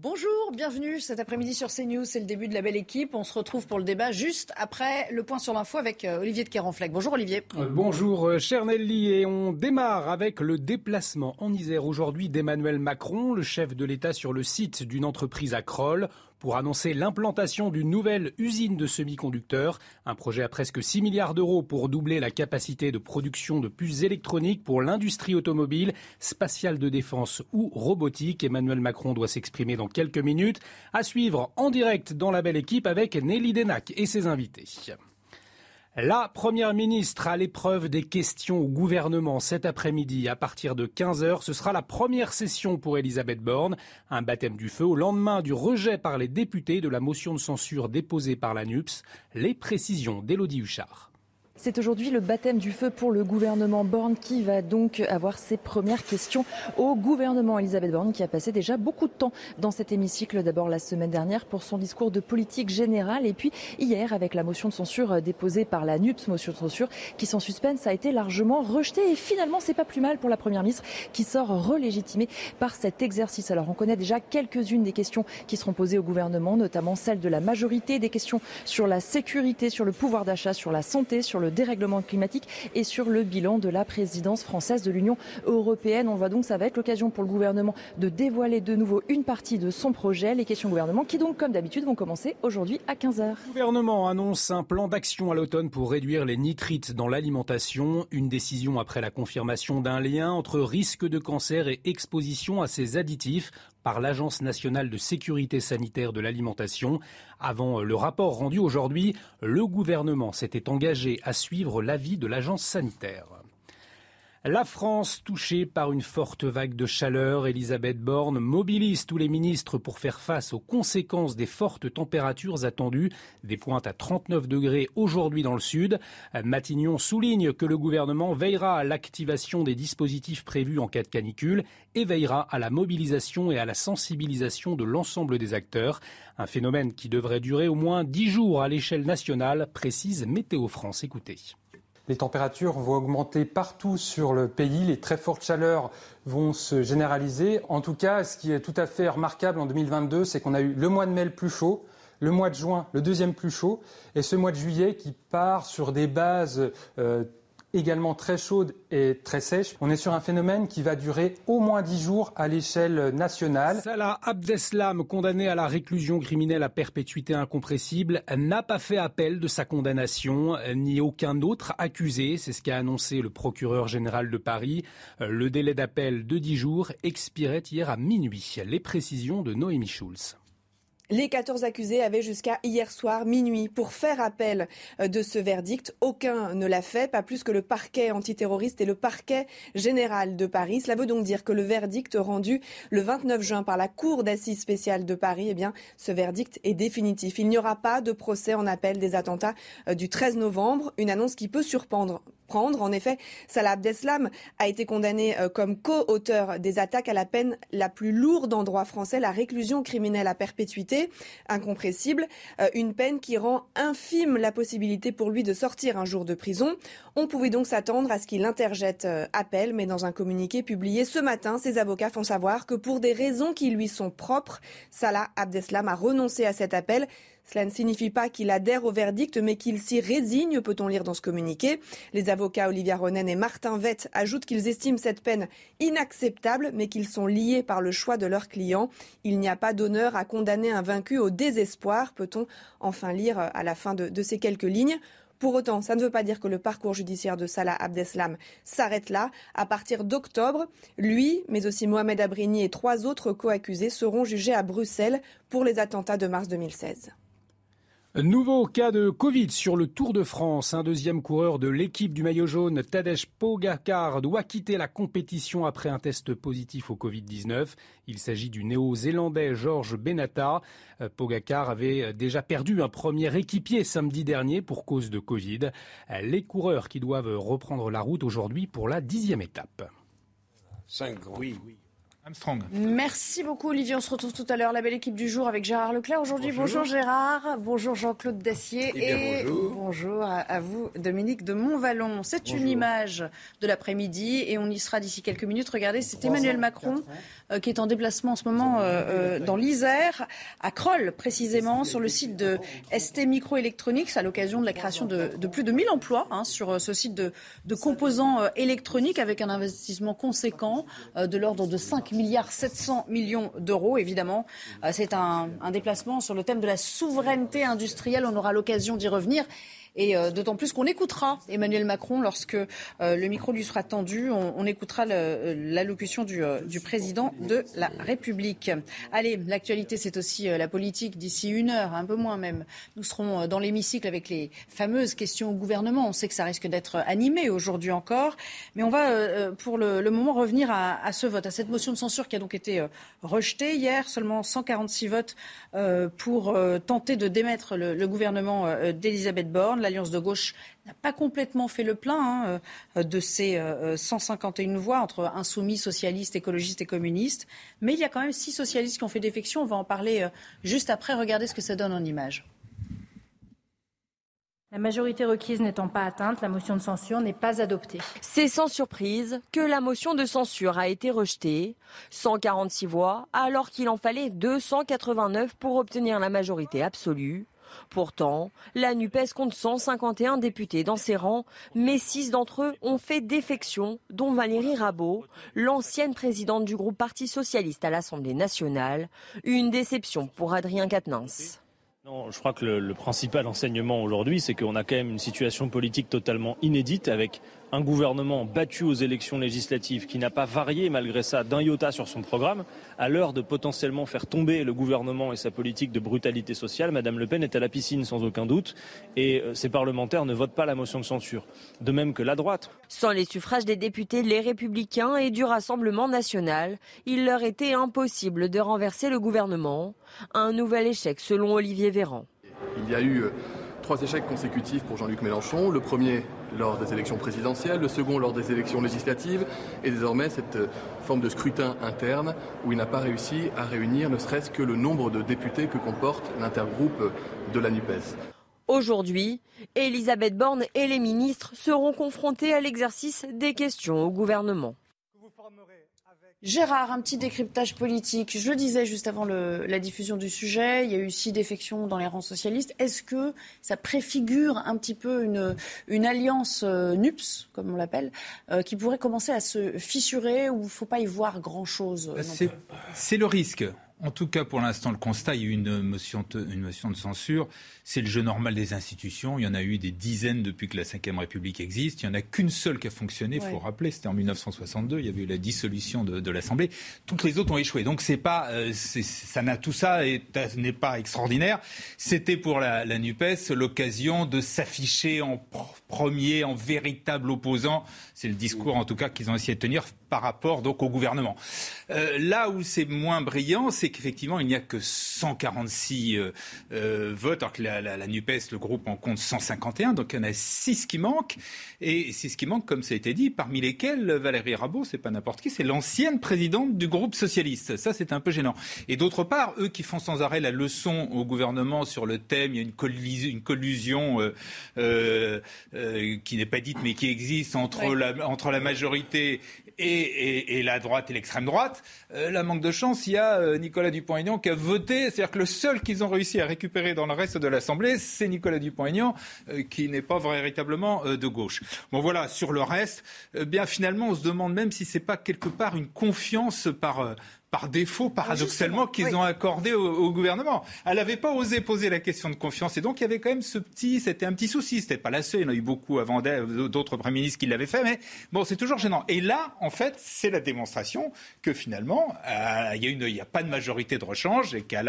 Bonjour, bienvenue cet après-midi sur CNews. C'est le début de la belle équipe. On se retrouve pour le débat juste après le point sur l'info avec euh, Olivier de Kéranfleck. Bonjour Olivier. Euh, bonjour euh, cher Nelly et on démarre avec le déplacement en Isère aujourd'hui d'Emmanuel Macron, le chef de l'État sur le site d'une entreprise à Kroll pour annoncer l'implantation d'une nouvelle usine de semi-conducteurs, un projet à presque 6 milliards d'euros pour doubler la capacité de production de puces électroniques pour l'industrie automobile, spatiale de défense ou robotique. Emmanuel Macron doit s'exprimer dans quelques minutes. À suivre en direct dans la belle équipe avec Nelly Denac et ses invités. La Première ministre à l'épreuve des questions au gouvernement cet après-midi à partir de 15h. Ce sera la première session pour Elisabeth Borne. Un baptême du feu au lendemain du rejet par les députés de la motion de censure déposée par la NUPS. Les précisions d'Élodie Huchard. C'est aujourd'hui le baptême du feu pour le gouvernement Borne qui va donc avoir ses premières questions au gouvernement. Elisabeth Borne qui a passé déjà beaucoup de temps dans cet hémicycle, d'abord la semaine dernière pour son discours de politique générale et puis hier avec la motion de censure déposée par la NUPS, motion de censure qui sans suspense a été largement rejetée et finalement c'est pas plus mal pour la première ministre qui sort relégitimée par cet exercice. Alors on connaît déjà quelques-unes des questions qui seront posées au gouvernement, notamment celles de la majorité, des questions sur la sécurité, sur le pouvoir d'achat, sur la santé, sur le dérèglement climatique et sur le bilan de la présidence française de l'Union européenne. On voit donc ça va être l'occasion pour le gouvernement de dévoiler de nouveau une partie de son projet. Les questions gouvernement qui donc, comme d'habitude, vont commencer aujourd'hui à 15h. Le gouvernement annonce un plan d'action à l'automne pour réduire les nitrites dans l'alimentation. Une décision après la confirmation d'un lien entre risque de cancer et exposition à ces additifs par l'Agence nationale de sécurité sanitaire de l'alimentation. Avant le rapport rendu aujourd'hui, le gouvernement s'était engagé à suivre l'avis de l'agence sanitaire. La France touchée par une forte vague de chaleur, Elisabeth Borne mobilise tous les ministres pour faire face aux conséquences des fortes températures attendues, des pointes à 39 degrés aujourd'hui dans le sud. Matignon souligne que le gouvernement veillera à l'activation des dispositifs prévus en cas de canicule et veillera à la mobilisation et à la sensibilisation de l'ensemble des acteurs, un phénomène qui devrait durer au moins 10 jours à l'échelle nationale, précise Météo France. Écoutez. Les températures vont augmenter partout sur le pays. Les très fortes chaleurs vont se généraliser. En tout cas, ce qui est tout à fait remarquable en 2022, c'est qu'on a eu le mois de mai le plus chaud, le mois de juin le deuxième plus chaud, et ce mois de juillet qui part sur des bases euh, également très chaude et très sèche. On est sur un phénomène qui va durer au moins dix jours à l'échelle nationale. Salah Abdeslam, condamné à la réclusion criminelle à perpétuité incompressible, n'a pas fait appel de sa condamnation, ni aucun autre accusé. C'est ce qu'a annoncé le procureur général de Paris. Le délai d'appel de dix jours expirait hier à minuit. Les précisions de Noémie Schulz. Les 14 accusés avaient jusqu'à hier soir minuit pour faire appel euh, de ce verdict. Aucun ne l'a fait, pas plus que le parquet antiterroriste et le parquet général de Paris. Cela veut donc dire que le verdict rendu le 29 juin par la Cour d'assises spéciale de Paris, eh bien, ce verdict est définitif. Il n'y aura pas de procès en appel des attentats euh, du 13 novembre, une annonce qui peut surprendre En effet, Salah Abdeslam a été condamné euh, comme co-auteur des attaques à la peine la plus lourde en droit français, la réclusion criminelle à perpétuité, incompressible, euh, une peine qui rend infime la possibilité pour lui de sortir un jour de prison. On pouvait donc s'attendre à ce qu'il interjette euh, appel, mais dans un communiqué publié ce matin, ses avocats font savoir que pour des raisons qui lui sont propres, Salah Abdeslam a renoncé à cet appel. Cela ne signifie pas qu'il adhère au verdict, mais qu'il s'y résigne, peut-on lire dans ce communiqué. Les avocats Olivia Ronen et Martin Vett ajoutent qu'ils estiment cette peine inacceptable, mais qu'ils sont liés par le choix de leurs clients. Il n'y a pas d'honneur à condamner un vaincu au désespoir, peut-on enfin lire à la fin de, de ces quelques lignes. Pour autant, ça ne veut pas dire que le parcours judiciaire de Salah Abdeslam s'arrête là. À partir d'octobre, lui, mais aussi Mohamed Abrini et trois autres co-accusés seront jugés à Bruxelles pour les attentats de mars 2016. Nouveau cas de Covid sur le Tour de France. Un deuxième coureur de l'équipe du maillot jaune, Tadej Pogacar, doit quitter la compétition après un test positif au Covid-19. Il s'agit du néo-zélandais Georges Benata. Euh, Pogacar avait déjà perdu un premier équipier samedi dernier pour cause de Covid. Les coureurs qui doivent reprendre la route aujourd'hui pour la dixième étape. Oui, oui. Merci beaucoup Olivier. On se retrouve tout à l'heure. La belle équipe du jour avec Gérard Leclerc. Aujourd'hui, bonjour. Gérard, bonjour Jean-Claude Dacier et, bonjour. à, vous Dominique de Montvalon. C'est une image de l'après-midi et on y sera d'ici quelques minutes. Regardez, c'est Emmanuel Macron qui est en déplacement en ce moment dans l'Isère, à Kroll précisément, sur le site de ST Microelectronics, à l'occasion de la création de, plus de 1000 emplois hein, sur ce site de, composants électroniques avec un investissement conséquent de l'ordre de 5 milliards 700 millions d'euros. Évidemment, c'est un, un déplacement sur le thème de la souveraineté industrielle. On aura l'occasion d'y revenir. Et euh, d'autant plus qu'on écoutera Emmanuel Macron lorsque euh, le micro lui sera tendu. On, écoutera l'allocution du, euh, du, président de la République. Allez, l'actualité, c'est aussi la politique. D'ici une heure, un peu moins même, nous serons dans l'hémicycle avec les fameuses questions au gouvernement. On sait que ça risque d'être animé aujourd'hui encore. Mais on va, pour le, moment, revenir à, ce vote, à cette motion de censure qui a donc été rejetée hier. Seulement 146 votes pour tenter de démettre le, le gouvernement d'Elisabeth Borne l'Alliance de gauche n'a pas complètement fait le plein hein, euh, de ces 151 euh, voix entre insoumis, socialistes, écologistes et communistes. Mais il y a quand même six socialistes qui ont fait défection. On va en parler euh, juste après. Regardez ce que ça donne en image. La majorité requise n'étant pas atteinte, la motion de censure n'est pas adoptée. C'est sans surprise que la motion de censure a été rejetée. 146 voix, alors qu'il en fallait 289 pour obtenir la majorité absolue. Pourtant, la NUPES compte 151 députés dans ses rangs, mais six d'entre eux ont fait défection, dont Valérie Rabault, l'ancienne présidente du groupe Parti socialiste à l'Assemblée nationale. Une déception pour Adrien Quatennens. Non, je crois que le, le principal enseignement aujourd'hui, c'est qu'on a quand même une situation politique totalement inédite avec un gouvernement battu aux élections législatives qui n'a pas varié malgré ça d'un iota sur son programme, à l'heure de potentiellement faire tomber le gouvernement et sa politique de brutalité sociale, Madame Le Pen est à la piscine sans aucun doute et euh, ses parlementaires ne votent pas la motion de censure. De même que la droite. Sans les suffrages des députés, les républicains et du Rassemblement national, il leur était impossible de renverser le gouvernement. Un nouvel échec selon Olivier Véran. Il y a eu euh, trois échecs consécutifs pour Jean-Luc Mélenchon. Le premier lors des élections présidentielles, le second lors des élections législatives, et désormais cette euh, forme de scrutin interne où il n'a pas réussi à réunir ne serait-ce que le nombre de députés que comporte l'intergroupe de la NUPES. Aujourd'hui, Elisabeth Borne et les ministres seront confrontés à l'exercice des questions au gouvernement. Gérard, un petit décryptage politique. Je le disais juste avant la diffusion du sujet, il y a eu six défections dans les rangs socialistes. Est-ce que ça préfigure un petit peu une, alliance euh, NUPS, comme on l'appelle, euh, qui pourrait commencer à se fissurer ou il ne faut pas y voir grand-chose C'est le risque. En tout cas, pour l'instant, le constat, il y a eu une motion, une motion de censure. C'est le jeu normal des institutions. Il y en a eu des dizaines depuis que la Ve République existe. Il n'y en a qu'une seule qui a fonctionné. Il faut rappeler, c'était en 1962. Il y avait eu la dissolution de, l'Assemblée. Toutes les autres ont échoué. Donc c'est pas, euh, ça n'a tout ça n'est pas extraordinaire. C'était pour la, la Nupes l'occasion de s'afficher en premier, en véritable opposant. C'est le discours, en tout cas, qu'ils ont essayé de tenir par rapport donc au gouvernement. Euh, là où c'est moins brillant, c'est qu'effectivement, il n'y a que 146 euh, euh, votes, alors que la, la, NUPES, le groupe, en compte 151, donc il y en a 6 qui manquent. Et 6 qui manquent, comme ça a été dit, parmi lesquels Valérie Rabault, c'est pas n'importe qui, c'est l'ancienne présidente du groupe socialiste. Ça, c'est un peu gênant. Et d'autre part, eux qui font sans arrêt la leçon au gouvernement sur le thème, il y a une collusion, une collusion qui n'est pas dite, mais qui existe entre, la, entre la majorité et, la droite et l'extrême droite. Euh, la manque de chance, il y a euh, Nicolas Dupont-Aignan qui a voté. C'est-à-dire que le seul qu'ils ont réussi à récupérer dans le reste de l'Assemblée, c'est Nicolas Dupont-Aignan, euh, qui n'est pas véritablement de gauche. Bon voilà, sur le reste, bien finalement, on se demande même si c'est pas quelque part une confiance par par défaut, paradoxalement, qu'ils ont accordé au, gouvernement. Elle n'avait pas osé poser la question de confiance. Et donc, il y avait quand même ce petit, c'était un petit souci. C'était pas la seule. Il y en a eu beaucoup avant d'autres premiers ministres qui l'avaient fait. Mais bon, c'est toujours gênant. Et là, en fait, c'est la démonstration que finalement, euh, il n'y a, a, pas de majorité de rechange et, qu'à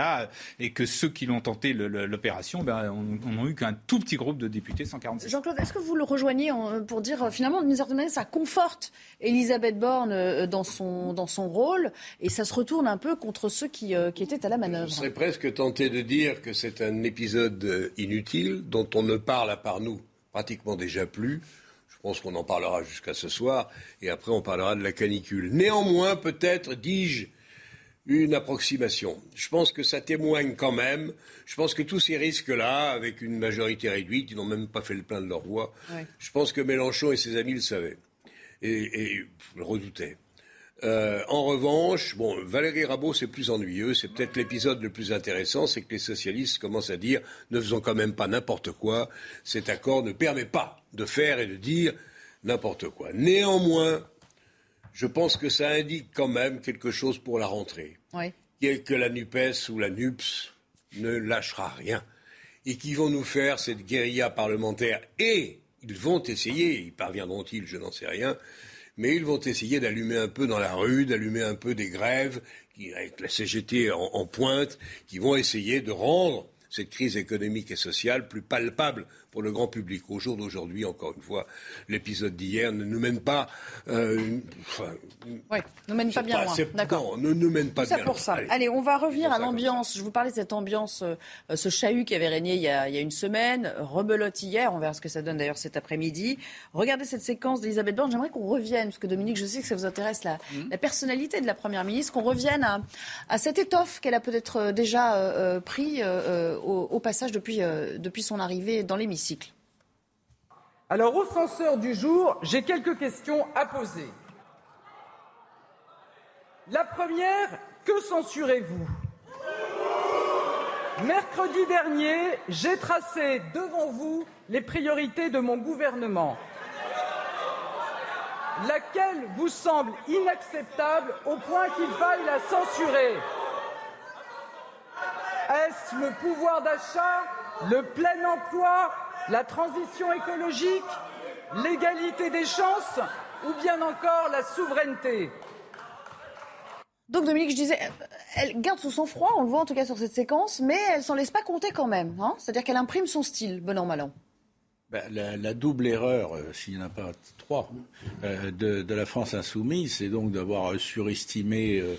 et que ceux qui l'ont tenté l'opération, ben, on, eu qu'un tout petit groupe de députés, 146. Jean-Claude, est-ce que vous le rejoignez pour dire, euh, finalement, d'une certaine manière, ça conforte Elisabeth Borne euh, dans son, dans son rôle et ça se retourne un peu contre ceux qui, euh, qui étaient à la manœuvre. Je serais presque tenté de dire que c'est un épisode euh, inutile dont on ne parle à part nous pratiquement déjà plus. Je pense qu'on en parlera jusqu'à ce soir et après on parlera de la canicule. Néanmoins, peut-être, dis-je, une approximation. Je pense que ça témoigne quand même. Je pense que tous ces risques-là, avec une majorité réduite, ils n'ont même pas fait le plein de leur voix. Je pense que Mélenchon et ses amis le savaient et, et le redoutaient. Euh, en revanche, bon, Valérie Rabault, c'est plus ennuyeux. C'est peut-être l'épisode le plus intéressant, c'est que les socialistes commencent à dire ne faisons quand même pas n'importe quoi. Cet accord ne permet pas de faire et de dire n'importe quoi. Néanmoins, je pense que ça indique quand même quelque chose pour la rentrée. Oui. Que la NUPES ou la NUPS ne lâchera rien. Et qui vont nous faire cette guérilla parlementaire? Et ils vont essayer, y parviendront-ils, je n'en sais rien, mais ils vont essayer d'allumer un peu dans la rue, d'allumer un peu des grèves, avec la CGT en pointe, qui vont essayer de rendre cette crise économique et sociale plus palpable pour le grand public. Au jour d'aujourd'hui, encore une fois, l'épisode d'hier ne nous mène pas. Euh, enfin, oui, ne mène pas bien loin. D'accord. Ne nous mène pas Tout bien ça pour loin. ça. Allez. Allez, on va revenir à l'ambiance. Je vous parlais de cette ambiance, euh, ce chahut qui avait régné il y, a, il y a une semaine, rebelote hier. On verra ce que ça donne d'ailleurs cet après-midi. Regardez cette séquence d'Elisabeth Borne. J'aimerais qu'on revienne, parce que Dominique, je sais que ça vous intéresse, la, Mmh. la personnalité de la Première ministre, qu'on revienne à, à cette étoffe qu'elle a peut-être euh, déjà euh, pris euh, au, au, passage depuis, euh, depuis son arrivée dans Alors, au censeur du jour, j'ai quelques questions à poser. La première, que censurez-vous? Mercredi dernier, j'ai tracé devant vous les priorités de mon gouvernement. Laquelle vous semble inacceptable au point qu'il faille la censurer? Est-ce le pouvoir d'achat, le plein emploi, la transition écologique, l'égalité des chances ou bien encore la souveraineté donc Dominique, je disais, elle garde son froid, on le voit en tout cas sur cette séquence, mais elle s'en laisse pas compter quand même. Hein C'est-à-dire qu'elle imprime son style, bon an, mal an. Ben, la, la, double erreur, euh, s'il n'y en a pas trois, euh, de, de, la France insoumise, c'est donc d'avoir surestimé euh,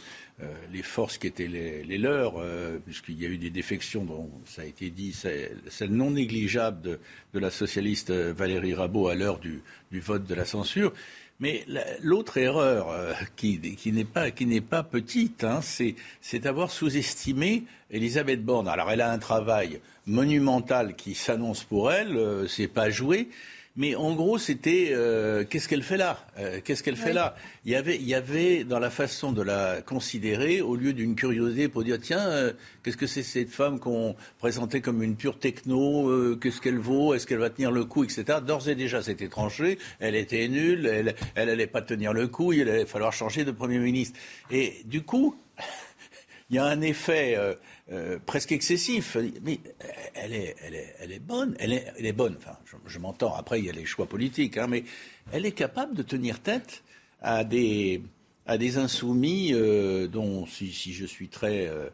les forces qui étaient les, leurs, euh, puisqu'il y a eu des défections, dont ça a été dit, c'est non négligeable de, la socialiste Valérie Rabault à l'heure du, vote de la censure. Mais l'autre erreur euh, qui, n'est pas, petite, hein, c'est d'avoir sous-estimé Elisabeth Borne. Alors elle a un travail monumental qui s'annonce pour elle, euh, c'est pas joué. Mais en gros, c'était euh, qu'est-ce qu'elle fait là? Euh, Qu'est-ce qu'elle fait là? Il y, avait, il y avait dans la façon de la considérer, au lieu d'une curiosité pour dire tiens, euh, qu'est-ce que c'est cette femme qu'on présentait comme une pure techno Qu'est-ce qu'elle vaut Est-ce qu'elle va tenir le coup, etc. D'ores et déjà, c'était tranché. Elle était nulle. Elle, elle allait pas tenir le coup. Il allait falloir changer de premier ministre. Et du coup, il y a un effet. Euh, presque excessif. Mais elle est, elle est, elle est bonne. Elle est, elle est bonne. Enfin, je, m'entends. Après, il y a les choix politiques, hein, mais elle est capable de tenir tête à des, à des insoumis euh, dont, si, je suis très, euh,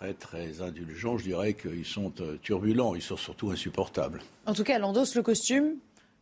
très, très indulgent, je dirais qu'ils sont euh, turbulents. Ils sont surtout insupportables. En tout cas, elle endosse le costume.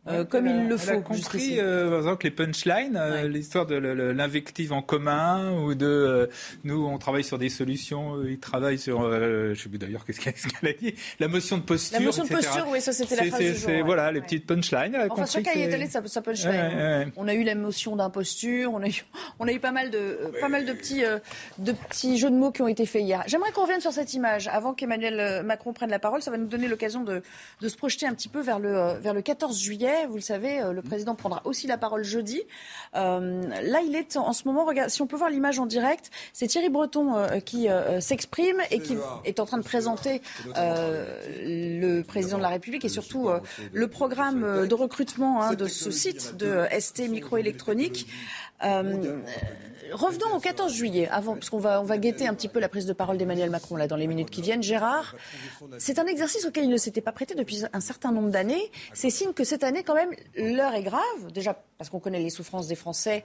Euh, comme elle il le elle faut. a compris, euh, par exemple, les punchlines, euh, ouais. l'histoire de l'invective en commun, ou de euh, nous, on travaille sur des solutions, ils travaillent sur, euh, je sais plus d'ailleurs qu'est-ce qu'elle a dit, la motion de posture. La motion etc. de posture, oui, ça c'était la phrase du jour. Ouais. Voilà, les petites punchlines. Elle enfin, chacun y est allé sa, sa punchline. Ouais, on a eu la motion d'imposture, on a eu, on a eu pas mal de, pas mal de petits, euh, de petits jeux de mots qui ont été faits hier. J'aimerais qu'on revienne sur cette image avant qu'Emmanuel Macron prenne la parole. Ça va nous donner l'occasion de, de se projeter un petit peu vers le, vers le 14 juillet. Vous le savez, le président prendra aussi la parole jeudi. Euh, là, il est en ce moment, regarde, si on peut voir l'image en direct, c'est Thierry Breton euh, qui euh, s'exprime et qui est en train de présenter le président de la République et surtout le programme de recrutement hein, de ce site de ST microélectronique. Euh, revenons au 14 juillet, avant, parce qu'on va, on va guetter un petit peu la prise de parole d'Emmanuel Macron là dans les minutes qui viennent. Gérard, c'est un exercice auquel il ne s'était pas prêté depuis un certain nombre d'années. C'est signe que cette année, quand même, l'heure est grave. Déjà parce qu'on connaît les souffrances des Français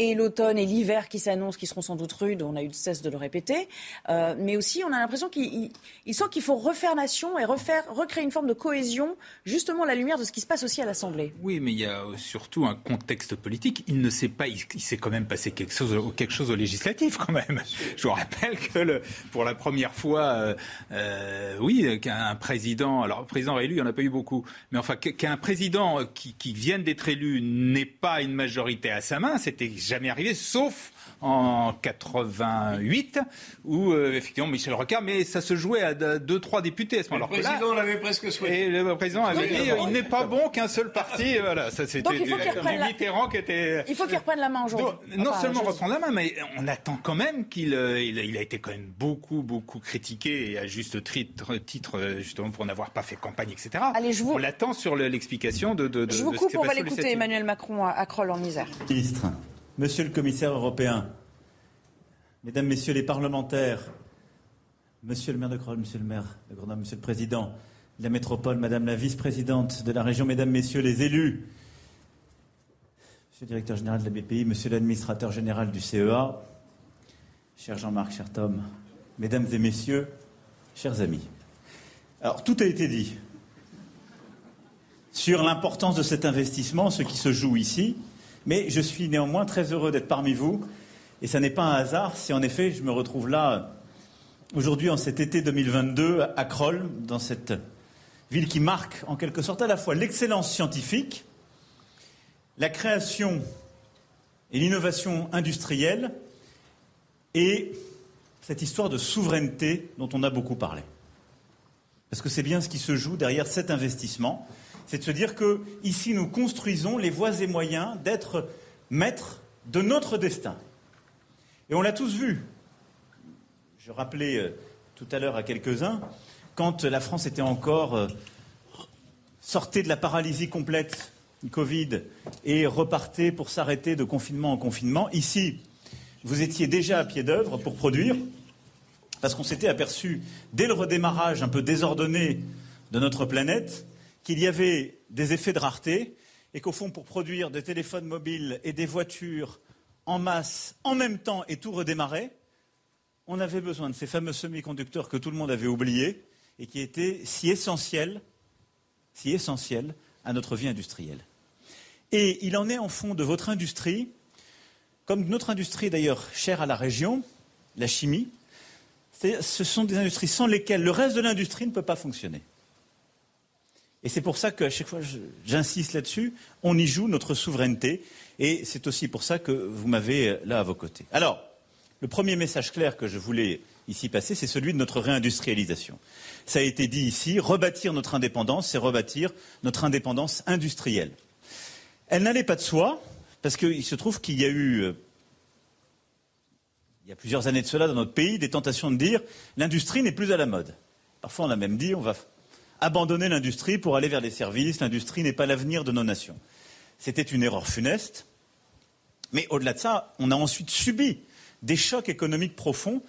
et l'automne et l'hiver qui s'annoncent, qui seront sans doute rudes, on a eu de cesse de le répéter, euh, mais aussi on a l'impression qu'il sent qu'il faut refaire nation et refaire, recréer une forme de cohésion, justement à la lumière de ce qui se passe aussi à l'Assemblée. Oui, mais il y a surtout un contexte politique. Il ne sait pas, il, il s'est quand même passé quelque chose, quelque chose au législatif quand même. Je vous rappelle que le, pour la première fois, euh, euh, oui, qu'un président, alors président élu, il n'y en a pas eu beaucoup, mais enfin qu'un président qui, qui vienne d'être élu n'ait pas une majorité à sa main, c'était jamais arrivé, sauf en 88, où euh, effectivement Michel Rocard, mais ça se jouait à deux, trois députés à ce moment-là. Le président l'avait presque souhaité. Et le président avait dit il n'est pas bon qu'un seul parti. Voilà, ça c'était Mitterrand qui était. Il faut qu'il reprenne la main aujourd'hui. Non seulement reprendre la main, mais on attend quand même qu'il euh, il, a été quand même beaucoup beaucoup critiqué et à juste titre, titre justement pour n'avoir pas fait campagne, etc. Allez, je vous... On l'attend sur l'explication de, de, de, Je vous coupe, on va l'écouter Emmanuel Macron à, à Kroll en Isère. Ministre. Monsieur le commissaire européen, Mesdames, Messieurs les parlementaires, Monsieur le maire de Kroll, Monsieur le maire de Grenoble, Monsieur le président de la métropole, Madame la vice-présidente de la région, Mesdames, Messieurs les élus, Monsieur le directeur général de la BPI, Monsieur l'administrateur général du CEA, cher Jean-Marc, cher Tom, Mesdames et Messieurs, chers amis. Alors, tout a été dit sur l'importance de cet investissement, ce qui se joue ici. Mais je suis néanmoins très heureux d'être parmi vous. Et ce n'est pas un hasard si en effet je me retrouve là aujourd'hui en cet été 2022 à Kroll, dans cette ville qui marque en quelque sorte à la fois l'excellence scientifique, la création et l'innovation industrielle et cette histoire de souveraineté dont on a beaucoup parlé. Parce que c'est bien ce qui se joue derrière cet investissement c'est de se dire que ici nous construisons les voies et moyens d'être maîtres de notre destin. Et on l'a tous vu. Je rappelais euh, tout à l'heure à quelques-uns, quand la France était encore euh, sortait de la paralysie complète du Covid et repartait pour s'arrêter de confinement en confinement, ici, vous étiez déjà à pied d'œuvre pour produire, parce qu'on s'était aperçu, dès le redémarrage un peu désordonné de notre planète, qu'il y avait des effets de rareté et qu'au fond, pour produire des téléphones mobiles et des voitures en masse, en même temps et tout redémarrer, on avait besoin de ces fameux semi-conducteurs que tout le monde avait oubliés et qui étaient si essentiels, à notre vie industrielle. Et il en est en fond de votre industrie, comme notre industrie d'ailleurs chère à la région, la chimie. Ce sont des industries sans lesquelles le reste de l'industrie ne peut pas fonctionner. Et c'est pour ça qu'à chaque fois, j'insiste là-dessus, on y joue notre souveraineté. Et c'est aussi pour ça que vous m'avez euh, là à vos côtés. Alors, le premier message clair que je voulais ici passer, c'est celui de notre réindustrialisation. Ça a été dit ici, rebâtir notre indépendance, c'est rebâtir notre indépendance industrielle. Elle n'allait pas de soi, parce qu'il se trouve qu'il y a eu, euh, il y a plusieurs années de cela dans notre pays, des tentations de dire l'industrie n'est plus à la mode. Parfois, on a même dit on va abandonner l'industrie pour aller vers les services. L'industrie n'est pas l'avenir de nos nations. C'était une erreur funeste. Mais au-delà de ça, on a ensuite subi des chocs économiques profonds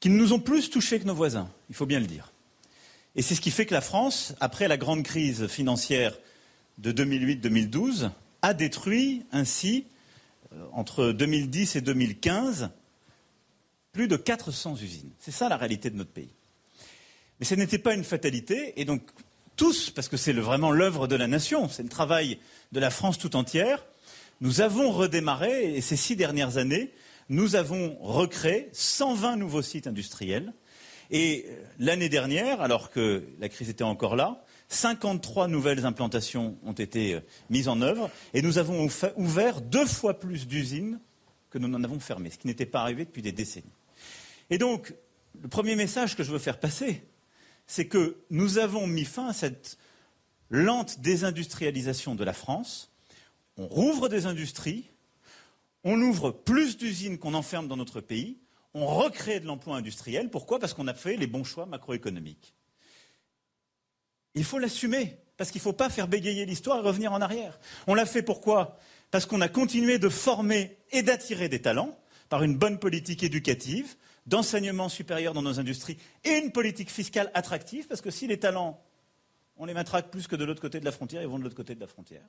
qui nous ont plus touchés que nos voisins, il faut bien le dire. Et c'est ce qui fait que la France, après la grande crise financière de 2008-2012, a détruit ainsi, euh, entre 2010 et 2015, plus de 400 usines. C'est ça la réalité de notre pays. Mais ce n'était pas une fatalité, et donc tous, parce que c'est vraiment l'œuvre de la nation, c'est le travail de la France tout entière, nous avons redémarré, et ces six dernières années, nous avons recréé 120 nouveaux sites industriels. Et euh, l'année dernière, alors que la crise était encore là, 53 nouvelles implantations ont été euh, mises en œuvre et nous avons ouvert deux fois plus d'usines que nous n'en avons fermées, ce qui n'était pas arrivé depuis des décennies. Et donc, le premier message que je veux faire passer, c'est que nous avons mis fin à cette lente désindustrialisation de la France. On rouvre des industries, on ouvre plus d'usines qu'on enferme dans notre pays, on recrée de l'emploi industriel. Pourquoi? Parce qu'on a fait les bons choix macroéconomiques. Il faut l'assumer, parce qu'il ne faut pas faire bégayer l'histoire et revenir en arrière. On l'a fait pourquoi? Parce qu'on a continué de former et d'attirer des talents par une bonne politique éducative, d'enseignement supérieur dans nos industries et une politique fiscale attractive, parce que si les talents, on les matraque plus que de l'autre côté de la frontière, ils vont de l'autre côté de la frontière.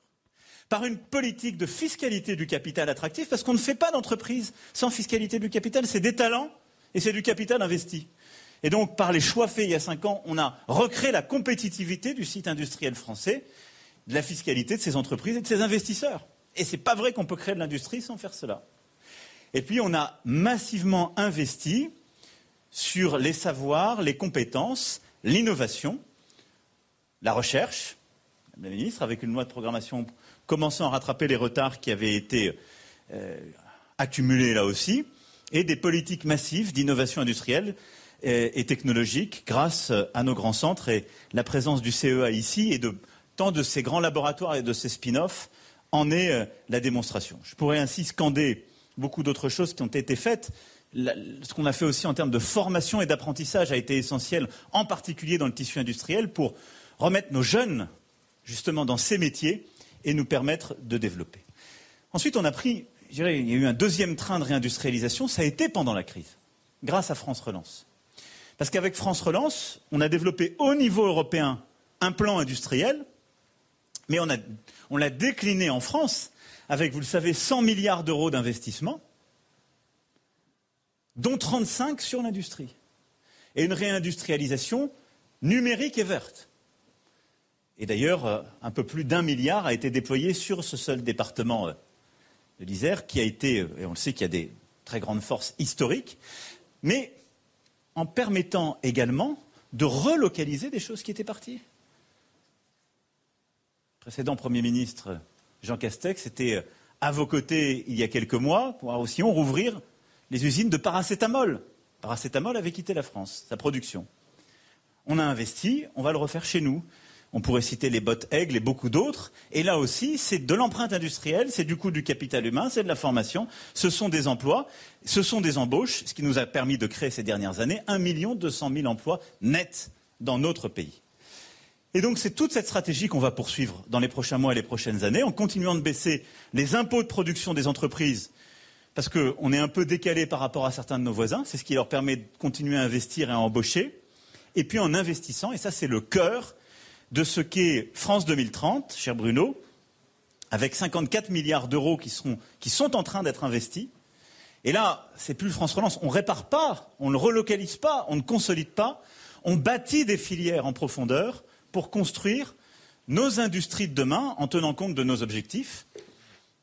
Par une politique de fiscalité du capital attractif, parce qu'on ne fait pas d'entreprise sans fiscalité du capital, c'est des talents et c'est du capital investi. Et donc, par les choix faits il y a cinq ans, on a recréé la compétitivité du site industriel français, de la fiscalité de ces entreprises et de ces investisseurs. Et ce n'est pas vrai qu'on peut créer de l'industrie sans faire cela. Et puis, on a massivement investi sur les savoirs, les compétences, l'innovation, la recherche, Madame la ministre, avec une loi de programmation commençant à rattraper les retards qui avaient été euh, accumulés là aussi, et des politiques massives d'innovation industrielle et, technologique grâce à nos grands centres et la présence du CEA ici et de tant de ces grands laboratoires et de ces spin-offs en est euh, la démonstration. Je pourrais ainsi scander beaucoup d'autres choses qui ont été faites. ce qu'on a fait aussi en termes de formation et d'apprentissage a été essentiel, en particulier dans le tissu industriel, pour remettre nos jeunes justement dans ces métiers et nous permettre de développer. Ensuite, on a pris, je dirais, il y a eu un deuxième train de réindustrialisation, ça a été pendant la crise, grâce à France Relance. Parce qu'avec France Relance, on a développé au niveau européen un plan industriel, mais on l'a décliné en France avec, vous le savez, 100 milliards d'euros d'investissement, dont 35 sur l'industrie, et une réindustrialisation numérique et verte. Et d'ailleurs, euh, un peu plus d'un milliard a été déployé sur ce seul département euh, de l'Isère, qui a été, euh, et on le sait qu'il y a des très grandes forces historiques, mais en permettant également de relocaliser des choses qui étaient parties. Précédent Premier ministre Jean Castex était à vos côtés il y a quelques mois pour aussi rouvrir les usines de paracétamol. Paracétamol avait quitté la France, sa production. On a investi, on va le refaire chez nous. On pourrait citer les bottes aigles et beaucoup d'autres. Et là aussi, c'est de l'empreinte industrielle, c'est du coût du capital humain, c'est de la formation, ce sont des emplois, ce sont des embauches, ce qui nous a permis de créer ces dernières années 1 200 000 emplois nets dans notre pays. Et donc c'est toute cette stratégie qu'on va poursuivre dans les prochains mois et les prochaines années, en continuant de baisser les impôts de production des entreprises, parce qu'on est un peu décalé par rapport à certains de nos voisins, c'est ce qui leur permet de continuer à investir et à embaucher, et puis en investissant, et ça c'est le cœur de ce qu'est France 2030, cher Bruno, avec 54 milliards d'euros qui, sont en train d'être investis. Et là, c'est plus France Relance. On ne répare pas, on ne relocalise pas, on ne consolide pas. On bâtit des filières en profondeur pour construire nos industries de demain en tenant compte de nos objectifs,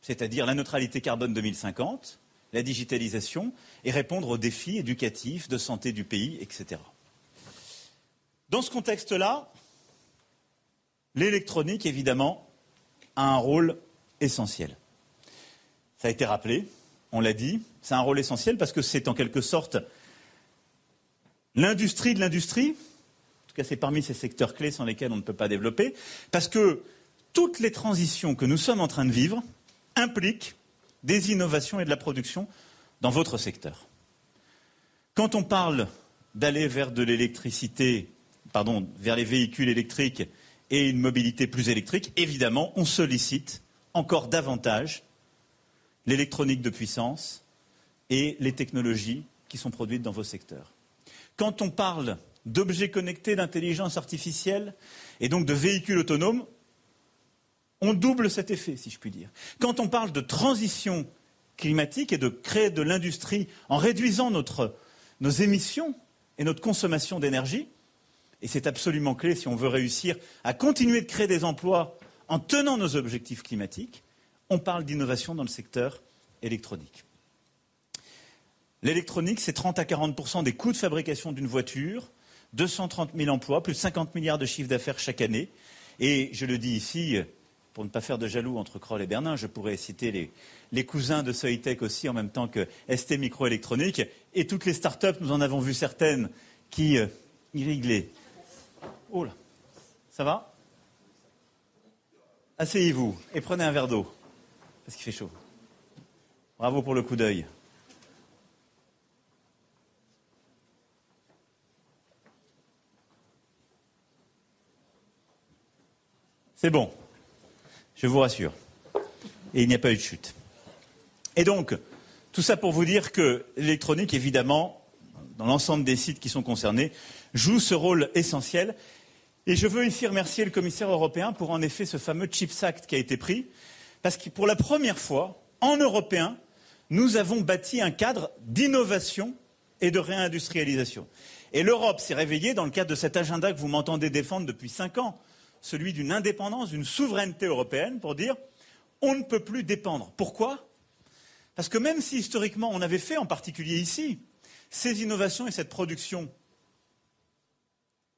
c'est-à-dire la neutralité carbone 2050, la digitalisation, et répondre aux défis éducatifs, de santé du pays, etc. Dans ce contexte-là, L'électronique, évidemment, a un rôle essentiel. Ça a été rappelé, on l'a dit, c'est un rôle essentiel parce que c'est en quelque sorte l'industrie de l'industrie. Tout cas, c'est parmi ces secteurs clés sans lesquels on ne peut pas développer. Parce que toutes les transitions que nous sommes en train de vivre impliquent des innovations et de la production dans votre secteur. Quand on parle d'aller vers de l'électricité, pardon, vers les véhicules électriques et une mobilité plus électrique, évidemment, on sollicite encore davantage l'électronique de puissance et les technologies qui sont produites dans vos secteurs. Quand on parle d'objets connectés, d'intelligence artificielle et donc de véhicules autonomes, on double cet effet, si je puis dire. Quand on parle de transition climatique et de créer de l'industrie en réduisant nos émissions et notre consommation d'énergie, et c'est absolument clé si on veut réussir à continuer de créer des emplois en tenant nos objectifs climatiques, on parle d'innovation dans le secteur électronique. L'électronique, c'est 30 à 40% des coûts de fabrication d'une voiture, 230 000 emplois, plus de 50 milliards de chiffre d'affaires chaque année. Et je le dis ici, pour ne pas faire de jaloux entre Kroll et Bernin, je pourrais citer les, cousins de Soitec aussi en même temps que ST Microélectronique. Et toutes les start-up, nous en avons vu certaines qui euh, irriglaient Oh là, ça va? Asseyez-vous et prenez un verre d'eau, parce qu'il fait chaud. Bravo pour le coup d'œil. C'est bon, je vous rassure. Et il n'y a pas eu de chute. Et donc, tout ça pour vous dire que l'électronique, évidemment, dans l'ensemble des sites qui sont concernés, joue ce rôle essentiel. Et je veux ici remercier le commissaire européen pour en effet ce fameux Chips Act qui a été pris, parce que pour la première fois, en européen, nous avons bâti un cadre d'innovation et de réindustrialisation. Et l'Europe s'est réveillée dans le cadre de cet agenda que vous m'entendez défendre depuis cinq ans, celui d'une indépendance, d'une souveraineté européenne, pour dire on ne peut plus dépendre. Pourquoi? Parce que même si historiquement on avait fait, en particulier ici, ces innovations et cette production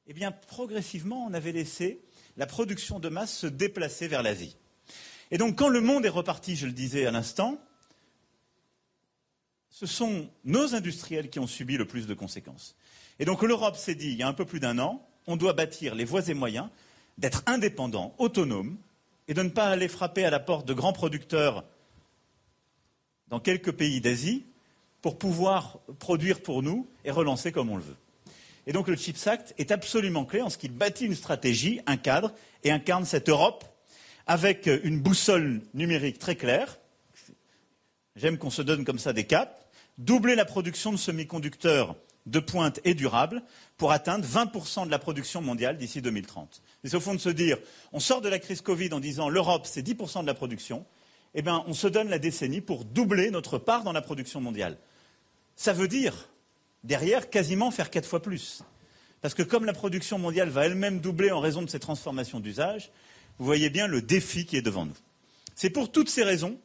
eh bien, progressivement, on avait laissé la production de masse se déplacer vers l'Asie. Et donc, quand le monde est reparti, je le disais à l'instant, ce sont nos industriels qui ont subi le plus de conséquences. Et donc, l'Europe s'est dit, il y a un peu plus d'un an, on doit bâtir les voies et moyens d'être indépendants, autonomes, et de ne pas aller frapper à la porte de grands producteurs dans quelques pays d'Asie pour pouvoir produire pour nous et relancer comme on le veut. Et donc le Chips Act est absolument clé en ce qu'il bâtit une stratégie, un cadre et incarne cette Europe avec une boussole numérique très claire. J'aime qu'on se donne comme ça des caps. Doubler la production de semi-conducteurs de pointe et durables pour atteindre 20% de la production mondiale d'ici 2030. C'est au fond de se dire, on sort de la crise Covid en disant l'Europe c'est 10% de la production, eh bien on se donne la décennie pour doubler notre part dans la production mondiale. Ça veut dire derrière quasiment faire quatre fois plus. Parce que comme la production mondiale va elle-même doubler en raison de ces transformations d'usage, vous voyez bien le défi qui est devant nous. C'est pour toutes ces raisons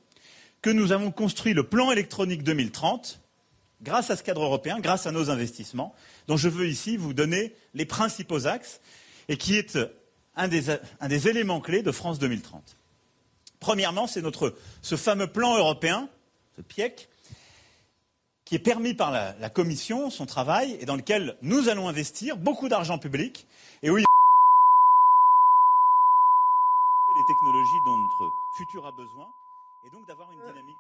que nous avons construit le plan électronique 2030, grâce à ce cadre européen, grâce à nos investissements, dont je veux ici vous donner les principaux axes et qui est un des, éléments clés de France 2030. Premièrement, c'est ce fameux plan européen, ce PIEC, qui est permis par la, Commission, son travail, et dans lequel nous allons investir beaucoup d'argent public, et où il les technologies dont notre futur a besoin, et donc d'avoir une dynamique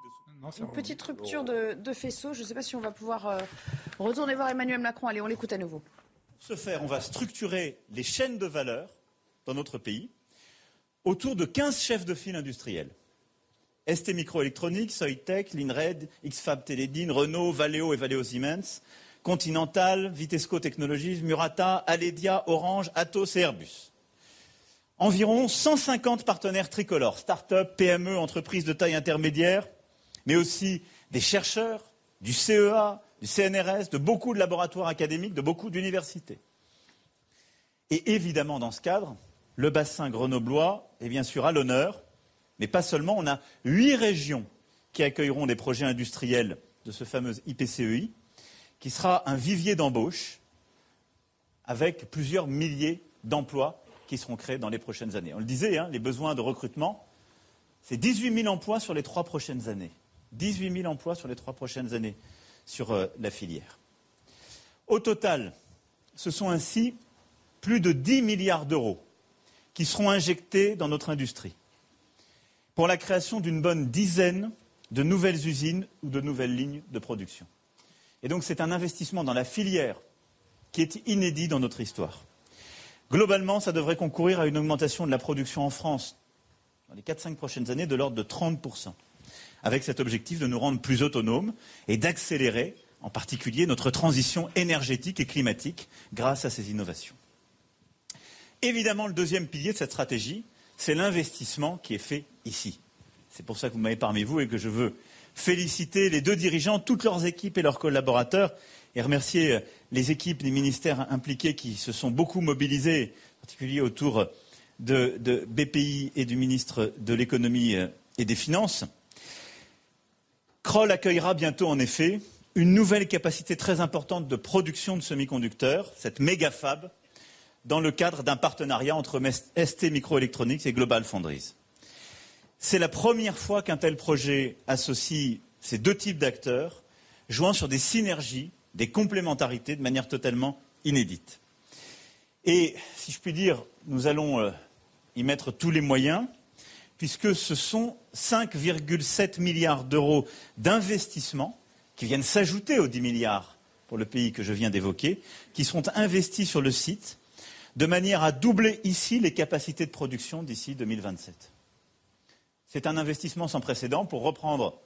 de Une petite rupture de, de faisceau, je ne sais pas si on va pouvoir euh, retourner voir Emmanuel Macron. Allez, on l'écoute à nouveau. Pour ce faire, on va structurer les chaînes de valeur dans notre pays autour de 15 chefs de file industriels. ST Microelectronics, Soitec, Linred, XFAB Télédine, Renault, Valeo et Valeo Siemens, Continental, Vitesco Technologies, Murata, Aledia, Orange, Atos et Airbus. Environ 150 partenaires tricolores, start-up, PME, entreprises de taille intermédiaire, mais aussi des chercheurs, du CEA, du CNRS, de beaucoup de laboratoires académiques, de beaucoup d'universités. Et évidemment, dans ce cadre, le bassin grenoblois est bien sûr à l'honneur, mais pas seulement. On a huit régions qui accueilleront des projets industriels de ce fameux IPCEI, qui sera un vivier d'embauche avec plusieurs milliers d'emplois qui seront créés dans les prochaines années. On le disait, hein, les besoins de recrutement, c'est 18 000 emplois sur les trois prochaines années. 18 000 emplois sur les trois prochaines années sur euh, la filière. Au total, ce sont ainsi plus de 10 milliards d'euros qui seront injectés dans notre industrie pour la création d'une bonne dizaine de nouvelles usines ou de nouvelles lignes de production. Et donc c'est un investissement dans la filière qui est inédit dans notre histoire. Globalement, ça devrait concourir à une augmentation de la production en France dans les 4-5 prochaines années de l'ordre de 30%, avec cet objectif de nous rendre plus autonomes et d'accélérer en particulier notre transition énergétique et climatique grâce à ces innovations. Évidemment, le deuxième pilier de cette stratégie, c'est l'investissement qui est fait ici. C'est pour ça que vous m'avez parmi vous et que je veux féliciter les deux dirigeants, toutes leurs équipes et leurs collaborateurs et remercier euh, les équipes des ministères impliqués qui se sont beaucoup mobilisés, en particulier autour de, de BPI et du ministre de l'économie euh, et des finances. Kroll accueillera bientôt, en effet, une nouvelle capacité très importante de production de semi-conducteurs, cette méga fab, dans le cadre d'un partenariat entre ST Microelectronics et Global Foundries. C'est la première fois qu'un tel projet associe ces deux types d'acteurs, jouant sur des synergies, des complémentarités de manière totalement inédite. Et, si je puis dire, nous allons euh, y mettre tous les moyens, puisque ce sont 5,7 milliards d'euros d'investissement qui viennent s'ajouter aux 10 milliards pour le pays que je viens d'évoquer, qui seront investis sur le site de manière à doubler ici les capacités de production d'ici 2027. C'est un investissement sans précédent. Pour reprendre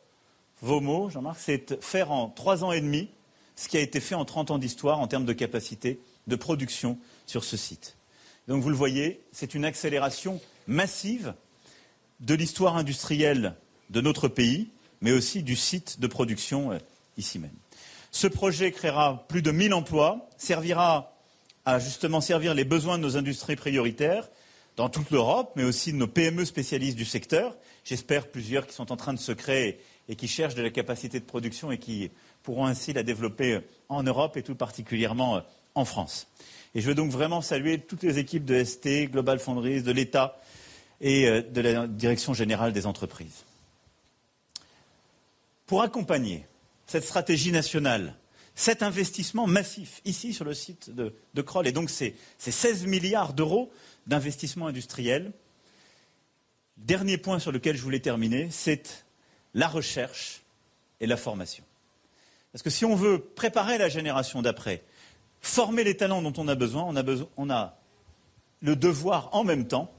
vos mots, Jean-Marc, c'est faire en trois ans et demi ce qui a été fait en 30 ans d'histoire en termes de capacité de production sur ce site. Donc vous le voyez, c'est une accélération massive de l'histoire industrielle de notre pays, mais aussi du site de production euh, ici même. Ce projet créera plus de 1000 emplois, servira à justement servir les besoins de nos industries prioritaires dans toute l'Europe, mais aussi de nos PME spécialistes du secteur. J'espère plusieurs qui sont en train de se créer et qui cherchent de la capacité de production et qui pourront ainsi la développer en Europe et tout particulièrement en France. Et je veux donc vraiment saluer toutes les équipes de ST, Global Foundries, de l'État, et euh, de la Direction générale des entreprises. Pour accompagner cette stratégie nationale, cet investissement massif ici sur le site de, de et donc ces, ces 16 milliards d'euros d'investissement industriel, dernier point sur lequel je voulais terminer, c'est la recherche et la formation. Parce que si on veut préparer la génération d'après, former les talents dont on a besoin, on a, le devoir en même temps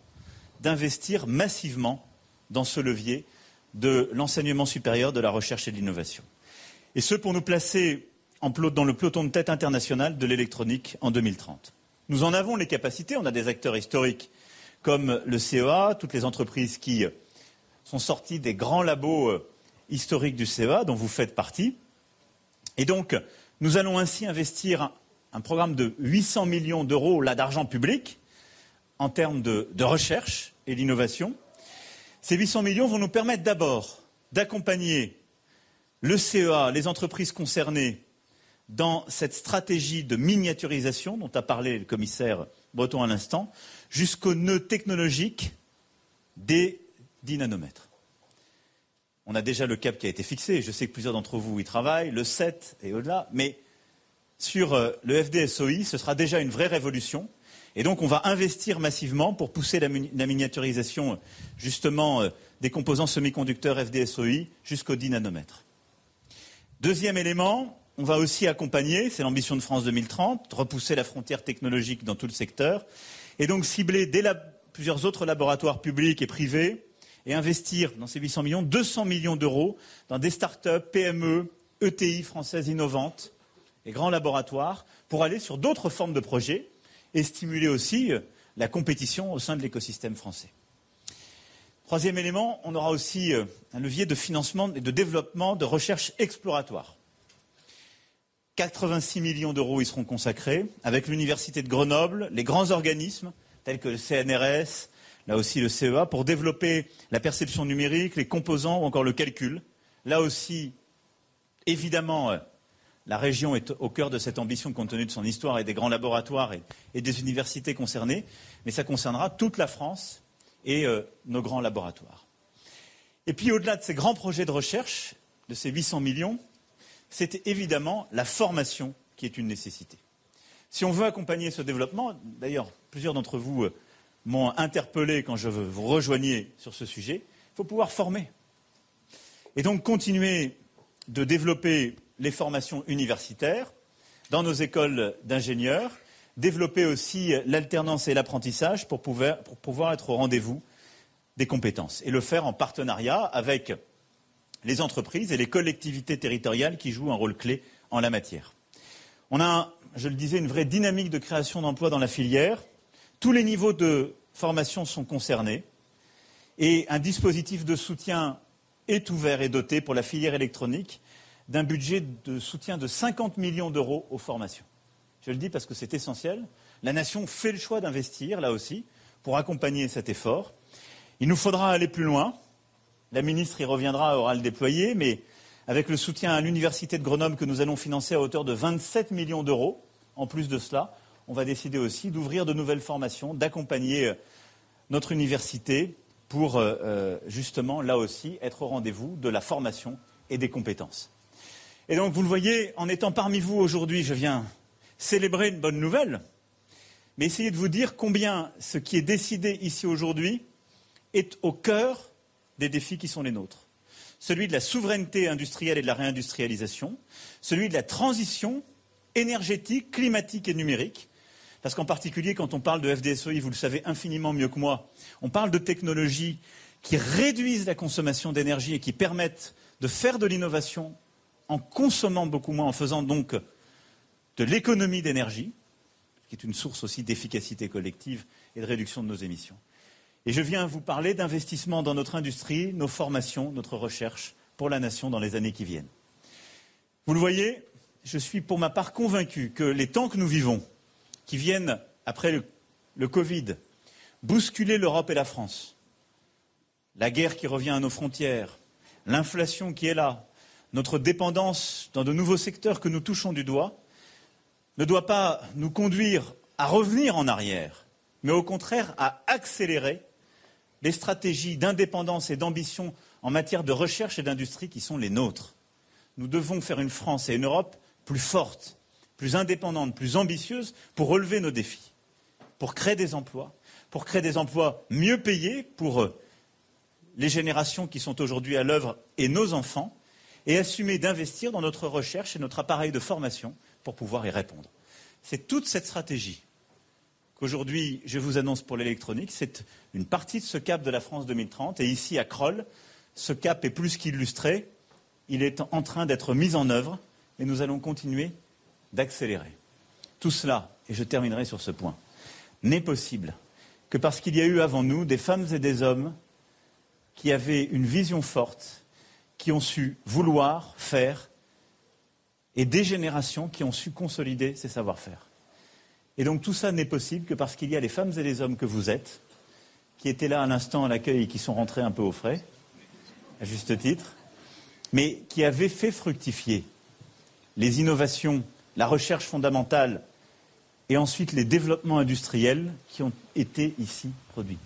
d'investir massivement dans ce levier de l'enseignement supérieur, de la recherche et de l'innovation. Et ce, pour nous placer dans le peloton de tête international de l'électronique en 2030. Nous en avons les capacités, on a des acteurs historiques comme le CEA, toutes les entreprises qui sont sorties des grands labos euh, historiques du CEA, dont vous faites partie. Donc, nous allons ainsi investir un programme de 800 millions d'euros d'argent public en termes de, de recherche et d'innovation. Ces 800 millions vont nous permettre d'abord d'accompagner le CEA, les entreprises concernées, dans cette stratégie de miniaturisation dont a parlé le commissaire Breton à l'instant, jusqu'au nœud technologique des 10 nanomètres. On a déjà le cap qui a été fixé, je sais que plusieurs d'entre vous y travaillent, le 7 et au-delà, mais sur euh, le FDSOI, ce sera déjà une vraie révolution. Et donc, on va investir massivement pour pousser la, miniaturisation, justement, euh, des composants semi-conducteurs FDSOI jusqu'au 10 nanomètres. Deuxième élément, on va aussi accompagner, c'est l'ambition de France 2030, repousser la frontière technologique dans tout le secteur, et donc cibler plusieurs autres laboratoires publics et privés, et investir dans ces 800 millions 200 millions d'euros dans des start-up, PME, ETI françaises innovantes et grands laboratoires pour aller sur d'autres formes de projets et stimuler aussi euh, la compétition au sein de l'écosystème français. Troisième élément, on aura aussi euh, un levier de financement et de développement de recherche exploratoire. 86 millions d'euros y seront consacrés, avec l'Université de Grenoble, les grands organismes tels que le CNRS, là aussi le CEA, pour développer la perception numérique, les composants ou encore le calcul. Là aussi, évidemment, euh, la région est au cœur de cette ambition compte tenu de son histoire et des grands laboratoires et, des universités concernées, mais ça concernera toute la France et euh, nos grands laboratoires. Et puis au-delà de ces grands projets de recherche, de ces 800 millions, c'est évidemment la formation qui est une nécessité. Si on veut accompagner ce développement, d'ailleurs plusieurs d'entre vous euh, m'ont interpellé quand je vous rejoignais sur ce sujet, il faut pouvoir former. Et donc continuer de développer les formations universitaires dans nos écoles d'ingénieurs, développer aussi l'alternance et l'apprentissage pour pouvoir, pour pouvoir être au rendez-vous des compétences et le faire en partenariat avec les entreprises et les collectivités territoriales qui jouent un rôle clé en la matière. On a, je le disais, une vraie dynamique de création d'emplois dans la filière. Tous les niveaux de formation sont concernés et un dispositif de soutien est ouvert et doté pour la filière électronique d'un budget de soutien de 50 millions d'euros aux formations. Je le dis parce que c'est essentiel. La nation fait le choix d'investir, là aussi, pour accompagner cet effort. Il nous faudra aller plus loin. La ministre y reviendra, aura le déployer, mais avec le soutien à l'Université de Grenoble que nous allons financer à hauteur de 27 millions d'euros, en plus de cela, on va décider aussi d'ouvrir de nouvelles formations, d'accompagner euh, notre université pour euh, euh, justement, là aussi, être au rendez-vous de la formation et des compétences. Et donc, vous le voyez, en étant parmi vous aujourd'hui, je viens célébrer une bonne nouvelle, mais essayer de vous dire combien ce qui est décidé ici aujourd'hui est au cœur des défis qui sont les nôtres. Celui de la souveraineté industrielle et de la réindustrialisation, celui de la transition énergétique, climatique et numérique, parce qu'en particulier, quand on parle de FDSOI, vous le savez infiniment mieux que moi, on parle de technologies qui réduisent la consommation d'énergie et qui permettent de faire de l'innovation en consommant beaucoup moins, en faisant donc de l'économie d'énergie, qui est une source aussi d'efficacité collective et de réduction de nos émissions. Et je viens vous parler d'investissement dans notre industrie, nos formations, notre recherche pour la nation dans les années qui viennent. Vous le voyez, je suis pour ma part convaincu que les temps que nous vivons, qui viennent après le, Covid, bousculer l'Europe et la France, la guerre qui revient à nos frontières, l'inflation qui est là, notre dépendance dans de nouveaux secteurs que nous touchons du doigt ne doit pas nous conduire à revenir en arrière, mais au contraire à accélérer les stratégies d'indépendance et d'ambition en matière de recherche et d'industrie qui sont les nôtres. Nous devons faire une France et une Europe plus fortes, plus indépendantes, plus ambitieuses pour relever nos défis, pour créer des emplois, pour créer des emplois mieux payés pour euh, les générations qui sont aujourd'hui à l'œuvre et nos enfants, et assumer d'investir dans notre recherche et notre appareil de formation pour pouvoir y répondre. C'est toute cette stratégie qu'aujourd'hui je vous annonce pour l'électronique. C'est une partie de ce cap de la France 2030. Et ici, à Kroll, ce cap est plus qu'illustré. Il est en train d'être mis en œuvre et nous allons continuer d'accélérer. Tout cela, et je terminerai sur ce point, n'est possible que parce qu'il y a eu avant nous des femmes et des hommes qui avaient une vision forte, qui ont su vouloir faire, et des générations qui ont su consolider ces savoir-faire. Et donc tout ça n'est possible que parce qu'il y a les femmes et les hommes que vous êtes, qui étaient là à l'instant à l'accueil et qui sont rentrés un peu au frais, à juste titre, mais qui avaient fait fructifier les innovations, la recherche fondamentale et ensuite les développements industriels qui ont été ici produits.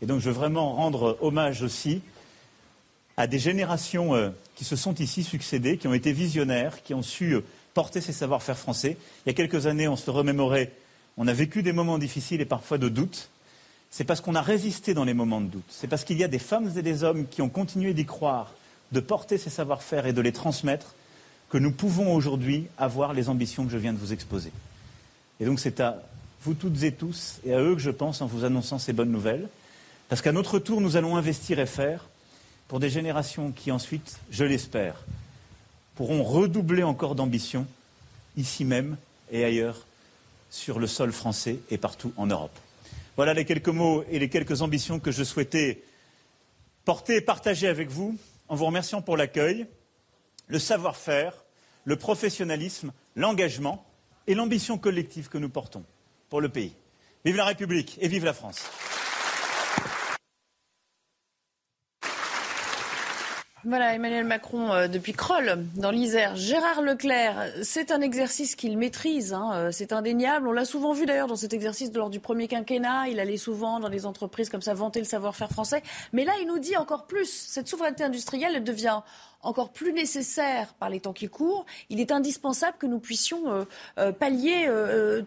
Et donc je veux vraiment rendre hommage aussi à des générations euh, qui se sont ici succédées, qui ont été visionnaires, qui ont su euh, porter ces savoir-faire français. Il y a quelques années, on se remémorait, on a vécu des moments difficiles et parfois de doute. C'est parce qu'on a résisté dans les moments de doute. C'est parce qu'il y a des femmes et des hommes qui ont continué d'y croire, de porter ces savoir-faire et de les transmettre, que nous pouvons aujourd'hui avoir les ambitions que je viens de vous exposer. Et donc c'est à vous toutes et tous et à eux que je pense en vous annonçant ces bonnes nouvelles. Parce qu'à notre tour, nous allons investir et faire pour des générations qui ensuite, je l'espère, pourront redoubler encore d'ambition, ici même et ailleurs, sur le sol français et partout en Europe. Voilà les quelques mots et les quelques ambitions que je souhaitais porter et partager avec vous, en vous remerciant pour l'accueil, le savoir-faire, le professionnalisme, l'engagement et l'ambition collective que nous portons pour le pays. Vive la République et vive la France. Voilà, Emmanuel Macron euh, depuis Kroll, dans l'Isère. Gérard Leclerc, c'est un exercice qu'il maîtrise, hein, euh, c'est indéniable. On l'a souvent vu d'ailleurs dans cet exercice lors du premier quinquennat. Il allait souvent dans des entreprises comme ça vanter le savoir-faire français. Mais là, il nous dit encore plus. Cette souveraineté industrielle elle devient encore plus nécessaire par les temps qui courent. Il est indispensable que nous puissions euh, pallier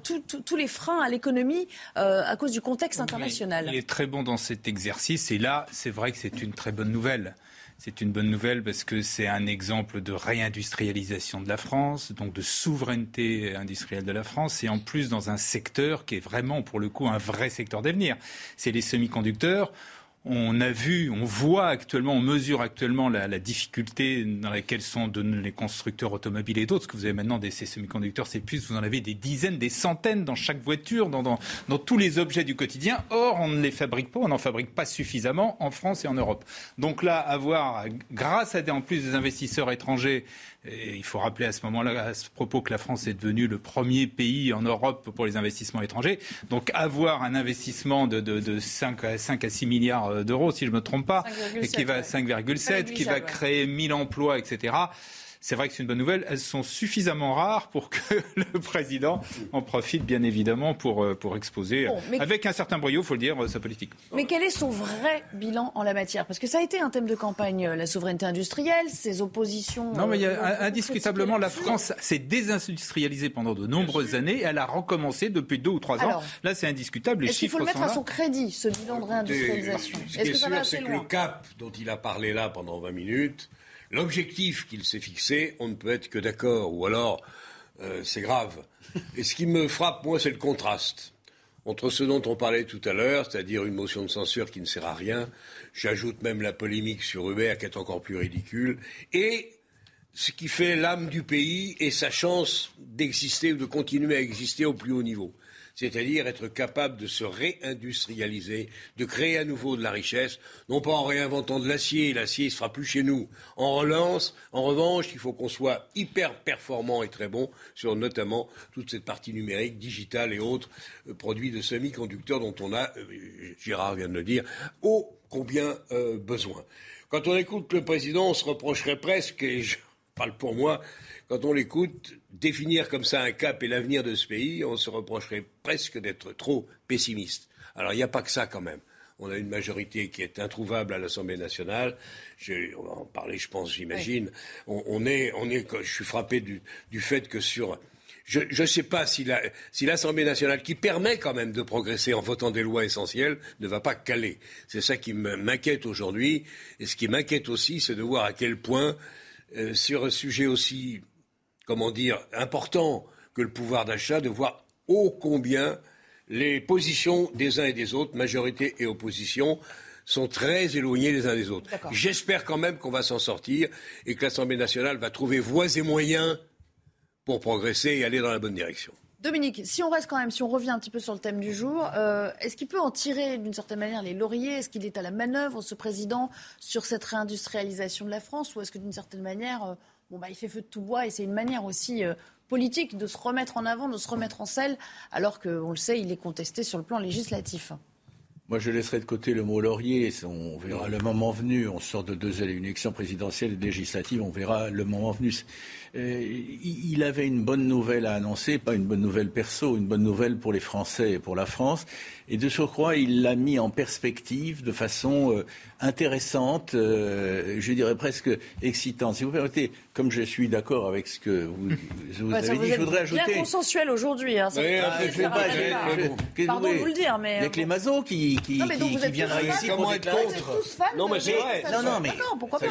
tous les freins à l'économie à cause du contexte international. Il est très bon dans cet exercice et là, c'est vrai que c'est une très bonne nouvelle. C'est une bonne nouvelle parce que c'est un exemple de réindustrialisation de la France, donc de souveraineté industrielle de la France, et en plus dans un secteur qui est vraiment, pour le coup, un vrai secteur d'avenir. C'est les semi-conducteurs on a vu, on voit actuellement, on mesure actuellement la, difficulté dans laquelle sont les constructeurs automobiles et d'autres. Parce que vous avez maintenant des ces semi-conducteurs, c'est plus, vous en avez des dizaines, des centaines dans chaque voiture, dans, tous les objets du quotidien. Or, on ne les fabrique pas, on n'en fabrique pas suffisamment en France et en Europe. Donc là, avoir, grâce à des, en plus des investisseurs étrangers, et il faut rappeler à ce moment-là, à ce propos, que la France est devenue le premier pays en Europe pour les investissements étrangers. Donc avoir un investissement de, de, de 5, à, 5 à 6 milliards d'euros, si je ne me trompe pas, et qui va à 5,7, qui va créer 1000 emplois, etc c'est vrai que c'est une bonne nouvelle. Elles sont suffisamment rares pour que le président en profite, bien évidemment, pour, euh, pour exposer, avec un certain brio, il faut le dire, sa politique. Mais quel est son vrai bilan en la matière? Parce que ça a été un thème de campagne, euh, la souveraineté industrielle, ses oppositions. Non, mais il y a euh, indiscutablement, la France s'est désindustrialisée pendant de nombreuses années et elle a recommencé depuis deux ou trois ans. là, c'est indiscutable. Est-ce qu'il faut le mettre à son crédit, ce bilan de réindustrialisation? Ce qui est, sûr, c'est que le cap dont il a parlé là pendant 20 minutes, L'objectif qu'il s'est fixé, on ne peut être que d'accord, ou alors euh, c'est grave. Et ce qui me frappe, moi, c'est le contraste entre ce dont on parlait tout à l'heure, c'est-à-dire une motion de censure qui ne sert à rien, j'ajoute même la polémique sur Uber qui est encore plus ridicule, et ce qui fait l'âme du pays et sa chance d'exister ou de continuer à exister au plus haut niveau c'est-à-dire être capable de se réindustrialiser, de créer à nouveau de la richesse, non pas en réinventant de l'acier, l'acier ne se fera plus chez nous. En relance, en revanche, il faut qu'on soit hyper performant et très bon sur notamment toute cette partie numérique, digitale et autres euh, produits de semi-conducteurs dont on a, euh, Gérard vient de le dire, ô combien euh, besoin. Quand on écoute le président, on se reprocherait presque, et je parle pour moi, quand on l'écoute, définir comme ça un cap et l'avenir de ce pays, on se reprocherait presque d'être trop pessimiste. Alors il n'y a pas que ça quand même. On a une majorité qui est introuvable à l'Assemblée nationale. on va en parler, je pense, j'imagine. On, est, on est, je suis frappé du, fait que sur je ne sais pas si l'Assemblée nationale, qui permet quand même de progresser en votant des lois essentielles, ne va pas caler. C'est ça qui m'inquiète aujourd'hui. Et ce qui m'inquiète aussi, c'est de voir à quel point, euh, sur un sujet aussi, comment dire, important que le pouvoir d'achat, de voir ô combien les positions des uns et des autres, majorité et opposition, sont très éloignées les uns des autres. J'espère quand même qu'on va s'en sortir et que l'Assemblée nationale va trouver voies et moyens pour progresser et aller dans la bonne direction. Dominique, si on reste quand même, si on revient un petit peu sur le thème du jour, euh, est-ce qu'il peut en tirer d'une certaine manière les lauriers? Est-ce qu'il est à la manœuvre, ce président, sur cette réindustrialisation de la France? Ou est-ce que d'une certaine manière, euh, bon, bah, il fait feu de tout bois et c'est une manière aussi euh, politique de se remettre en avant, de se remettre en selle, alors qu'on le sait, il est contesté sur le plan législatif. Moi, je laisserai de côté le mot laurier. On verra le moment venu. On sort de deux élections présidentielles et législatives. On verra le moment venu. Euh, il avait une bonne nouvelle à annoncer, pas une bonne nouvelle perso, une bonne nouvelle pour les Français et pour la France. Et de surcroît, il l'a mis en perspective de façon euh, intéressante, euh, je dirais presque excitante. Si vous permettez, comme je suis d'accord avec ce que vous, vous avez dit, je voudrais ajouter. Bien consensuel aujourd'hui. Hein, oui, je vais pas, je, Pardon de vous le dire, mais avec les mazos qui qui, non, mais donc qui, qui viendra ici pour déclarer. Non, mais c'est vrai. Non, non, mais pourquoi pas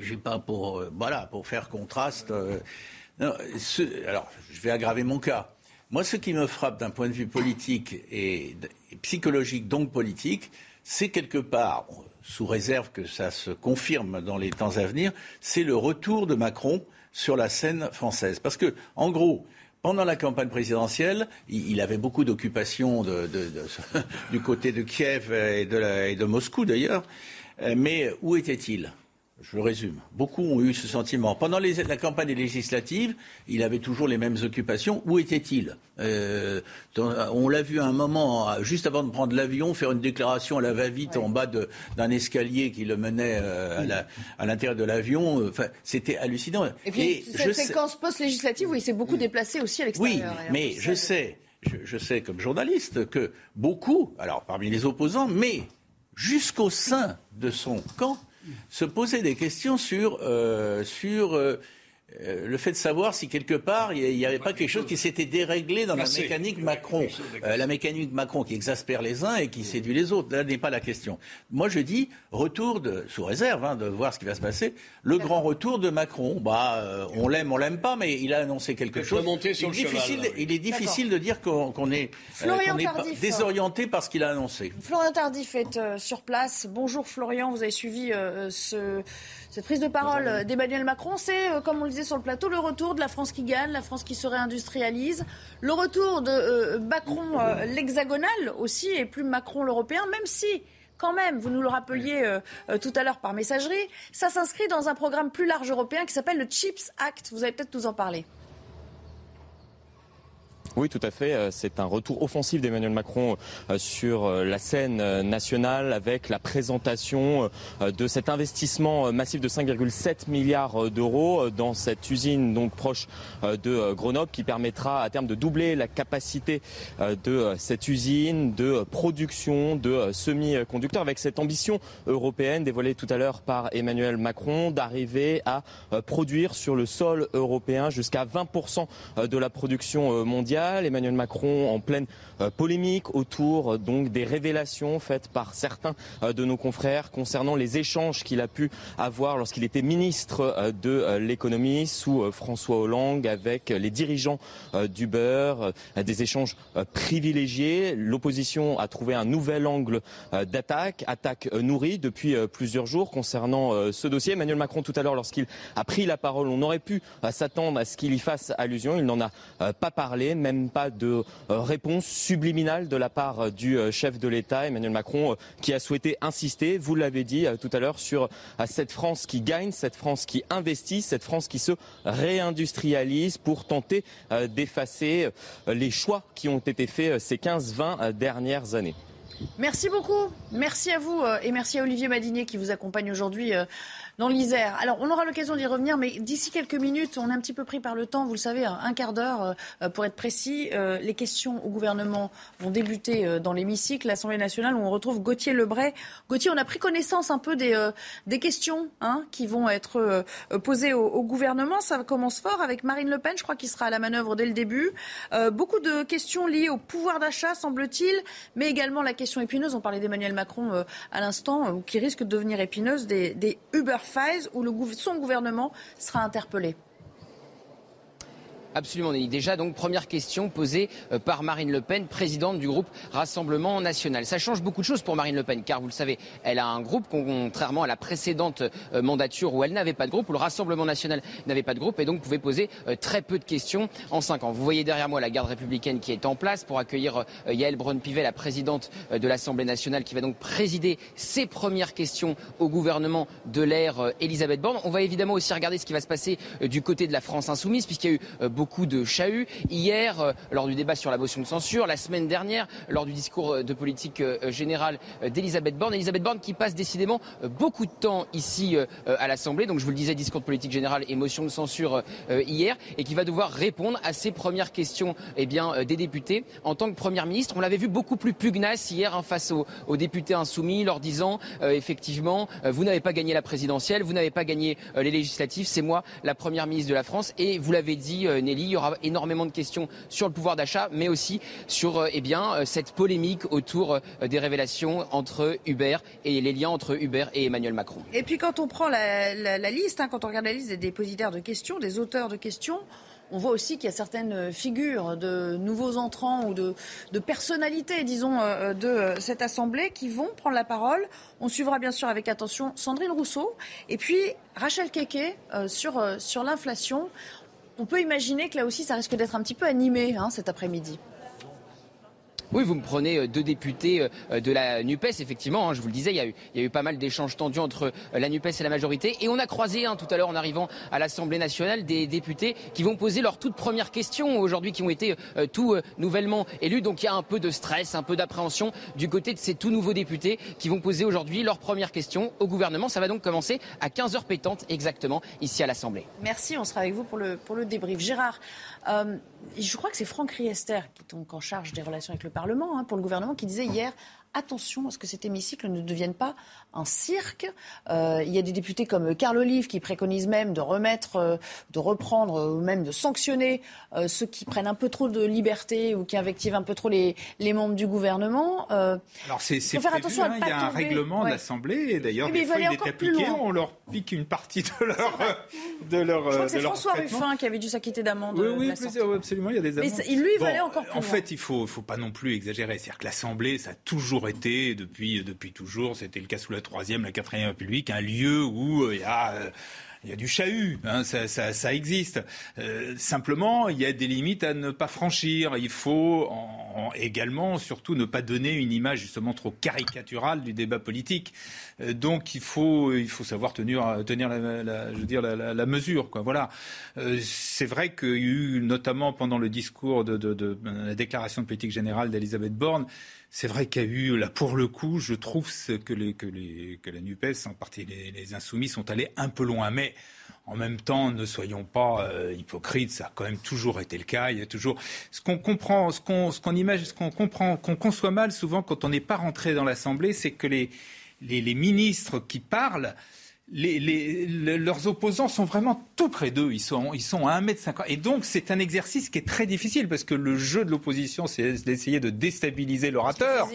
J'ai pas pour euh, voilà pour faire contraste. Ce, alors, je vais aggraver mon cas. Moi, ce qui me frappe d'un point de vue politique et, psychologique, donc politique, c'est quelque part, sous réserve que ça se confirme dans les temps à venir, c'est le retour de Macron sur la scène française. Parce que, en gros, pendant la campagne présidentielle, il, avait beaucoup d'occupations du côté de Kiev et de Moscou d'ailleurs. Euh, mais où était-il? Je le résume. Beaucoup ont eu ce sentiment. Pendant la campagne législative, il avait toujours les mêmes occupations. Où était-il euh, On l'a vu à un moment, juste avant de prendre l'avion, faire une déclaration à la va-vite en bas d'un escalier qui le menait euh, à l'intérieur de l'avion. Enfin, C'était hallucinant. Et puis, cette séquence post-législative où il s'est beaucoup déplacé aussi à l'extérieur. Oui, mais je sais, je sais comme journaliste que beaucoup, alors parmi les opposants, mais jusqu'au sein de son camp, se poser des questions sur, euh, sur euh, euh, le fait de savoir si quelque part il n'y avait pas quelque chose qui s'était déréglé dans la mécanique Macron, euh, la mécanique Macron qui exaspère les uns et qui séduit les autres. Là n'est pas la question. Moi je dis retour de, sous réserve hein, de voir ce qui va se passer, le grand retour de Macron. Bah euh, on l'aime, on l'aime pas, mais il a annoncé quelque chose. il, est difficile, il est difficile de dire qu'on est, désorienté par ce qu'il a annoncé. Florian Tardif est sur place. Bonjour Florian, vous avez suivi ce cette prise de parole d'Emmanuel Macron, c'est, euh, comme on le disait sur le plateau, le retour de la France qui gagne, la France qui se réindustrialise, le retour de euh, Macron euh, l'hexagonal aussi, et plus Macron l'européen, même si quand même, vous nous le rappeliez tout à l'heure par messagerie, ça s'inscrit dans un programme plus large européen qui s'appelle le CHIPS Act. Vous allez peut-être nous en parler. Oui, tout à fait. Euh, c'est un retour offensif d'Emmanuel Macron euh, sur euh, la scène nationale avec la présentation de cet investissement massif de 5,7 milliards d'euros dans cette usine donc proche de Grenoble qui permettra à terme de doubler la capacité de cette usine de production de semi-conducteurs avec cette ambition européenne dévoilée tout à l'heure par Emmanuel Macron d'arriver à produire sur le sol européen jusqu'à 20% de la production mondiale Emmanuel Macron en pleine polémique autour euh, donc des révélations faites par certains euh, de nos confrères concernant les échanges qu'il a pu avoir lorsqu'il était ministre de l'économie sous François Hollande avec les dirigeants du beurre, des échanges privilégiés. L'opposition a trouvé un nouvel angle d'attaque, attaque nourrie depuis plusieurs jours concernant ce dossier. Emmanuel Macron tout à l'heure lorsqu'il a pris la parole, on aurait pu s'attendre à ce qu'il y fasse allusion. Il n'en a pas parlé, même pas de réponse subliminale de la part euh, du euh, chef de l'État, Emmanuel Macron, euh, qui a souhaité insister, vous l'avez dit tout à l'heure, sur cette France qui gagne, cette France qui investit, cette France qui se réindustrialise pour tenter d'effacer les choix qui ont été faits ces 15-20 dernières années. Merci beaucoup. Merci à vous et merci à Olivier Madinier qui vous accompagne aujourd'hui dans l'Isère. Alors, on aura l'occasion d'y revenir, mais d'ici quelques minutes, on est un petit peu pris par le temps. Vous le savez, un quart d'heure, euh, pour être précis. Euh, les questions au gouvernement vont débuter euh, dans l'hémicycle, l'Assemblée nationale, où on retrouve Gauthier Lebray. Gauthier, on a pris connaissance un peu des, des questions hein, qui vont être posées au, gouvernement. Ça commence fort avec Marine Le Pen, je crois qu'il sera à la manœuvre dès le début. beaucoup de questions liées au pouvoir d'achat, semble-t-il, mais également la question épineuse, on parlait d'Emmanuel Macron à l'instant, qui risque de devenir épineuse, des, des Uber Files, où son gouvernement sera interpellé. Absolument, Déjà, donc, première question posée euh, par Marine Le Pen, présidente du groupe Rassemblement National. Ça change beaucoup de choses pour Marine Le Pen, car vous le savez, elle a un groupe, contrairement à la précédente euh, mandature où elle n'avait pas de groupe, où le Rassemblement National n'avait pas de groupe, et donc pouvait poser euh, très peu de questions en cinq ans. Vous voyez derrière moi la garde républicaine qui est en place pour accueillir Yael Braun-Pivet, la présidente de l'Assemblée nationale, qui va donc présider ses premières questions au gouvernement de l'ère Elisabeth Borne. On va évidemment aussi regarder ce qui va se passer du côté de la France insoumise, puisqu'il y a eu beaucoup beaucoup de chahuts. Hier, euh, lors du débat sur la motion de censure, la semaine dernière, lors du discours euh, de politique euh, générale d'Elisabeth Borne. Elisabeth Borne qui passe décidément beaucoup de temps ici à l'Assemblée. Donc je vous le disais, discours de politique générale et motion de censure hier, et qui va devoir répondre à ces premières questions eh des députés en tant que Première ministre. On l'avait vu beaucoup plus pugnace hier hein, face aux, députés insoumis, leur disant effectivement, vous n'avez pas gagné la présidentielle, vous n'avez pas gagné les législatives, c'est moi la Première ministre de la France. Et vous l'avez dit, il y aura énormément de questions sur le pouvoir d'achat, mais aussi sur euh, eh euh, cette polémique autour euh, des révélations entre Uber et les liens entre Uber et Emmanuel Macron. Et puis quand on prend la, liste, hein, quand on regarde la liste des dépositaires de questions, des auteurs de questions, on voit aussi qu'il y a certaines figures de nouveaux entrants ou de, personnalités, disons, de cette Assemblée qui vont prendre la parole. On suivra bien sûr avec attention Sandrine Rousseau et puis Rachel Keke sur l'inflation on peut imaginer que là aussi, ça risque d'être un petit peu animé hein, cet après-midi. Oui, vous me prenez euh, deux députés euh, de la NUPES, effectivement, hein, je vous le disais, il y, a eu, pas mal d'échanges tendus entre euh, la NUPES et la majorité. Et on a croisé tout à l'heure en arrivant à l'Assemblée nationale des députés qui vont poser leurs toutes premières questions aujourd'hui, qui ont été tout nouvellement élus. Donc il y a un peu de stress, un peu d'appréhension du côté de ces tout nouveaux députés qui vont poser aujourd'hui leurs premières questions au gouvernement. Ça va donc commencer à 15h pétantes exactement ici à l'Assemblée. Merci, on sera avec vous pour le, pour le débrief. Gérard, je crois que c'est Franck Riester qui est donc en charge des relations avec le Parlement, hein, pour le gouvernement, qui disait hier attention à ce que cet hémicycle ne devienne pas un cirque. Euh, il y a des députés comme Carl Olive qui préconisent même de remettre, euh, de reprendre ou même de sanctionner euh, ceux qui prennent un peu trop de liberté ou qui invectivent un peu trop les, les membres du gouvernement. Alors c'est faire attention à hein, Il y a un règlement d'assemblée et d'ailleurs des fois il est appliqué, on leur pique une partie de leur de leur. Je crois que c'est François Ruffin qui avait dû s'acquitter d'amende. Oui, oui, absolument, il y a des amendes. Mais lui, il va aller encore plus En fait, il faut, faut pas non plus exagérer. C'est-à-dire que l'Assemblée, ça a toujours été, depuis, depuis toujours, c'était le cas sous la Troisième, la Quatrième République, un lieu où euh, il y a euh, il y a du chahut, hein, ça, ça, ça, existe. Euh, simplement, il y a des limites à ne pas franchir. Il faut en, également, surtout, ne pas donner une image justement trop caricaturale du débat politique. Euh, donc, il faut, il faut savoir tenir, tenir la, la je veux dire, la, la, mesure. Quoi. Voilà. Euh, c'est vrai qu'il y a eu, notamment pendant le discours de, de, de la déclaration de politique générale d'Elisabeth Borne, c'est vrai qu'il y a eu, là, pour le coup, je trouve que, les, que, les, que la NUPES, en partie les, les, Insoumis, sont allés un peu loin. Mais en même temps, ne soyons pas euh, hypocrites, ça a quand même toujours été le cas. Il y a toujours ce qu'on comprend, ce qu'on ce qu'on imagine, ce qu'on comprend, qu'on conçoit mal souvent quand on n'est pas rentré dans l'Assemblée, c'est que les, les, les ministres qui parlent les, leurs opposants sont vraiment tout près d'eux. Ils sont, ils sont à 1m50. Et donc, c'est un exercice qui est très difficile parce que le jeu de l'opposition, c'est d'essayer de déstabiliser l'orateur.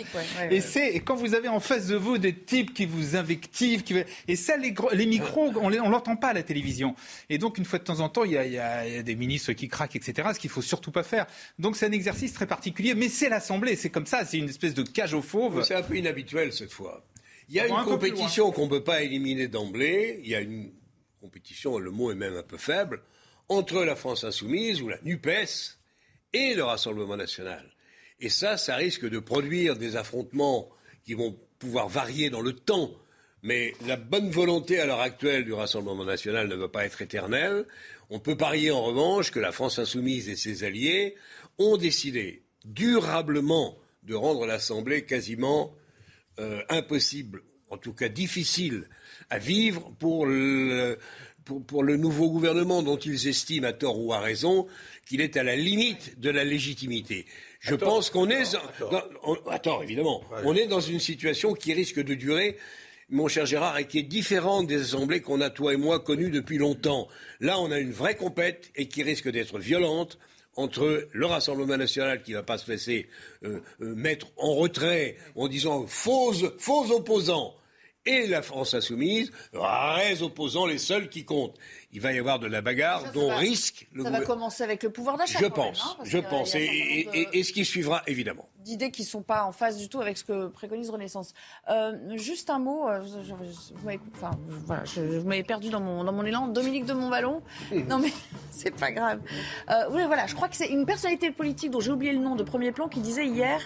et c'est, quand vous avez en face de vous des types qui vous invectivent, qui, et ça, les, les micros, on ne l'entend pas à la télévision. Et donc, une fois de temps en temps, il y a, il y a des ministres qui craquent, etc. Ce qu'il faut surtout pas faire. Donc, c'est un exercice très particulier. Mais c'est l'Assemblée. C'est comme ça. C'est une espèce de cage aux fauves. C'est un peu inhabituel cette fois. Il y a une compétition qu'on ne peut pas éliminer d'emblée. Il y a une compétition, le mot est même un peu faible, entre la France insoumise ou la NUPES et le Rassemblement national. Et ça, ça risque de produire des affrontements qui vont pouvoir varier dans le temps. Mais la bonne volonté à l'heure actuelle du Rassemblement national ne va pas être éternelle. On peut parier en revanche que la France insoumise et ses alliés ont décidé durablement de rendre l'Assemblée quasiment euh, impossible en tout cas difficile à vivre pour le, pour, le nouveau gouvernement dont ils estiment, à tort ou à raison, qu'il est à la limite de la légitimité. Je pense qu'on est. Attends, évidemment. On est dans une situation qui risque de durer mon cher Gérard, et qui est différente des assemblées qu'on a, toi et moi, connues depuis longtemps. Là, on a une vraie compète et qui risque d'être violente entre le Rassemblement national qui ne va pas se laisser euh, euh, mettre en retrait en disant faux, faux opposants et la France insoumise, vrais opposants, les seuls qui comptent. Il va y avoir de la bagarre dont risque le Ça va commencer avec le pouvoir d'achat. Je pense, hein, je pense, et, ce qui suivra évidemment. D'idées qui ne sont pas en phase du tout avec ce que préconise Renaissance. Euh, juste un mot, euh, je, vous m'avez perdu dans mon, dans mon élan. Dominique de Montballon, non mais c'est pas grave. Euh, oui, voilà, je crois que c'est une personnalité politique dont j'ai oublié le nom de premier plan qui disait hier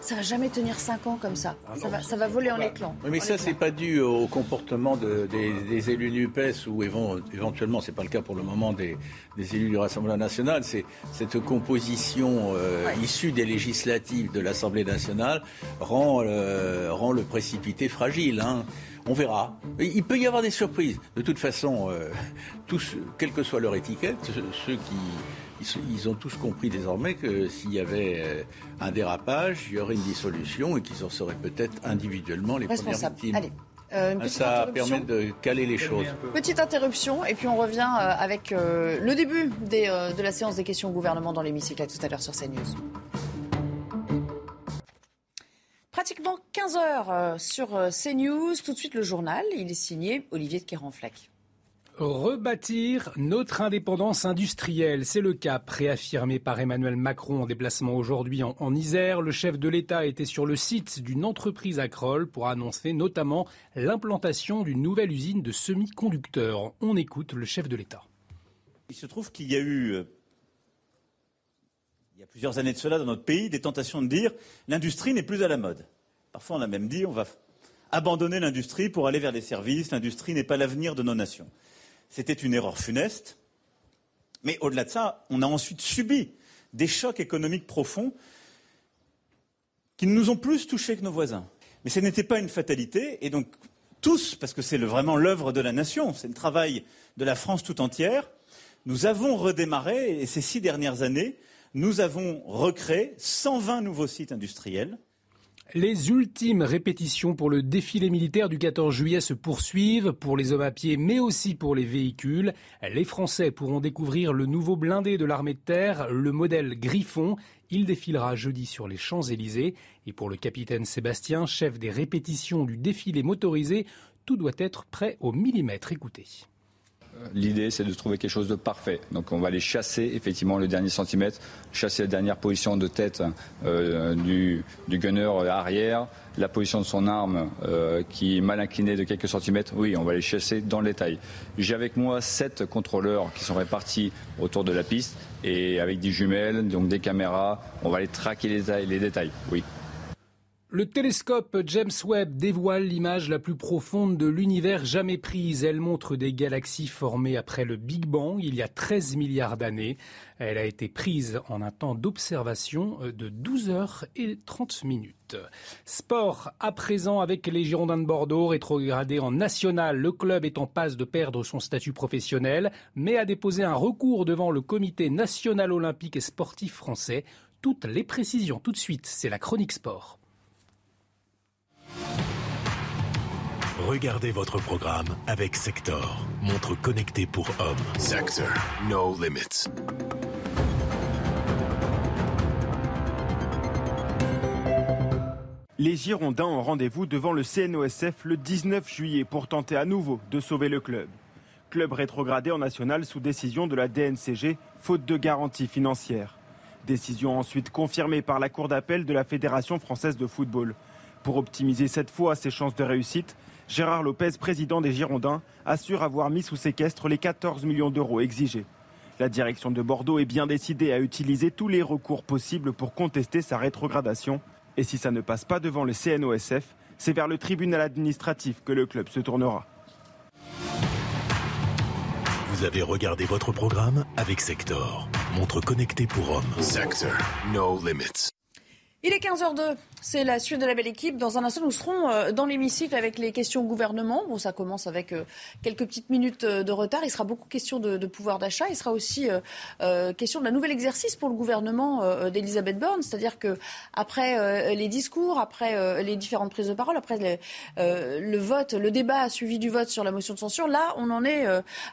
ça va jamais tenir 5 ans comme ça. Ah ça, va, ça, va, voler en éclats. mais ça, c'est pas dû au comportement des, élus NUPES ou éventuellement, c'est pas le cas pour le moment des, élus du Rassemblement national. C'est cette composition euh, issue des législatives de l'Assemblée nationale rend, euh, rend le précipité fragile. Hein. On verra. Il peut y avoir des surprises. De toute façon, euh, tous, quelle que soit leur étiquette, ceux qui ils, ont tous compris désormais que s'il y avait euh, un dérapage, il y aurait une dissolution et qu'ils en seraient peut-être individuellement les premières victimes. Allez. Euh, ça permet de caler les choses. Petite interruption et puis on revient euh, avec le début de la séance des questions au gouvernement dans l'hémicycle tout à l'heure sur CNews. Pratiquement 15 heures sur CNews. Tout de suite le journal. Il est signé Olivier de Kéranfleck. Rebâtir notre indépendance industrielle, c'est le cap réaffirmé par Emmanuel Macron en déplacement aujourd'hui en, Isère. Le chef de l'État était sur le site d'une entreprise à Kroll pour annoncer notamment l'implantation d'une nouvelle usine de semi-conducteurs. On écoute le chef de l'État. Il se trouve qu'il y a eu, euh, il y a plusieurs années de cela dans notre pays, des tentations de dire l'industrie n'est plus à la mode. Parfois on a même dit on va abandonner l'industrie pour aller vers les services, l'industrie n'est pas l'avenir de nos nations. C'était une erreur funeste. Mais au-delà de ça, on a ensuite subi des chocs économiques profonds qui nous ont plus touchés que nos voisins. Mais ce n'était pas une fatalité, et donc tous, parce que c'est vraiment l'œuvre de la nation, c'est le travail de la France tout entière, nous avons redémarré, et ces six dernières années, nous avons recréé 120 nouveaux sites industriels, les ultimes répétitions pour le défilé militaire du 14 juillet se poursuivent pour les hommes à pied mais aussi pour les véhicules. Les Français pourront découvrir le nouveau blindé de l'armée de terre, le modèle Griffon. Il défilera jeudi sur les Champs-Élysées. Et pour le capitaine Sébastien, chef des répétitions du défilé motorisé, tout doit être prêt au millimètre. Écoutez. L'idée, c'est de trouver quelque chose de parfait. Donc, on va aller chasser effectivement le dernier centimètre, chasser la dernière position de tête euh, du, gunner arrière, la position de son arme euh, qui est mal inclinée de quelques centimètres. Oui, on va les chasser dans le détail. J'ai avec moi sept contrôleurs qui sont répartis autour de la piste et avec des jumelles, donc des caméras. On va aller traquer les, les détails. Oui. Le télescope James Webb dévoile l'image la plus profonde de l'univers jamais prise. Elle montre des galaxies formées après le Big Bang il y a 13 milliards d'années. Elle a été prise en un temps d'observation de 12 heures et 30 minutes. Sport à présent avec les Girondins de Bordeaux rétrogradés en national. Le club est en passe de perdre son statut professionnel mais a déposé un recours devant le comité national olympique et sportif français. Toutes les précisions tout de suite, c'est la chronique sport. Regardez votre programme avec Sector, montre connectée pour hommes. Sector, no limits. Les Girondins ont rendez-vous devant le CNOSF le 19 juillet pour tenter à nouveau de sauver le club. Club rétrogradé en national sous décision de la DNCG, faute de garantie financière. Décision ensuite confirmée par la Cour d'appel de la Fédération française de football. Pour optimiser cette fois ses chances de réussite, Gérard Lopez, président des Girondins, assure avoir mis sous séquestre les 14 millions d'euros exigés. La direction de Bordeaux est bien décidée à utiliser tous les recours possibles pour contester sa rétrogradation. Et si ça ne passe pas devant le CNOSF, c'est vers le tribunal administratif que le club se tournera. Vous avez regardé votre programme avec Sector, montre connectée pour hommes. Sector, no limits. Il est 15h02 C'est la suite de la belle équipe. Dans un instant, nous serons euh, dans l'hémicycle avec les questions au gouvernement. Bon, ça commence avec euh, quelques petites minutes euh, de retard. Il sera beaucoup question de, pouvoir d'achat. Il sera aussi question d'un nouvel exercice pour le gouvernement d'Elisabeth Borne. C'est-à-dire que après les discours, après les différentes prises de parole, après le vote, le débat suivi du vote sur la motion de censure, là, on en est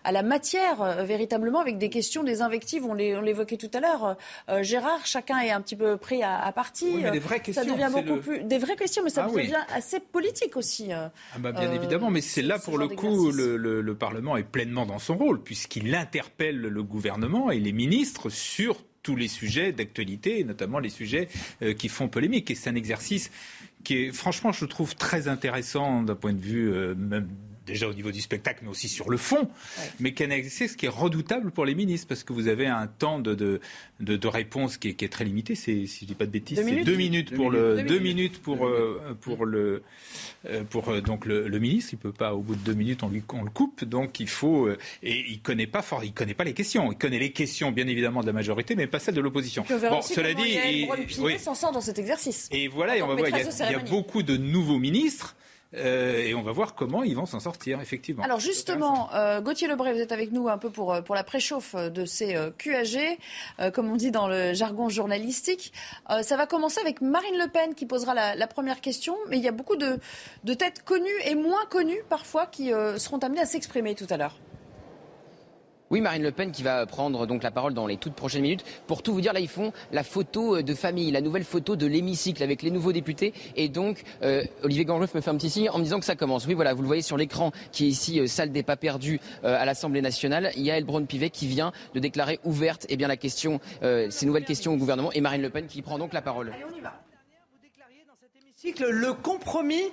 à la matière véritablement avec des questions, des invectives. On l'évoquait tout à l'heure. Gérard, chacun est un petit peu pris à, partie. Oui, mais les vraies questions, des vraies questions, mais ça ah devient assez politique aussi. Euh, ah bah bien euh, évidemment, mais c'est là pour le coup le, le, Parlement est pleinement dans son rôle puisqu'il interpelle le gouvernement et les ministres sur tous les sujets d'actualité, notamment les sujets euh, qui font polémique. Et c'est un exercice qui est, franchement, je trouve très intéressant d'un point de vue même déjà au niveau du spectacle, mais aussi sur le fond. Mais c'est ce qui est redoutable pour les ministres, parce que vous avez un temps de, de, de, réponse qui est, qui est, très limité. C'est, si je dis pas de bêtises, c'est deux minutes pour le, deux minutes pour, euh, pour le, euh, pour euh, donc le, ministre. Il peut pas, au bout de deux minutes, on lui, on le coupe. Donc il faut, et il connaît pas fort, il connaît pas les questions. Il connaît les questions, bien évidemment, de la majorité, mais pas celles de l'opposition. Bon, cela dit, et, oui. s'en sort dans cet exercice. Et voilà, et on va voir, il y a beaucoup de nouveaux ministres. Euh, et on va voir comment ils vont s'en sortir, effectivement. Alors justement, euh, Gauthier Lebray, vous êtes avec nous un peu pour, euh, pour la préchauffe de ces QAG, comme on dit dans le jargon journalistique. ça va commencer avec Marine Le Pen qui posera la, première question, mais il y a beaucoup de, de, têtes connues et moins connues parfois qui seront amenées à s'exprimer tout à l'heure. Oui, Marine Le Pen qui va prendre donc la parole dans les toutes prochaines minutes. Pour tout vous dire, là, ils font la photo euh, de famille, la nouvelle photo de l'hémicycle avec les nouveaux députés. Et donc, euh, Olivier Gangloff me fait un petit signe en me disant que ça commence. Oui, voilà, vous le voyez sur l'écran qui est ici, euh, salle des pas perdus à l'Assemblée nationale. Il y a Elbron Pivet qui vient de déclarer ouverte eh bien, la question, ces nouvelles questions au gouvernement. Et Marine Le Pen qui prend donc la parole. Allez, on y va. Vous déclariez dans cet hémicycle le compromis,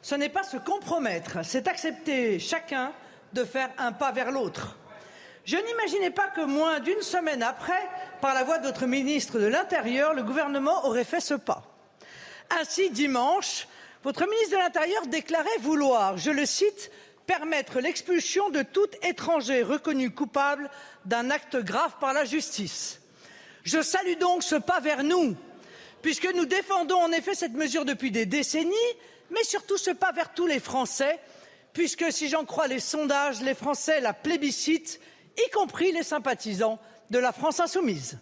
ce n'est pas se compromettre, c'est accepter chacun de faire un pas vers l'autre. Je n'imaginais pas que moins d'une semaine après, par la voix de votre ministre de l'Intérieur, le gouvernement aurait fait ce pas. Ainsi, dimanche, votre ministre de l'Intérieur déclarait vouloir, je le cite, permettre l'expulsion de tout étranger reconnu coupable d'un acte grave par la justice. Je salue donc ce pas vers nous, puisque nous défendons en effet cette mesure depuis des décennies, mais surtout ce pas vers tous les Français, puisque si j'en crois les sondages, les Français la plébiscitent y compris les sympathisants de la France insoumise.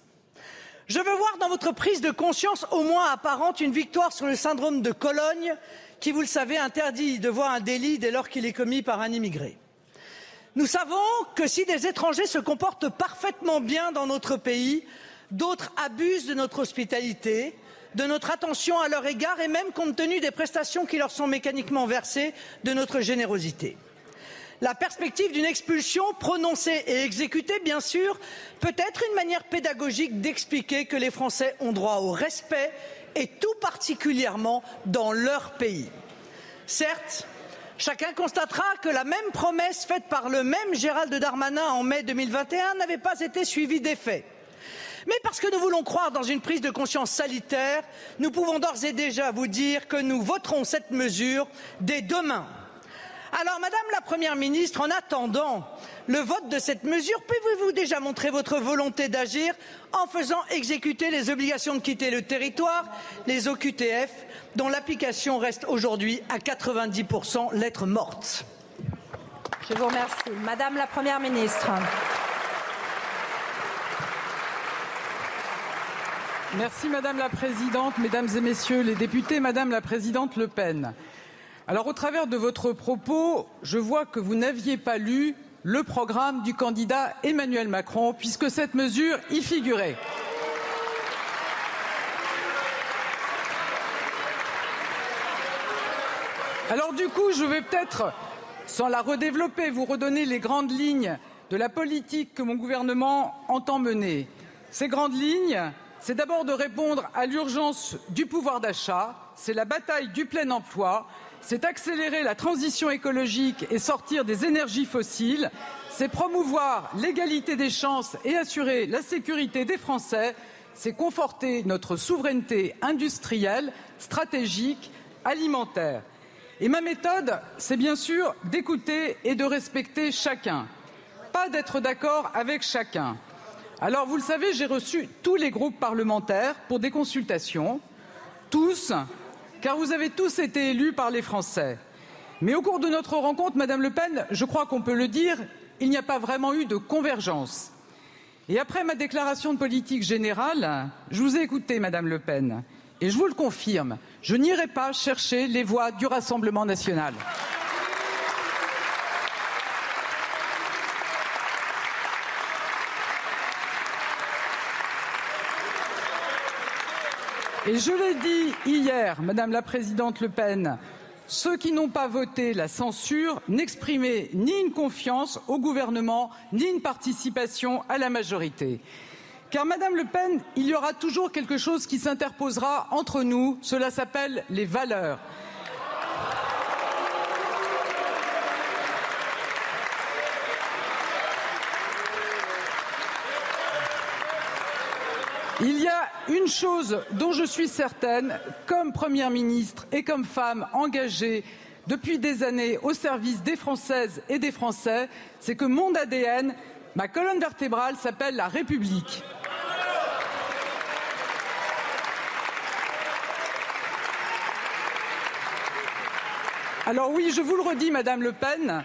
Je veux voir dans votre prise de conscience au moins apparente une victoire sur le syndrome de Cologne, qui, vous le savez, interdit de voir un délit dès lors qu'il est commis par un immigré. Nous savons que si des étrangers se comportent parfaitement bien dans notre pays, d'autres abusent de notre hospitalité, de notre attention à leur égard et même compte tenu des prestations qui leur sont mécaniquement versées, de notre générosité. La perspective d'une expulsion prononcée et exécutée, bien sûr, peut être une manière pédagogique d'expliquer que les Français ont droit au respect et tout particulièrement dans leur pays. Certes, chacun constatera que la même promesse faite par le même Gérald Darmanin en mai 2021 n'avait pas été suivie d'effet. Mais parce que nous voulons croire dans une prise de conscience sanitaire, nous pouvons d'ores et déjà vous dire que nous voterons cette mesure dès demain. Alors, Madame la Première ministre, en attendant le vote de cette mesure, pouvez-vous déjà montrer votre volonté d'agir en faisant exécuter les obligations de quitter le territoire, les OQTF, dont l'application reste aujourd'hui à 90% lettres mortes? Je vous remercie. Madame la Première ministre. Merci Madame la Présidente, Mesdames et Messieurs les députés, Madame la Présidente Le Pen. Alors, au travers de votre propos, je vois que vous n'aviez pas lu le programme du candidat Emmanuel Macron, puisque cette mesure y figurait. Alors du coup, je vais peut-être, sans la redévelopper, vous redonner les grandes lignes de la politique que mon gouvernement entend mener. Ces grandes lignes, c'est d'abord de répondre à l'urgence du pouvoir d'achat, c'est la bataille du plein emploi, c'est accélérer la transition écologique et sortir des énergies fossiles, c'est promouvoir l'égalité des chances et assurer la sécurité des Français, c'est conforter notre souveraineté industrielle, stratégique, alimentaire. Et ma méthode, c'est bien sûr d'écouter et de respecter chacun, pas d'être d'accord avec chacun. Alors, vous le savez, j'ai reçu tous les groupes parlementaires pour des consultations. Tous car vous avez tous été élus par les Français. Mais au cours de notre rencontre, Madame Le Pen, je crois qu'on peut le dire, il n'y a pas vraiment eu de convergence. Et après ma déclaration de politique générale, je vous ai écouté, Madame Le Pen, et je vous le confirme, je n'irai pas chercher les voix du Rassemblement national. Je l'ai dit hier, Madame la Présidente Le Pen, ceux qui n'ont pas voté la censure n'exprimaient ni une confiance au gouvernement, ni une participation à la majorité. Car, Madame Le Pen, il y aura toujours quelque chose qui s'interposera entre nous, cela s'appelle les valeurs. Chose dont je suis certaine, comme Première ministre et comme femme engagée depuis des années au service des Françaises et des Français, c'est que mon ADN, ma colonne vertébrale s'appelle la République. Alors oui, je vous le redis, Madame Le Pen,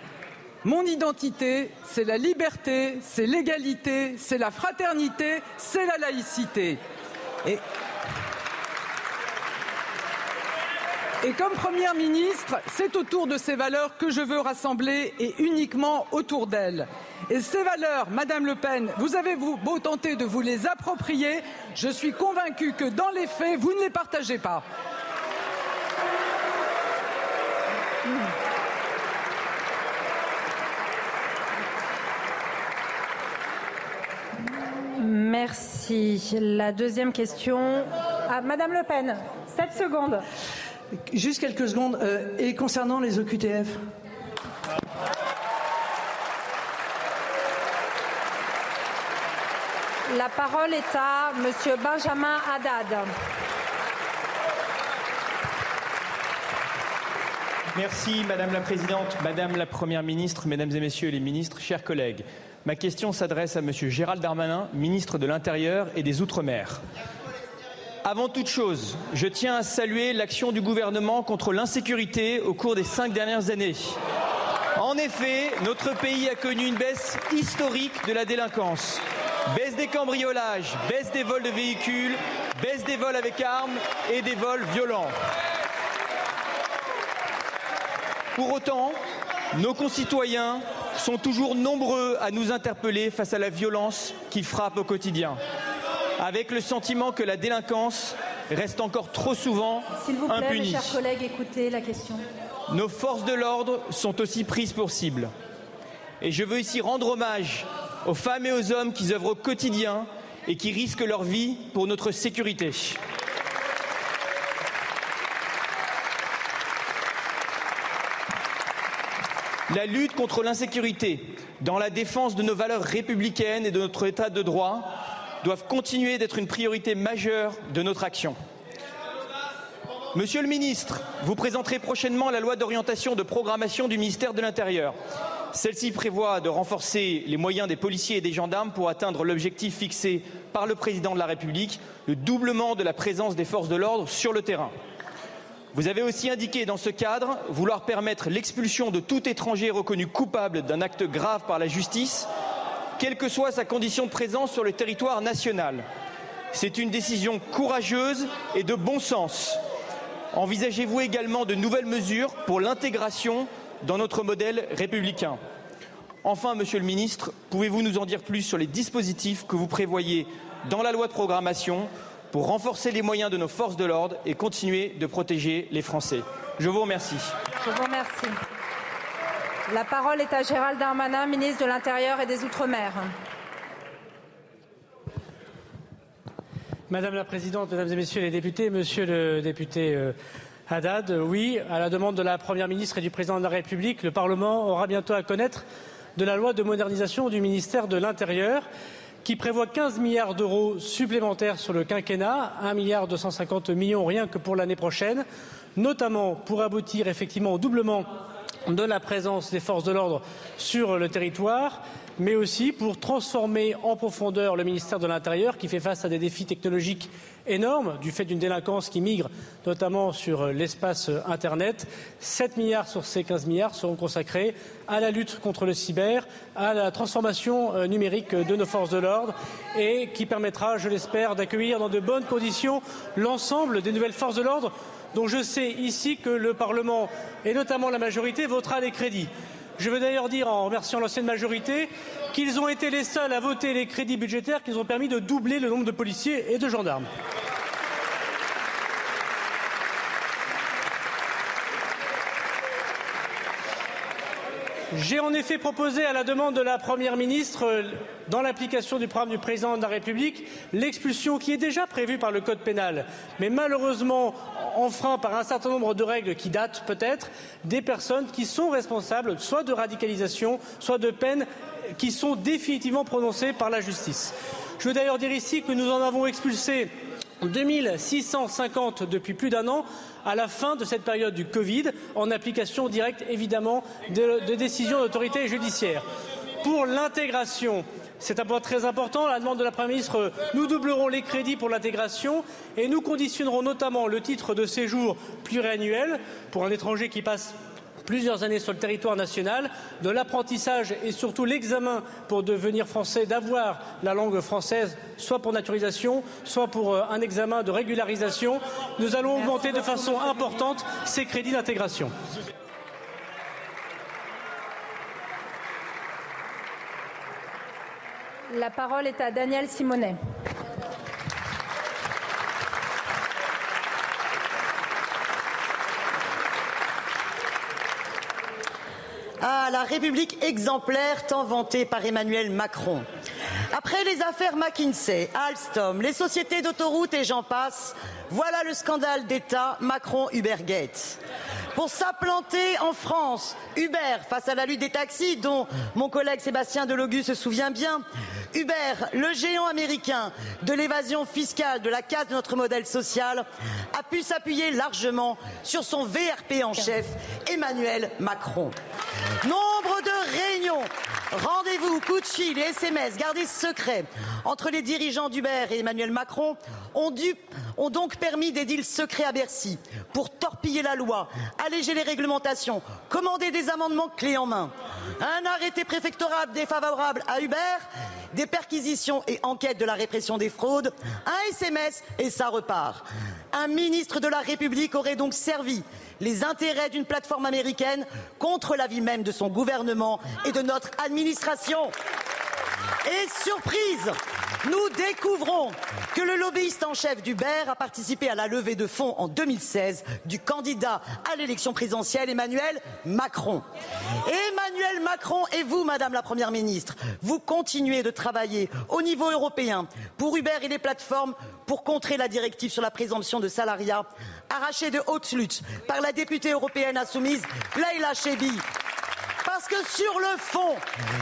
mon identité, c'est la liberté, c'est l'égalité, c'est la fraternité, c'est la laïcité. Et, comme Première ministre, c'est autour de ces valeurs que je veux rassembler et uniquement autour d'elles. Et ces valeurs, Madame Le Pen, vous avez beau tenter de vous les approprier, je suis convaincue que dans les faits, vous ne les partagez pas. Merci. La deuxième question à Madame Le Pen. 7 secondes. Juste quelques secondes. Euh, et concernant les OQTF La parole est à Monsieur Benjamin Haddad. Merci Madame la Présidente, Madame la Première ministre, Mesdames et Messieurs les ministres, chers collègues. Ma question s'adresse à Monsieur Gérald Darmanin, ministre de l'Intérieur et des Outre-mer. Avant toute chose, je tiens à saluer l'action du gouvernement contre l'insécurité au cours des cinq dernières années. En effet, notre pays a connu une baisse historique de la délinquance. Baisse des cambriolages, baisse des vols de véhicules, baisse des vols avec armes et des vols violents. Pour autant, nos concitoyens sont toujours nombreux à nous interpeller face à la violence qui frappe au quotidien, avec le sentiment que la délinquance reste encore trop souvent S'il vous plaît, mes impunie. chers collègues, écoutez la question. Nos forces de l'ordre sont aussi prises pour cible. Et je veux ici rendre hommage aux femmes et aux hommes qui œuvrent au quotidien et qui risquent leur vie pour notre sécurité. La lutte contre l'insécurité, dans la défense de nos valeurs républicaines et de notre état de droit, doivent continuer d'être une priorité majeure de notre action. Monsieur le ministre, vous présenterez prochainement la loi d'orientation de programmation du ministère de l'Intérieur. Celle-ci prévoit de renforcer les moyens des policiers et des gendarmes pour atteindre l'objectif fixé par le président de la République, le doublement de la présence des forces de l'ordre sur le terrain. Vous avez aussi indiqué dans ce cadre vouloir permettre l'expulsion de tout étranger reconnu coupable d'un acte grave par la justice, quelle que soit sa condition de présence sur le territoire national. C'est une décision courageuse et de bon sens. Envisagez-vous également de nouvelles mesures pour l'intégration dans notre modèle républicain? Enfin, Monsieur le Ministre, pouvez-vous nous en dire plus sur les dispositifs que vous prévoyez dans la loi de programmation pour renforcer les moyens de nos forces de l'ordre et continuer de protéger les Français Je vous remercie. Je vous remercie. La parole est à Gérald Darmanin, ministre de l'Intérieur et des Outre-mer. Madame la Présidente, Mesdames et Messieurs les députés, Monsieur le député euh, Haddad, euh, oui, à la demande de la Première ministre et du Président de la République, le Parlement aura bientôt à connaître de la loi de modernisation du ministère de l'Intérieur qui prévoit 15 milliards d'euros supplémentaires sur le quinquennat, 1 milliard 250 millions rien que pour l'année prochaine, notamment pour aboutir effectivement au doublement de la présence des forces de l'ordre sur le territoire, mais aussi pour transformer en profondeur le ministère de l'Intérieur qui fait face à des défis technologiques énormes du fait d'une délinquance qui migre notamment sur l'espace Internet. 7 milliards sur ces 15 milliards seront consacrés à la lutte contre le cyber, à la transformation euh, numérique de nos forces de l'ordre et qui permettra, je l'espère, d'accueillir dans de bonnes conditions l'ensemble des nouvelles forces de l'ordre dont je sais ici que le Parlement et notamment la majorité votera les crédits. Je veux d'ailleurs dire, en remerciant l'ancienne majorité, qu'ils ont été les seuls à voter les crédits budgétaires qui nous ont permis de doubler le nombre de policiers et de gendarmes. J'ai en effet proposé, à la demande de la Première ministre, dans l'application du programme du président de la République, l'expulsion qui est déjà prévue par le Code pénal, mais malheureusement enfreint par un certain nombre de règles qui datent peut-être, des personnes qui sont responsables soit de radicalisation, soit de peines qui sont définitivement prononcées par la justice. Je veux d'ailleurs dire ici que nous en avons expulsé 2650 depuis plus d'un an à la fin de cette période du Covid, en application directe évidemment de, décisions d'autorité judiciaire. Pour l'intégration, c'est un point très important. La demande de la Première ministre, nous doublerons les crédits pour l'intégration et nous conditionnerons notamment le titre de séjour pluriannuel pour un étranger qui passe plusieurs années sur le territoire national, de l'apprentissage et surtout l'examen pour devenir français, d'avoir la langue française, soit pour naturalisation, soit pour euh, un examen de régularisation. Nous allons augmenter de façon importante ces crédits d'intégration. La parole est à Daniel Simonet. Ah, la République exemplaire tant vantée par Emmanuel Macron. Après les affaires McKinsey, Alstom, les sociétés d'autoroutes et j'en passe, voilà le scandale d'État Macron-Ubergate. Pour s'implanter en France, Uber, face à la lutte des taxis, dont mon collègue Sébastien Delogu se souvient bien, Uber, le géant américain de l'évasion fiscale, de la casse de notre modèle social, a pu s'appuyer largement sur son VRP en chef, Emmanuel Macron. Nombre de réunions, rendez-vous, coups de fil et SMS gardés secrets entre les dirigeants d'Uber et Emmanuel Macron ont, donc permis des deals secrets à Bercy pour torpiller la loi, alléger les réglementations, commander des amendements clés en main. Un arrêté préfectoral défavorable à Uber, des perquisitions et enquêtes de la répression des fraudes, un SMS et ça repart. Un ministre de la République aurait donc servi les intérêts d'une plateforme américaine contre l'avis même de son gouvernement et de notre administration. Et surprise, nous découvrons que le lobbyiste en chef d'Uber a participé à la levée de fonds en 2016 du candidat à l'élection présidentielle Emmanuel Macron. Emmanuel Macron et vous, Madame la Première ministre, vous continuez de travailler au niveau européen pour Uber et les plateformes pour contrer la directive sur la présomption de salariat arrachée de haute lutte par la députée européenne insoumise Leila Chebi. Parce que sur le fond,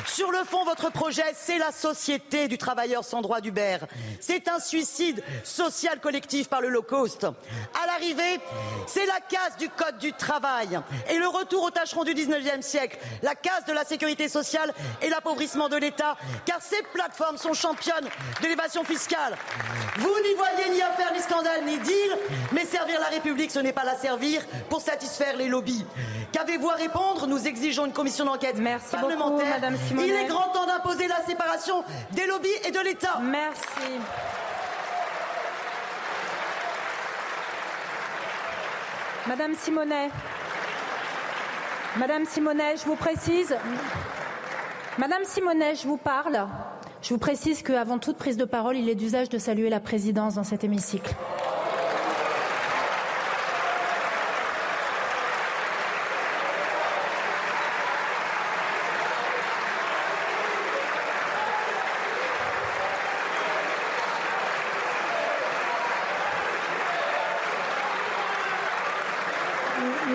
sur le fond, votre projet, c'est la société du travailleur sans droit d'Uber. C'est un suicide social collectif par le low cost. À l'arrivée, c'est la casse du code du travail et le retour au tâcheron du 19e siècle, la casse de la sécurité sociale et l'appauvrissement de l'État, car ces plateformes sont championnes de l'évasion fiscale. Vous n'y voyez ni affaire, ni scandale, ni deal, mais servir la République, ce n'est pas la servir pour satisfaire les lobbies. Qu'avez-vous à répondre? Nous exigeons une commission d'enquête parlementaire. Il est grand temps d'imposer la séparation des lobbies et de l'État. Merci. Madame Simonet. Madame Simonet, je vous précise. Madame Simonet, je vous parle. Je vous précise qu'avant toute prise de parole, il est d'usage de saluer la présidence dans cet hémicycle.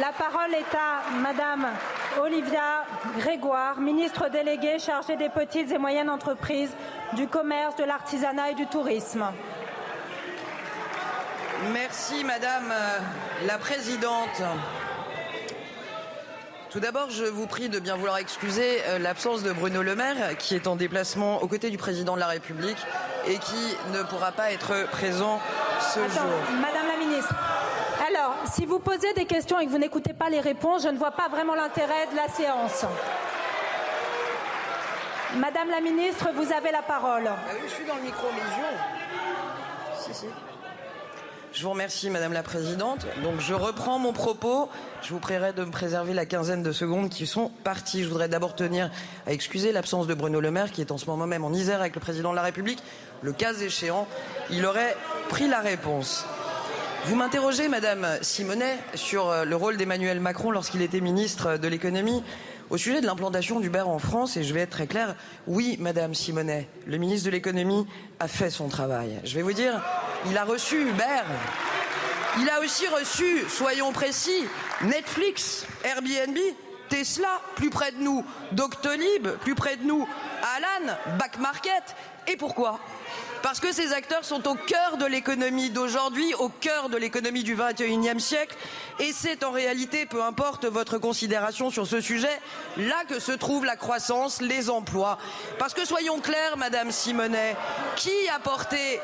La parole est à Madame Olivia Grégoire, ministre déléguée chargée des petites et moyennes entreprises, du commerce, de l'artisanat et du tourisme. Merci Madame euh, la Présidente. Tout d'abord, je vous prie de bien vouloir excuser euh, l'absence de Bruno Le Maire, qui est en déplacement aux côtés du président de la République et qui ne pourra pas être présent ce Attends, jour. Madame si vous posez des questions et que vous n'écoutez pas les réponses, je ne vois pas vraiment l'intérêt de la séance. Madame la ministre, vous avez la parole. Ah je suis dans le micro, mais je... Si, si. Je vous remercie, Madame la Présidente. Donc, je reprends mon propos. Je vous prierai de me préserver la quinzaine de secondes qui sont parties. Je voudrais d'abord tenir à excuser l'absence de Bruno Le Maire, qui est en ce moment même en Isère avec le Président de la République. Le cas échéant, il aurait pris la réponse. Vous m'interrogez, Madame Simonet, sur euh, le rôle d'Emmanuel Macron lorsqu'il était ministre de l'économie. Au sujet de l'implantation d'Uber en France, et je vais être très clair, oui, Madame Simonet, le ministre de l'économie a fait son travail. Je vais vous dire, il a reçu Uber. Il a aussi reçu, soyons précis, Netflix, Airbnb, Tesla, plus près de nous, Doctolib, plus près de nous, Alan, Back Market. Et pourquoi? Parce que ces acteurs sont au cœur de l'économie d'aujourd'hui, au cœur de l'économie du 21e siècle. Et c'est en réalité, peu importe votre considération sur ce sujet, là que se trouve la croissance, les emplois. Parce que soyons clairs, Madame Simonet, qui a porté,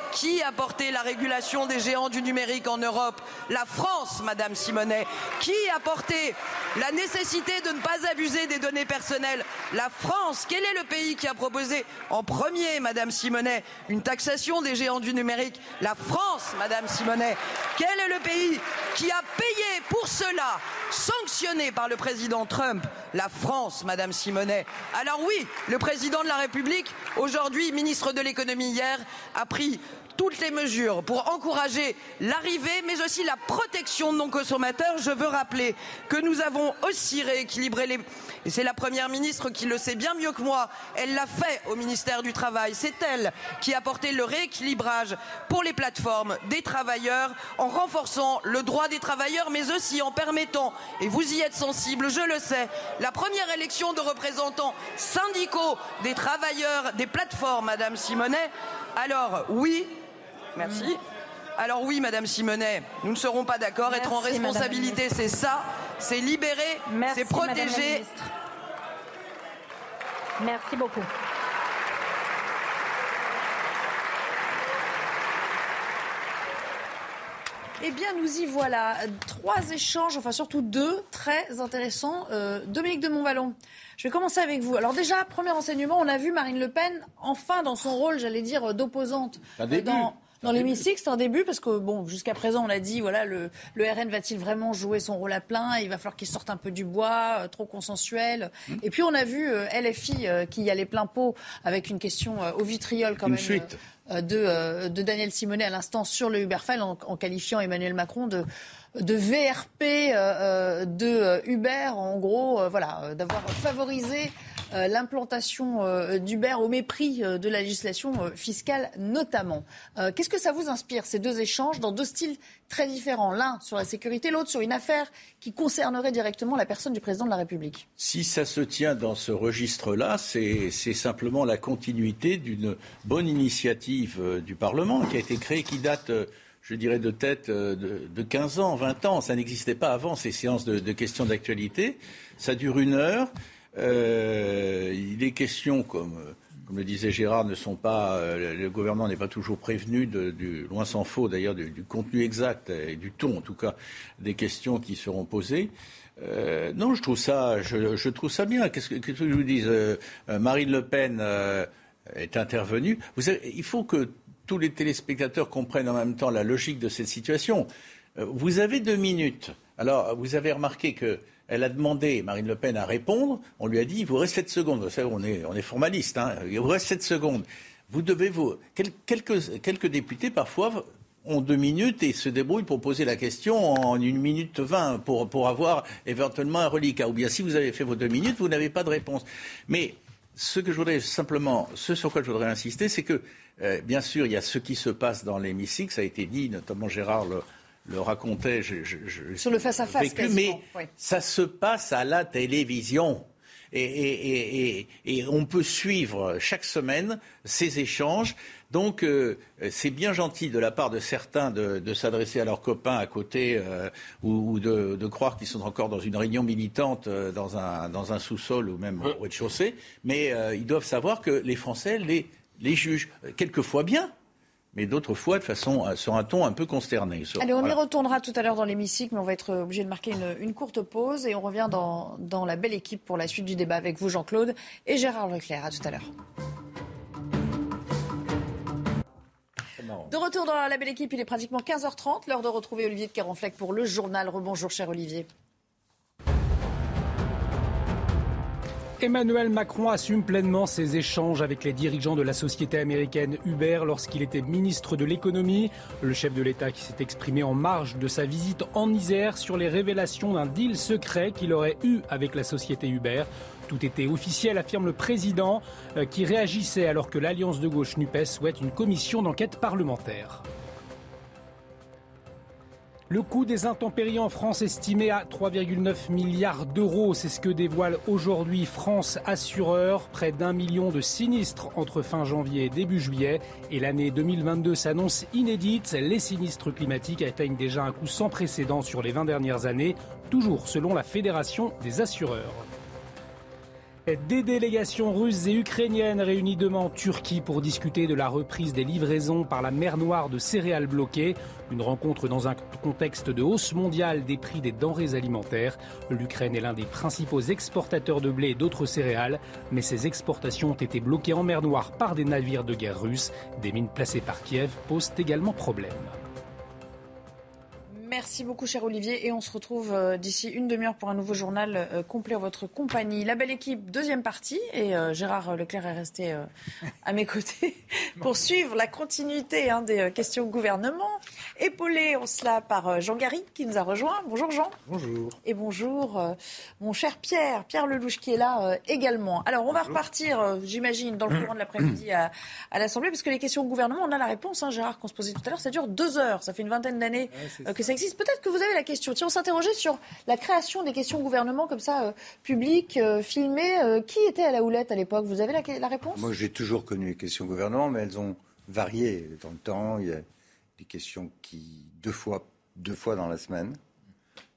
la régulation des géants du numérique en Europe? La France, Madame Simonet. Qui a porté la nécessité de ne pas abuser des données personnelles? La France. Quel est le pays qui a proposé en premier, Madame Simonet, une taxation des géants du numérique? La France, Madame Simonet. Quel est le pays qui a payé pour cela, sanctionné par le président Trump, la France, Madame Simonet Alors oui, le président de la République, aujourd'hui ministre de l'économie hier, a pris toutes les mesures pour encourager l'arrivée, mais aussi la protection de nos consommateurs. Je veux rappeler que nous avons aussi rééquilibré les... Et c'est la Première ministre qui le sait bien mieux que moi. Elle l'a fait au ministère du Travail. C'est elle qui a porté le rééquilibrage pour les plateformes des travailleurs en renforçant le droit des travailleurs, mais aussi en permettant, et vous y êtes sensible, je le sais, la première élection de représentants syndicaux des travailleurs des plateformes, Madame Simonet. Alors oui, Merci. Alors oui, Madame Simonet, nous ne serons pas d'accord. Être en responsabilité, c'est ça. C'est libérer, Merci, c'est protéger. ministre. Merci beaucoup. Eh bien, nous y voilà. Trois échanges, enfin surtout deux, très intéressants. Euh, Dominique de Montvalon, je vais commencer avec vous. Alors déjà, premier renseignement, on a vu Marine Le Pen, enfin dans son rôle, j'allais dire, d'opposante dans, dans l'hémicycle. C'est un début parce que, bon, jusqu'à présent, on a dit, voilà, le, le RN va-t-il vraiment jouer son rôle à plein? Il va falloir qu'il sorte un peu du bois, euh, trop consensuel. Mmh. Et puis, on a vu euh, LFI euh, qui y allait plein pot avec une question au vitriol quand Une même. suite. de, de Daniel Simonet à l'instant sur le Uberfile en, en qualifiant Emmanuel Macron de, de VRP euh, de Uber, en gros, euh, voilà, d'avoir favorisé l'implantation euh, d'Uber au mépris euh, de la législation euh, fiscale notamment. Euh, Qu'est-ce que ça vous inspire, ces deux échanges, dans deux styles très différents? L'un sur la sécurité, l'autre sur une affaire qui concernerait directement la personne du président de la République? Si ça se tient dans ce registre-là, c'est simplement la continuité d'une bonne initiative euh, du Parlement qui a été créée, qui date, euh, je dirais, de tête euh, de 15 ans, 20 ans. Ça n'existait pas avant, ces séances de, de questions d'actualité. Ça dure une heure. Euh, il est question, comme, comme le disait Gérard, ne sont pas, euh, le gouvernement n'est pas toujours prévenu, de, loin s'en faut d'ailleurs, du, contenu exact et du ton, en tout cas, des questions qui seront posées. Euh, non, je trouve ça, je, trouve ça bien. Qu'est-ce que, je vous dis euh, Marine Le Pen est intervenue. Il faut que tous les téléspectateurs comprennent en même temps la logique de cette situation. Vous avez deux minutes. Alors, vous avez remarqué que elle a demandé, Marine Le Pen, à répondre. On lui a dit, il vous reste 7 secondes. Vous savez, on est, on est formaliste. Hein. Il vous reste 7 secondes. Vous devez vous. quel- quelques, députés, parfois, ont deux minutes et se débrouillent pour poser la question en une minute vingt pour, pour avoir éventuellement un reliquat. Ou bien si vous avez fait vos deux minutes, vous n'avez pas de réponse. Mais ce que je voudrais simplement, ce sur quoi je voudrais insister, c'est que, euh, bien sûr, il y a ce qui se passe dans l'hémicycle, ça a été dit, notamment Gérard le, le racontait. Je, je- je- Sur le face-à-face, vécu, quasiment, mais oui. ça se passe à la télévision. et, on peut suivre chaque semaine ces échanges. Donc euh, c'est bien gentil de la part de certains de, s'adresser à leurs copains à côté euh, ou, de, croire qu'ils sont encore dans une réunion militante euh, dans un, dans un sous-sol ou même au rez-de-chaussée, mais ils doivent savoir que les Français les, les jugent quelquefois bien, mais d'autres fois de façon sur un ton un peu consterné. Allez, on y retournera tout à l'heure dans l'hémicycle, mais on va être obligé de marquer une, une, courte pause et on revient dans, dans la belle équipe pour la suite du débat avec vous, Jean-Claude et Gérard Leclerc. À tout à l'heure. De retour dans la belle équipe, il est pratiquement 15h30, l'heure de retrouver Olivier de Caronfleck pour le journal. Rebonjour cher Olivier. Emmanuel Macron assume pleinement ses échanges avec les dirigeants de la société américaine Uber lorsqu'il était ministre de l'économie. Le chef de l'État qui s'est exprimé en marge de sa visite en Isère sur les révélations d'un deal secret qu'il aurait eu avec la société Uber. Tout était officiel, affirme le président, euh, qui réagissait alors que l'Alliance de gauche NUPES souhaite une commission d'enquête parlementaire. Le coût des intempéries en France estimé à 3,9 milliards d'euros, c'est ce que dévoile aujourd'hui France Assureur. Près d'un million de sinistres entre fin janvier et début juillet. Et l'année 2022 s'annonce inédite. Les sinistres climatiques atteignent déjà un coût sans précédent sur les 20 dernières années, toujours selon la Fédération des assureurs. Des délégations russes et ukrainiennes réunies demain en Turquie pour discuter de la reprise des livraisons par la mer Noire de céréales bloquées. Une rencontre dans un contexte de hausse mondiale des prix des denrées alimentaires. L'Ukraine est l'un des principaux exportateurs de blé et d'autres céréales, mais ces exportations ont été bloquées en mer Noire par des navires de guerre russes. Des mines placées par Kiev posent également problème. Merci beaucoup, cher Olivier. Et on se retrouve euh, d'ici une demi-heure pour un nouveau journal euh, complet en votre compagnie. La belle équipe, deuxième partie. Et euh, Gérard Leclerc est resté à mes côtés pour suivre la continuité hein, des questions au gouvernement. Épaulé en cela par Jean Gary qui nous a rejoint. Bonjour Jean. Bonjour. Et bonjour mon cher Pierre, Pierre Lelouch qui est là également. Alors on va repartir, j'imagine, dans le courant de l'après-midi à, l'Assemblée, parce que les questions au gouvernement, on a la réponse, hein, Gérard, qu'on se posait tout à l'heure. Ça dure deux heures. Ça fait une vingtaine d'années que ça existe. Peut-être que vous avez la question. Tiens, on s'interrogeait sur la création des questions gouvernement comme ça, euh, publiques, euh, filmées. Euh, qui était à la houlette à l'époque? Vous avez la, réponse? Moi, j'ai toujours connu les questions gouvernement, mais elles ont varié dans le temps. Il y a des questions qui, deux fois, deux fois dans la semaine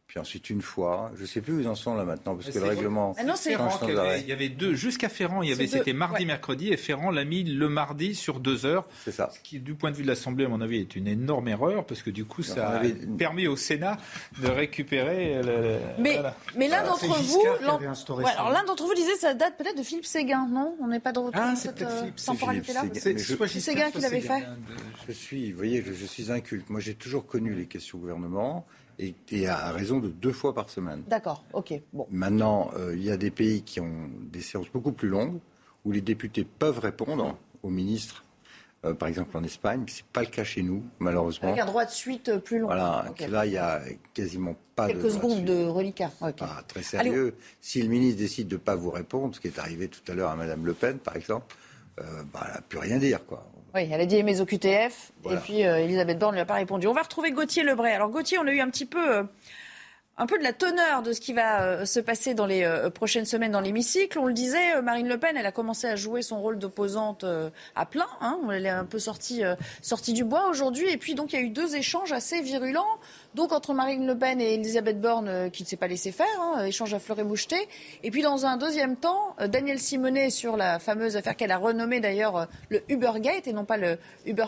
puis ensuite une fois. Je ne sais plus où ils en sont là maintenant, parce que le règlement. Ah non, c'est il, y avait deux. Jusqu'à Ferrand, il y avait c'était mardi, mercredi, et Ferrand l'a mis le mardi sur deux heures. C'est ça. Ce qui, du point de vue de l'Assemblée, à mon avis, est une énorme erreur, parce que du coup, ça a permis au Sénat de récupérer. mais mais l'un d'entre vous, alors l'un d'entre vous disait ça date peut-être de Philippe Séguin, non? On n'est pas de retour ah, cette euh, temporalité-là. C'est Séguin qui l'avait fait. Je suis, vous voyez, je suis inculte. Moi, j'ai toujours connu les questions au gouvernement et, à raison de deux fois par semaine. D'accord, ok. Bon. Maintenant, euh, il y a des pays qui ont des séances beaucoup plus longues, où les députés peuvent répondre aux ministres. Euh, par exemple en Espagne, ce n'est pas le cas chez nous, malheureusement. Avec un droit de suite plus long. Voilà, là, il n'y a quasiment pas Quelques de. Quelques secondes de reliquat. Ah, très sérieux. Si le ministre décide de ne pas vous répondre, ce qui est arrivé tout à l'heure à Mme Le Pen, par exemple, euh, bah, elle n'a plus rien dire. Quoi. Oui, elle a dit mes OQTF, et puis euh, Elisabeth Borne ne lui a pas répondu. On va retrouver Gauthier Lebray. Alors Gauthier, on a eu un petit peu... Euh, un peu de la teneur de ce qui va euh, se passer dans les prochaines semaines dans l'hémicycle. On le disait, Marine Le Pen, elle a commencé à jouer son rôle d'opposante à plein. Hein. Elle est un peu sortie, sortie du bois aujourd'hui. Et puis, donc, il y a eu deux échanges assez virulents donc entre Marine Le Pen et Elisabeth Borne, euh, qui ne s'est pas laissé faire, hein, échange à fleur et moucheté. Et puis dans un deuxième temps, euh, Daniel Simonet sur la fameuse affaire qu'elle a renommée d'ailleurs euh, le Ubergate et non pas le Uber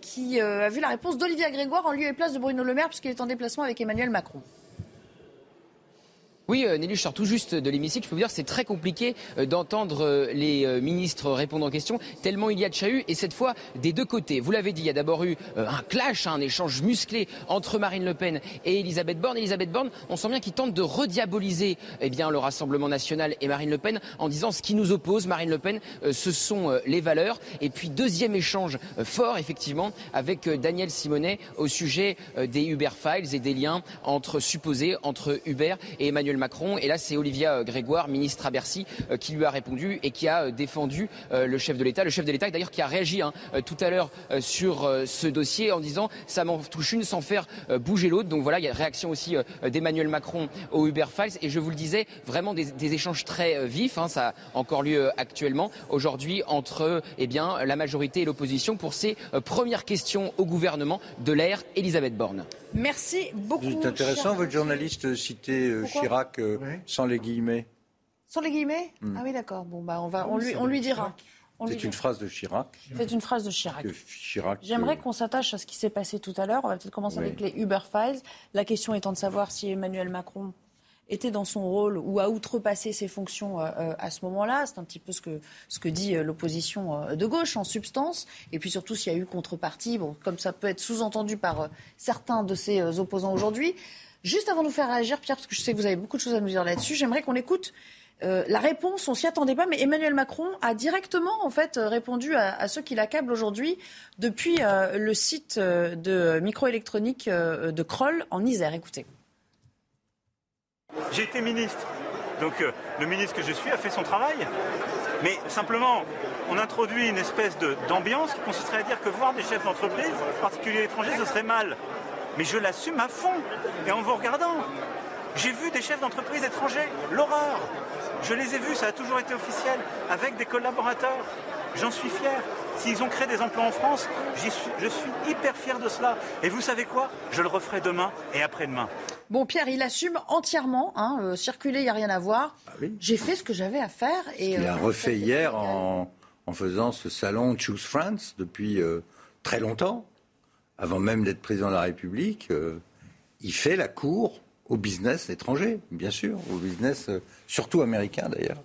qui a vu la réponse d'Olivier Grégoire en lieu et place de Bruno Le Maire puisqu'il est en déplacement avec Emmanuel Macron. Oui, euh, Nelly, je sors tout juste de l'hémicycle. Je peux vous dire que c'est très compliqué euh, d'entendre euh, les ministres répondre aux questions, tellement il y a de chahut, et cette fois des deux côtés. Vous l'avez dit, il y a d'abord eu un clash, un échange musclé entre Marine Le Pen et Elisabeth Borne. Elisabeth Borne, on sent bien qu'il tente de rediaboliser eh bien, le Rassemblement national et Marine Le Pen en disant ce qui nous oppose, Marine Le Pen, ce sont les valeurs. Et puis deuxième échange fort, effectivement, avec Daniel Simonet au sujet des Uber Files et des liens entre supposés entre Uber et Emmanuel Emmanuel Macron. Et là, c'est Olivia Grégoire, ministre à Bercy, qui lui a répondu et qui a défendu le chef de l'État. Le chef de l'État, d'ailleurs, qui a réagi hein, tout à l'heure sur ce dossier en disant ça m'en touche une sans faire bouger l'autre. Donc voilà, il y a réaction aussi d'Emmanuel Macron au Uber Files. Et je vous le disais, vraiment des, échanges très vifs. Hein, ça a encore lieu actuellement aujourd'hui entre eh bien, la majorité et l'opposition pour ces premières questions au gouvernement de l'ère Elisabeth Borne. Merci beaucoup. C'est intéressant, votre journaliste citait euh, Chirac euh, sans les guillemets. Sans les guillemets? Hmm. Ah oui, d'accord. Bon, bah, on, va, on, lui, on lui dira. C'est une phrase de Chirac. C'est une phrase de Chirac. Chirac J'aimerais euh, qu'on s'attache à ce qui s'est passé tout à l'heure. On va peut-être commencer avec les Uber Files. La question étant de savoir si Emmanuel Macron était dans son rôle ou a outrepassé ses fonctions euh, euh, à ce moment-là. C'est un petit peu ce que, ce que dit euh, l'opposition de gauche en substance. Et puis surtout s'il y a eu contrepartie, bon, comme ça peut être sous-entendu par certains de ses opposants aujourd'hui. Juste avant de nous faire réagir, Pierre, parce que je sais que vous avez beaucoup de choses à nous dire là-dessus, j'aimerais qu'on écoute la réponse, on s'y attendait pas, mais Emmanuel Macron a directement en fait répondu à, ceux qui l'accablent aujourd'hui depuis le site de microélectronique de Kroll en Isère. Écoutez. J'ai été ministre. Donc euh, le ministre que je suis a fait son travail. Mais simplement, on introduit une espèce d'ambiance qui consisterait à dire que voir des chefs d'entreprise, en particulier étrangers, ce serait mal. Mais je l'assume à fond. Et en vous regardant, j'ai vu des chefs d'entreprise étrangers, l'horreur. Je les ai vus, ça a toujours été officiel, avec des collaborateurs. J'en suis fier. S'ils ont créé des emplois en France, suis, je suis hyper fier de cela. Et vous savez quoi? Je le referai demain et après-demain. Bon, Pierre, il assume entièrement. Hein, euh, circuler, il n'y a rien à voir. Ah J'ai fait ce que j'avais à faire. Et, il a euh, refait hier en, faisant ce salon Choose France depuis euh, très longtemps, avant même d'être président de la République. il fait la cour au business étranger, bien sûr, au business surtout américain d'ailleurs.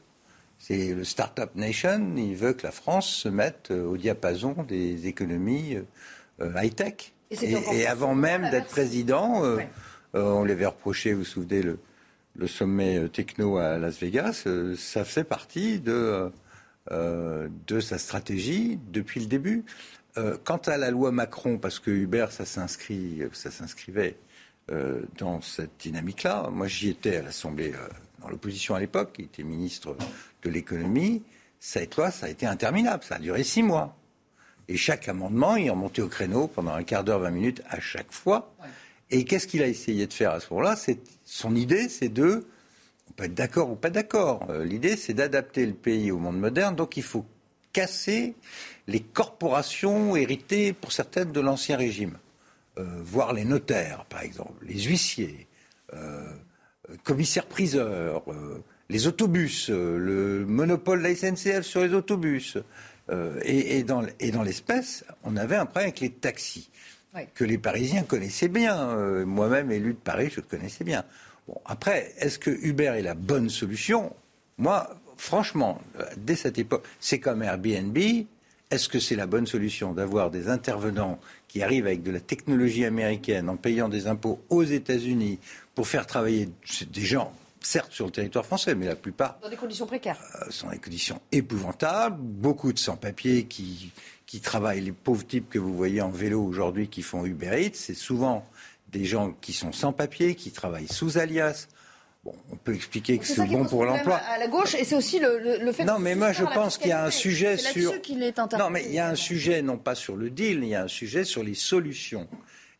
C'est le Startup Nation. Il veut que la France se mette au diapason des économies high-tech. Et, avant même d'être président, euh, on l'avait reproché, vous vous souvenez, le, sommet euh, techno à Las Vegas. Euh, ça fait partie de, de sa stratégie depuis le début. Quant à la loi Macron, parce que Uber, ça s'inscrit, ça s'inscrivait dans cette dynamique-là. Moi, j'y étais à l'Assemblée, dans l'opposition à l'époque, qui était ministre de l'économie. Cette loi, ça a été interminable. Ça a duré six mois. Et chaque amendement, il remontait au créneau pendant un quart d'heure, vingt minutes à chaque fois. Et qu'est-ce qu'il a essayé de faire à ce moment-là? Son idée, c'est de, on peut être d'accord ou pas d'accord, euh, l'idée, c'est d'adapter le pays au monde moderne, donc il faut casser les corporations héritées, pour certaines, de l'Ancien Régime. Euh, voir les notaires, par exemple, les huissiers, euh, commissaires-priseurs, les autobus, le monopole de la SNCF sur les autobus. et, et, dans, et dans l'espèce, on avait un problème avec les taxis que les Parisiens connaissaient bien. Euh, moi-même, élu de Paris, je le connaissais bien. Bon, après, est-ce que Uber est la bonne solution? Moi, franchement, euh, dès cette époque, c'est comme Airbnb. Est-ce que c'est la bonne solution d'avoir des intervenants qui arrivent avec de la technologie américaine en payant des impôts aux États-Unis pour faire travailler des gens certes sur le territoire français, mais la plupart. Dans des conditions précaires. Euh, sont des conditions épouvantables. Beaucoup de sans-papiers qui, qui travaillent, les pauvres types que vous voyez en vélo aujourd'hui qui font Uber Eats, c'est souvent des gens qui sont sans papier, qui travaillent sous alias. Bon, on peut expliquer que c'est bon pour l'emploi. À la gauche, et c'est aussi le, le, fait. Non, mais moi je pense qu'il y a un sujet sur. non, mais il y a un sujet non pas sur le deal, il y a un sujet sur les solutions.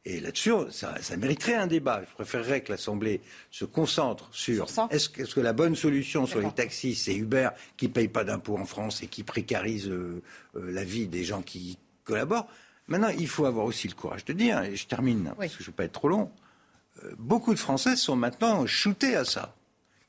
Et là-dessus, ça, mériterait un débat. Je préférerais que l'Assemblée se concentre sur, est-ce que la bonne solution sur les taxis, c'est Uber qui ne paye pas d'impôts en France et qui précarise euh, euh, la vie des gens qui collaborent. Maintenant, il faut avoir aussi le courage de dire, et je termine parce que je ne veux pas être trop long, beaucoup de Français sont maintenant shootés à ça.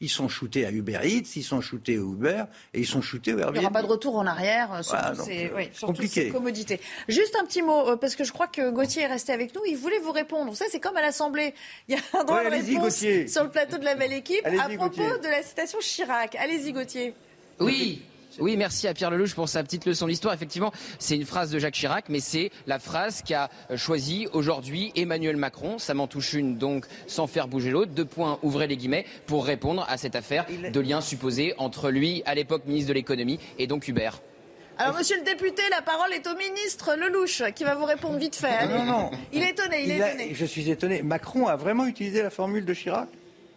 Ils sont shootés à Uber Eats, ils sont shootés au Uber et ils sont shootés au Airbnb. Il n'y aura pas de retour en arrière euh, sur, ces, euh, commodités. Juste un petit mot, euh, parce que je crois que Gauthier est resté avec nous. Il voulait vous répondre. Vous savez, c'est comme à l'Assemblée. Il y a un droit de réponse sur le plateau de la belle équipe à propos de la citation Chirac. Allez-y, Gauthier. Oui, oui, merci à Pierre Lelouch pour sa petite leçon d'histoire. Effectivement, c'est une phrase de Jacques Chirac, mais c'est la phrase qu'a choisi aujourd'hui Emmanuel Macron. Ça m'en touche une, donc, sans faire bouger l'autre. Deux points, ouvrez les guillemets, pour répondre à cette affaire de lien supposé entre lui, à l'époque ministre de l'économie, et donc Hubert. Alors, monsieur le député, la parole est au ministre Lelouch, qui va vous répondre vite fait. Non, non, Il est étonné, il, est étonné. Je suis étonné. Macron a vraiment utilisé la formule de Chirac?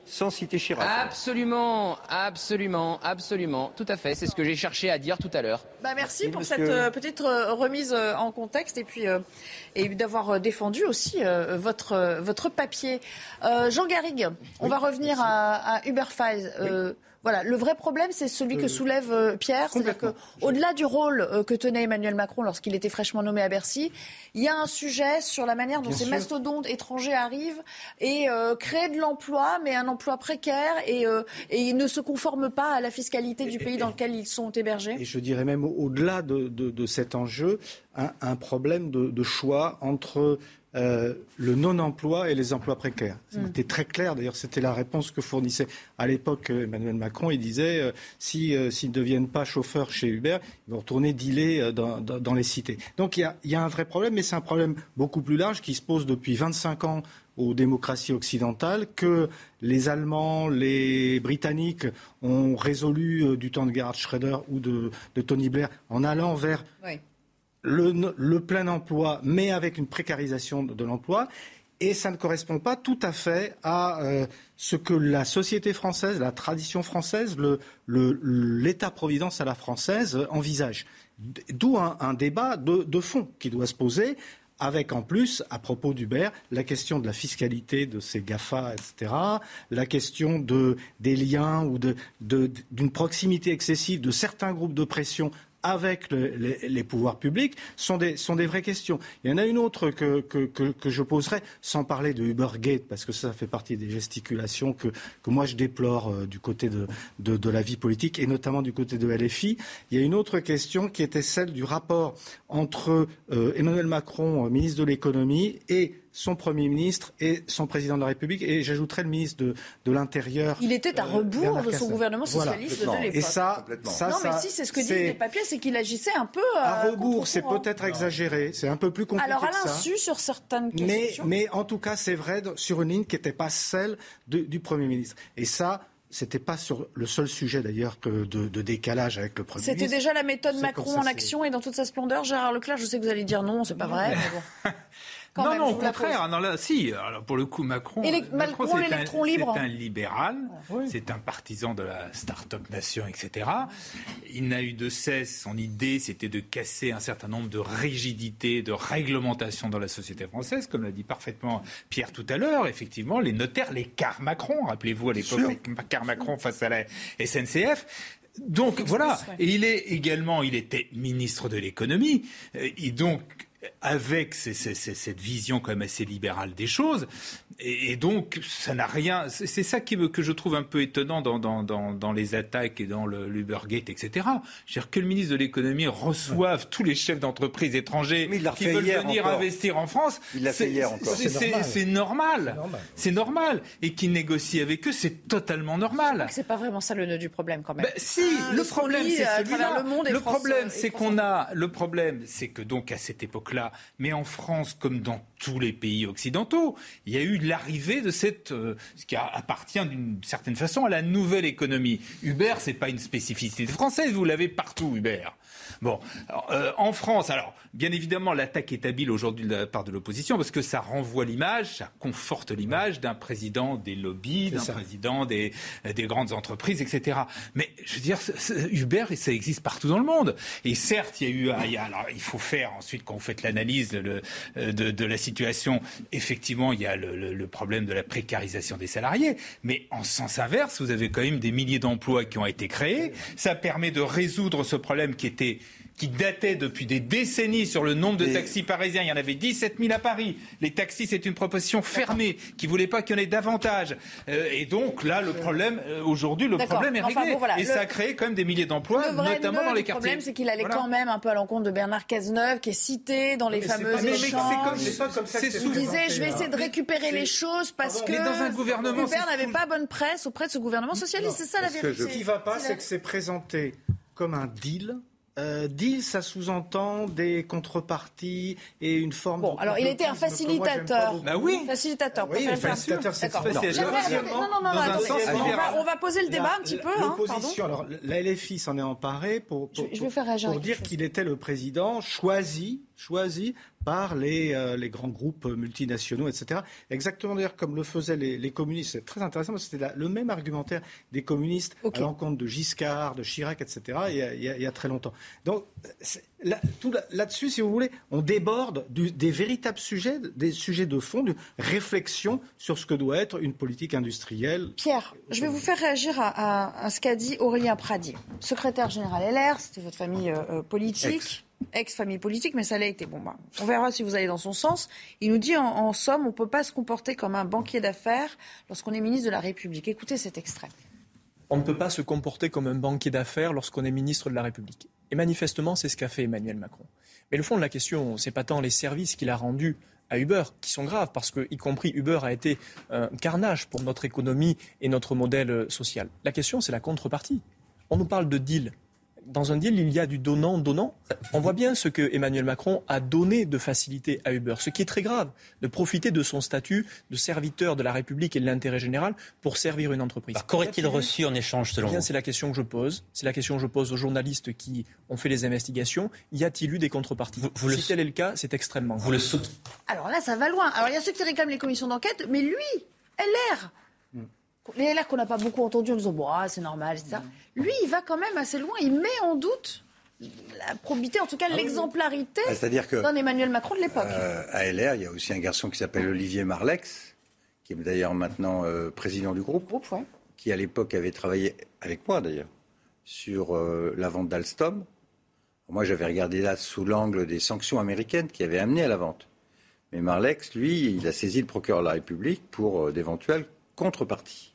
Sans citer Chirac. Absolument, absolument, absolument. Tout à fait. C'est ce que j'ai cherché à dire tout à l'heure. Bah merci pour cette que- euh, petite euh, remise euh, en contexte et puis euh, et d'avoir défendu aussi euh, votre votre papier. Euh, Jean Garrigue, on va revenir à, à Uber Files. Euh, Voilà, le vrai problème, c'est celui que soulève euh, Pierre, c'est-à-dire que au-delà du rôle euh, que tenait Emmanuel Macron lorsqu'il était fraîchement nommé à Bercy, il y a un sujet sur la manière dont Bien ces sûr. mastodontes étrangers arrivent et euh, créent de l'emploi, mais un emploi précaire et, euh, et ils ne se conforment pas à la fiscalité du pays dans lequel ils sont hébergés. Et je dirais même au- au-delà de, de- de cet enjeu, un, un problème de, de choix entre euh, le non-emploi et les emplois précaires. Mm. C'était très clair, d'ailleurs c'était la réponse que fournissait à l'époque euh, Emmanuel Macron. Il disait, euh, si, euh, s'ils ne deviennent pas chauffeurs chez Uber, ils vont retourner dealer dans, dans- dans les cités. Donc il y a, il y a un vrai problème, mais c'est un problème beaucoup plus large qui se pose depuis 25 ans aux démocraties occidentales que les Allemands, les Britanniques ont résolu euh, du temps de Gerhard Schroeder ou de, de Tony Blair en allant vers Oui. Le, le plein emploi, mais avec une précarisation de, l'emploi. Et ça ne correspond pas tout à fait à euh, ce que la société française, la tradition française, l'État-providence à la française envisage. D'où un, débat de, fond qui doit se poser avec en plus, à propos d'Uber, la question de la fiscalité de ces GAFA, etc., la question de, des liens ou d'une proximité excessive de certains groupes de pression avec le- les, pouvoirs publics sont des, sont des vraies questions. Il y en a une autre que, que, que, que je poserai, sans parler de Ubergate, parce que ça fait partie des gesticulations que, que moi je déplore euh, du côté de, de, de la vie politique, et notamment du côté de LFI. Il y a une autre question qui était celle du rapport entre euh, Emmanuel Macron, euh, ministre de l'économie, et son Premier ministre et son Président de la République, et j'ajouterai le ministre de, de l'Intérieur. Il était à euh, rebours de son gouvernement Voilà. socialiste de l'époque. Et ça, ça, non, mais ça, si, c'est ce que disent les papiers, c'est qu'il agissait un peu euh, à rebours, contre c'est peut-être exagéré, c'est un peu plus compliqué Alors, à l'insu sur certaines questions. mais en tout cas, c'est vrai sur une ligne qui n'était pas celle de- du Premier ministre. Et ça, c'était pas sur le seul sujet d'ailleurs que de, de décalage avec le Premier C'était déjà la méthode Macron en action et dans toute sa splendeur. Gérard Leclerc, je sais que vous allez dire non, c'est pas vrai. mais bon. Quand non, même, non, au contraire. Non, là, si. Alors, pour le coup, Macron, les- Macron, c'est un- l'électron libre. C'est un libéral. C'est un partisan de la start-up nation, etc. Il n'a eu de cesse. Son idée, c'était de casser un certain nombre de rigidités, de réglementations dans la société française, comme l'a dit parfaitement Pierre tout à l'heure. Effectivement, les notaires, les cars Macron. Rappelez-vous à l'époque, les cars Macron face à la SNCF. Donc voilà, et il est également, il était ministre de l'économie, euh, et donc avec ces- ces- ces- cette vision quand même assez libérale des choses, et, et donc ça n'a rien. C'est ça qui que je trouve un peu étonnant dans, dans, dans, dans les attaques et dans le l'Ubergate, etc. C'est-à-dire que le ministre de l'économie reçoive tous les chefs d'entreprise étrangers qui veulent venir encore. investir en France. Il l'a fait C'est- hier encore. c'est- normal. c'est normal. Et qu'il négocie avec eux, c'est totalement normal. C'est pas vraiment ça le nœud du problème quand même. Ben, si, Ah, le problème, c'est à celui-là. travers le monde et Le France, problème, c'est qu'on a. Le problème, c'est que donc à cette mais en France comme dans tous les pays occidentaux, il y a eu l'arrivée de cette, euh, ce qui appartient d'une certaine façon à la nouvelle économie. Uber, c'est pas une spécificité française, vous l'avez partout, Uber. Bon, euh, en France, alors bien évidemment, l'attaque est habile aujourd'hui de la part de l'opposition parce que ça renvoie l'image, ça conforte l'image d'un président des lobbies, d'un président des, des grandes entreprises, etc. Mais je veux dire, Uber, ça existe partout dans le monde. Et certes, il y a eu, un- il y a- alors il faut faire ensuite quand vous faites l'analyse de, de la situation. Effectivement, il y a le, le- le problème de la précarisation des salariés, mais en sens inverse, vous avez quand même des milliers d'emplois qui ont été créés. Ça permet de résoudre ce problème qui était qui datait depuis des décennies sur le nombre de taxis parisiens. Il y en avait 17 000 à Paris. Les taxis, c'est une proposition fermée qui voulait pas qu'il y en ait davantage. Euh, et donc là, le problème, euh, aujourd'hui, le problème est Enfin, réglé. bon, voilà. et Le- ça a créé quand même des milliers d'emplois, Le notamment dans les quartiers. problème, c'est qu'il allait Voilà. quand même un peu à l'encontre de Bernard Cazeneuve, qui est cité dans les Mais pas- mais- mais c'est échanges. comme- c'est pas comme ça que Il c'est disait, je vais essayer de récupérer Mais les choses parce que dans un gouvernement, Hubert n'avait pas bonne presse auprès de ce gouvernement socialiste. C'est ça la vérité. Ce qui va pas, C'est que c'est présenté comme un deal. Euh, deal, ça sous-entend des contreparties et une forme. Bon, alors il était un facilitateur. Bah oui. Facilitateur. Oui, facilitateur, c'est Non, non, non, dans un attendez. sens on, va, libéral. on va poser le débat La- un petit peu. hein, L'opposition, pardon. alors la LFI s'en est emparée pour, pour, Je- je vais faire réagir pour à dire qu'il était le président choisi choisis par les, euh, les, grands groupes multinationaux, etc. Exactement d'ailleurs comme le faisaient les, les communistes. C'est très intéressant, c'était le même argumentaire des communistes à l'encontre de Giscard, de Chirac, etc. Il y a, il y a, très longtemps. Donc là, tout là-dessus, si vous voulez, on déborde du, des véritables sujets, des sujets de fond, de réflexion sur ce que doit être une politique industrielle. Pierre, je vais vous faire réagir à, à, ce qu'a dit Aurélien Pradi, secrétaire général LR, c'était votre famille euh, politique ex-famille politique, mais ça l'a été. Bon, bah, on verra si vous allez dans son sens. Il nous dit en, somme, on ne peut pas se comporter comme un banquier d'affaires lorsqu'on est ministre de la République. Écoutez cet extrait. On ne peut pas se comporter comme un banquier d'affaires lorsqu'on est ministre de la République. Et manifestement, c'est ce qu'a fait Emmanuel Macron. Mais le fond de la question, c'est pas tant les services qu'il a rendus à Uber, qui sont graves, parce que, y compris Uber a été un carnage pour notre économie et notre modèle social. La question, c'est la contrepartie. On nous parle de deal dans un deal, il y a du donnant-donnant. On voit bien ce que Emmanuel Macron a donné de facilité à Uber, ce qui est très grave, de profiter de son statut de serviteur de la République et de l'intérêt général pour servir une entreprise. Qu'aurait-il reçu en échange selon eh vous C'est la question que je pose. C'est la question que je pose aux journalistes qui ont fait les investigations. Y a-t-il eu des contreparties Si tel est le cas, c'est extrêmement grave. Vous le Alors là, ça va loin. Alors il y a ceux qui réclament les commissions d'enquête, mais lui, LR, les LR qu'on n'a pas beaucoup entendu en disant bon, ah, c'est normal, etc. Lui, il va quand même assez loin. Il met en doute la probité, en tout cas ah l'exemplarité ah, d'un Emmanuel Macron de l'époque. Euh, à LR, il y a aussi un garçon qui s'appelle Olivier Marlex, qui est d'ailleurs maintenant euh, président du groupe, qui à l'époque avait travaillé avec moi d'ailleurs sur euh, la vente d'Alstom. Moi, j'avais regardé là sous l'angle des sanctions américaines qui avaient amené à la vente. Mais Marlex, lui, il a saisi le procureur de la République pour d'éventuelles contreparties.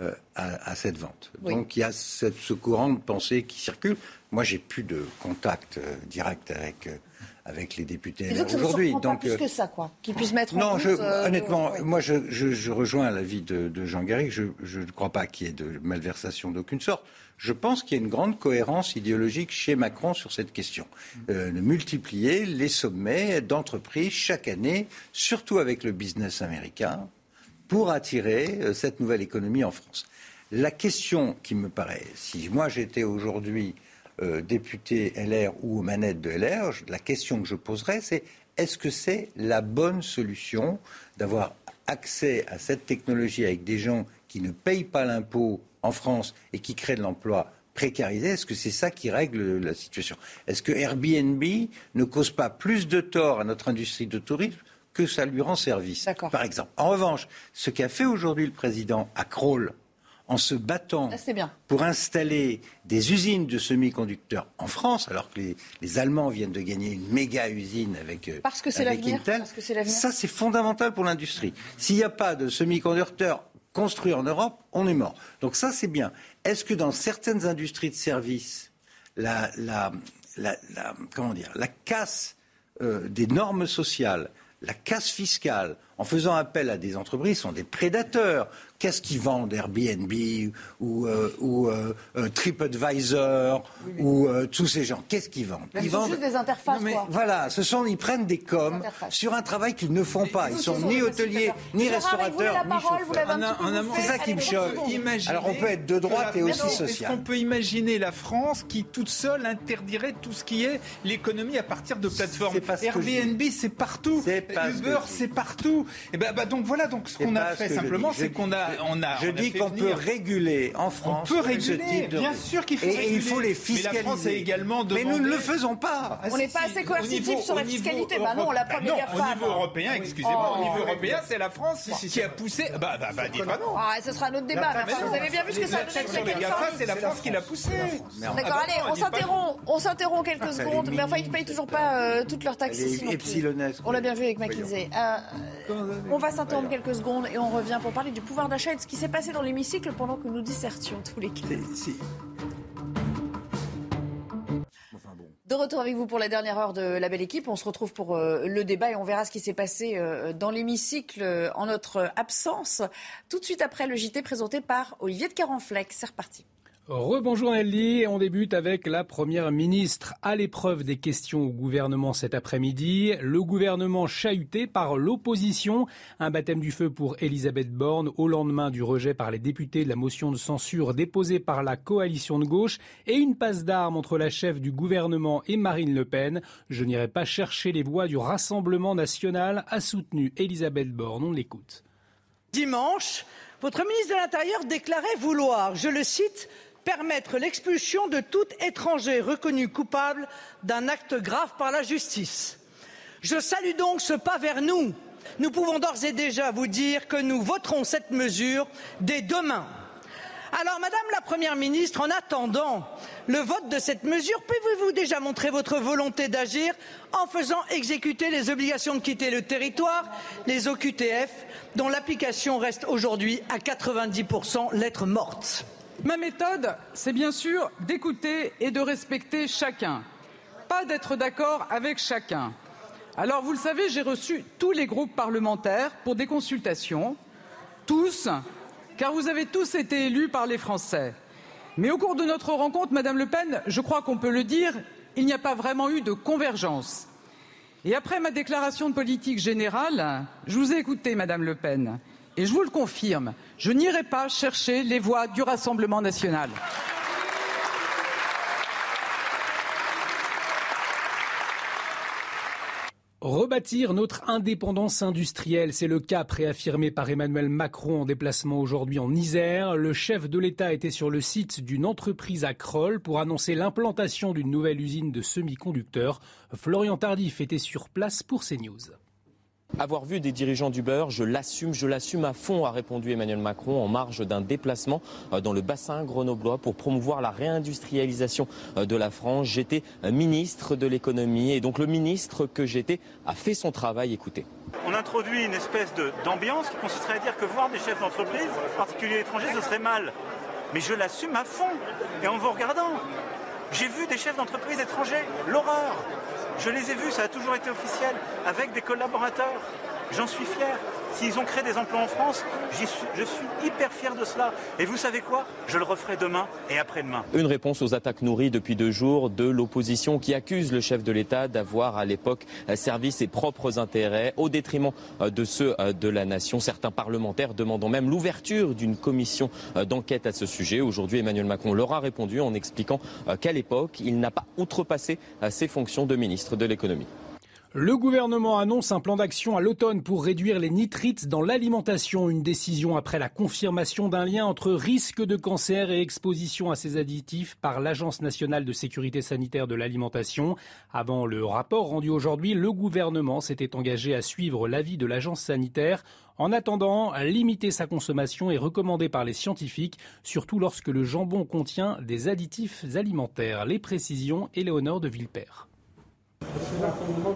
Euh, à, cette vente. Donc il y a ce courant de pensée qui circule. Moi, j'ai plus de contact euh, direct avec, euh, avec les députés aujourd'hui. Donc plus que ça, quoi, qu'ils puissent mettre non, en je, honnêtement, moi, je, je, rejoins l'avis de, de Jean Garrigue. Je ne crois pas qu'il y ait de malversation d'aucune sorte. Je pense qu'il y a une grande cohérence idéologique chez Macron sur cette question. de multiplier les sommets d'entreprises chaque année, surtout avec le business américain, pour attirer euh, cette nouvelle économie en France. La question qui me paraît, si moi j'étais aujourd'hui euh, député LR ou aux manettes de LR, la question que je poserais, c'est est-ce que c'est la bonne solution d'avoir accès à cette technologie avec des gens qui ne payent pas l'impôt en France et qui créent de l'emploi précarisé? Est-ce que c'est ça qui règle la situation? Est-ce que Airbnb ne cause pas plus de tort à notre industrie de tourisme que ça lui rend service, par exemple. En revanche, ce qu'a fait aujourd'hui le président à Kroll, en se battant pour installer des usines de semi-conducteurs en France, alors que les, Allemands viennent de gagner une méga usine avec, euh, parce que c'est Intel, ça c'est fondamental pour l'industrie. S'il n'y a pas de semi-conducteurs construits en Europe, on est mort. Donc ça c'est bien. Est-ce que dans certaines industries de services, la, comment dire, la casse euh, des normes sociales, la casse fiscale, en faisant appel à des entreprises, sont des prédateurs. Qu'est-ce qu'ils vendent Airbnb ou, euh, ou euh, euh, TripAdvisor ou tous ces gens? Qu'est-ce qu'ils vendent? Ils vendent juste des interfaces. Voilà, ce sont ils prennent des coms sur un travail qu'ils ne font pas. Ils sont ni hôteliers, ni restaurateurs, ni chauffeurs. C'est ça qui me choque. Alors on peut être de droite et aussi social. Est-ce qu'on peut imaginer la France qui toute seule interdirait tout ce qui est l'économie à partir de plateformes? Airbnb, c'est partout. Uber, c'est partout. Et ben, bah, donc voilà, donc ce qu'on a fait simplement, c'est qu'on a, on a. Je dis qu'on peut réguler en France. On peut réguler. Bien sûr qu'il faut et, réguler. il faut les fiscaliser. Mais la France a également Mais nous ne le faisons pas. On n'est pas assez coercitif sur la fiscalité. Bah non, la première Non, au niveau européen, excusez-moi, au niveau européen, c'est la France qui a poussé. Bah, bah, bah, dites-moi non. Ah, ce sera un autre débat. Vous avez bien vu ce que ça a donné sur les GAFA, c'est la France qui l'a poussé. D'accord, allez, on s'interrompt. On s'interrompt quelques secondes. Mais enfin, ils ne payent toujours pas euh, toutes leurs taxes ici. On l'a bien vu avec McKinsey. Euh, on va s'interrompre quelques secondes et on revient pour parler du pouvoir d'achat et de ce qui s'est passé dans l'hémicycle pendant que nous dissertions tous les quatre. De retour avec vous pour la dernière heure de la belle équipe. On se retrouve pour euh, le débat et on verra ce qui s'est passé euh, dans l'hémicycle en notre absence. Tout de suite après le JT présenté par Olivier de Carenfleck. C'est reparti. Rebonjour Nelly, on débute avec la Première ministre à l'épreuve des questions au gouvernement cet après-midi. Le gouvernement chahuté par l'opposition. Un baptême du feu pour Elisabeth Borne au lendemain du rejet par les députés de la motion de censure déposée par la coalition de gauche et une passe d'armes entre la chef du gouvernement et Marine Le Pen. Je n'irai pas chercher les voix du Rassemblement national, a soutenu Elisabeth Borne. On l'écoute. Dimanche, votre ministre de l'Intérieur déclarait vouloir, je le cite, permettre l'expulsion de tout étranger reconnu coupable d'un acte grave par la justice. Je salue donc ce pas vers nous. Nous pouvons d'ores et déjà vous dire que nous voterons cette mesure dès demain. Alors, Madame la Première ministre, en attendant le vote de cette mesure, pouvez-vous déjà montrer votre volonté d'agir en faisant exécuter les obligations de quitter le territoire, les OQTF, dont l'application reste aujourd'hui à 90% lettre morte Ma méthode, c'est bien sûr d'écouter et de respecter chacun, pas d'être d'accord avec chacun. Alors, vous le savez, j'ai reçu tous les groupes parlementaires pour des consultations, tous, car vous avez tous été élus par les Français. Mais au cours de notre rencontre, Madame Le Pen, je crois qu'on peut le dire, il n'y a pas vraiment eu de convergence. Et après ma déclaration de politique générale, je vous ai écouté, Madame Le Pen, et je vous le confirme, je n'irai pas chercher les voix du Rassemblement national. Rebâtir notre indépendance industrielle, c'est le cap réaffirmé par Emmanuel Macron en déplacement aujourd'hui en Isère. Le chef de l'État était sur le site d'une entreprise à Kroll pour annoncer l'implantation d'une nouvelle usine de semi-conducteurs. Florian Tardif était sur place pour CNews. Avoir vu des dirigeants du beurre, je l'assume, je l'assume à fond, a répondu Emmanuel Macron en marge d'un déplacement euh, dans le bassin grenoblois pour promouvoir la réindustrialisation euh, de la France. J'étais euh, ministre de l'économie et donc le ministre que j'étais a fait son travail. Écoutez. On introduit une espèce d'ambiance qui consisterait à dire que voir des chefs d'entreprise, en particulier étrangers, ce serait mal. Mais je l'assume à fond. Et en vous regardant, j'ai vu des chefs d'entreprise étrangers, l'horreur. Je les ai vus, ça a toujours été officiel, avec des collaborateurs. J'en suis fier. S'ils ont créé des emplois en France, je suis hyper fier de cela. Et vous savez quoi? Je le referai demain et après-demain. Une réponse aux attaques nourries depuis deux jours de l'opposition qui accuse le chef de l'État d'avoir à l'époque servi ses propres intérêts au détriment euh, de ceux euh, de la nation. Certains parlementaires demandant même l'ouverture d'une commission euh, d'enquête à ce sujet. Aujourd'hui, Emmanuel Macron leur a répondu en expliquant qu'à l'époque, il n'a pas outrepassé ses fonctions de ministre de l'économie. Le gouvernement annonce un plan d'action à l'automne pour réduire les nitrites dans l'alimentation. Une décision après la confirmation d'un lien entre risque de cancer et exposition à ces additifs par l'Agence nationale de sécurité sanitaire de l'alimentation. Avant le rapport rendu aujourd'hui, le gouvernement s'était engagé à suivre l'avis de l'agence sanitaire. En attendant, limiter sa consommation est recommandé par les scientifiques, surtout lorsque le jambon contient des additifs alimentaires. Les précisions, Éléonore de Villepère.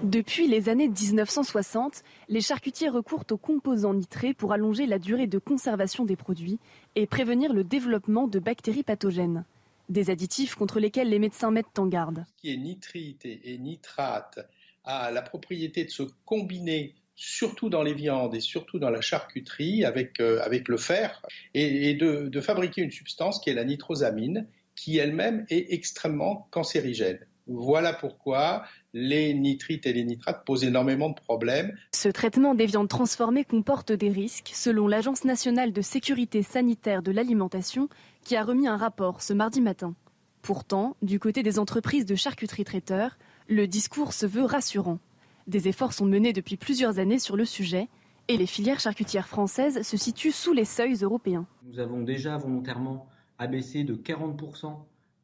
Depuis les années 1960, les charcutiers recourent aux composants nitrés pour allonger la durée de conservation des produits et prévenir le développement de bactéries pathogènes. Des additifs contre lesquels les médecins mettent en garde. Ce qui est nitrite et nitrate a la propriété de se combiner surtout dans les viandes et surtout dans la charcuterie avec, euh, avec le fer et, de, de fabriquer une substance qui est la nitrosamine qui elle-même est extrêmement cancérigène. Voilà pourquoi les nitrites et les nitrates posent énormément de problèmes. Ce traitement des viandes transformées comporte des risques, selon l'Agence nationale de sécurité sanitaire de l'alimentation, qui a remis un rapport ce mardi matin. Pourtant, du côté des entreprises de charcuterie traiteurs, le discours se veut rassurant. Des efforts sont menés depuis plusieurs années sur le sujet et les filières charcutières françaises se situent sous les seuils européens. Nous avons déjà volontairement abaissé de 40%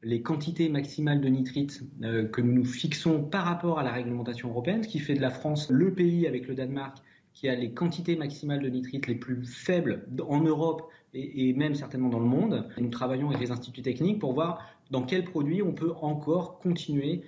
les quantités maximales de nitrites euh, que nous nous fixons par rapport à la réglementation européenne, ce qui fait de la France le pays avec le Danemark qui a les quantités maximales de nitrites les plus faibles en Europe et, même certainement dans le monde. nous travaillons avec les instituts techniques pour voir dans quels produits on peut encore continuer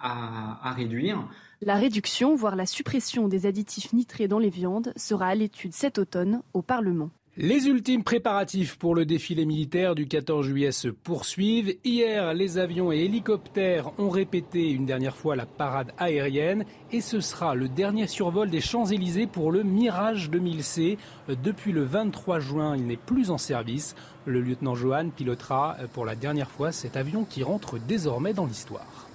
à réduire. La réduction, voire la suppression des additifs nitrés dans les viandes sera à l'étude cet automne au Parlement. Les ultimes préparatifs pour le défilé militaire du 14 juillet se poursuivent. Hier, les avions et hélicoptères ont répété une dernière fois la parade aérienne et ce sera le dernier survol des Champs-Élysées pour le Mirage 2000C. Depuis le 23 juin, il n'est plus en service. Le lieutenant Johan pilotera pour la dernière fois cet avion qui rentre désormais dans l'histoire.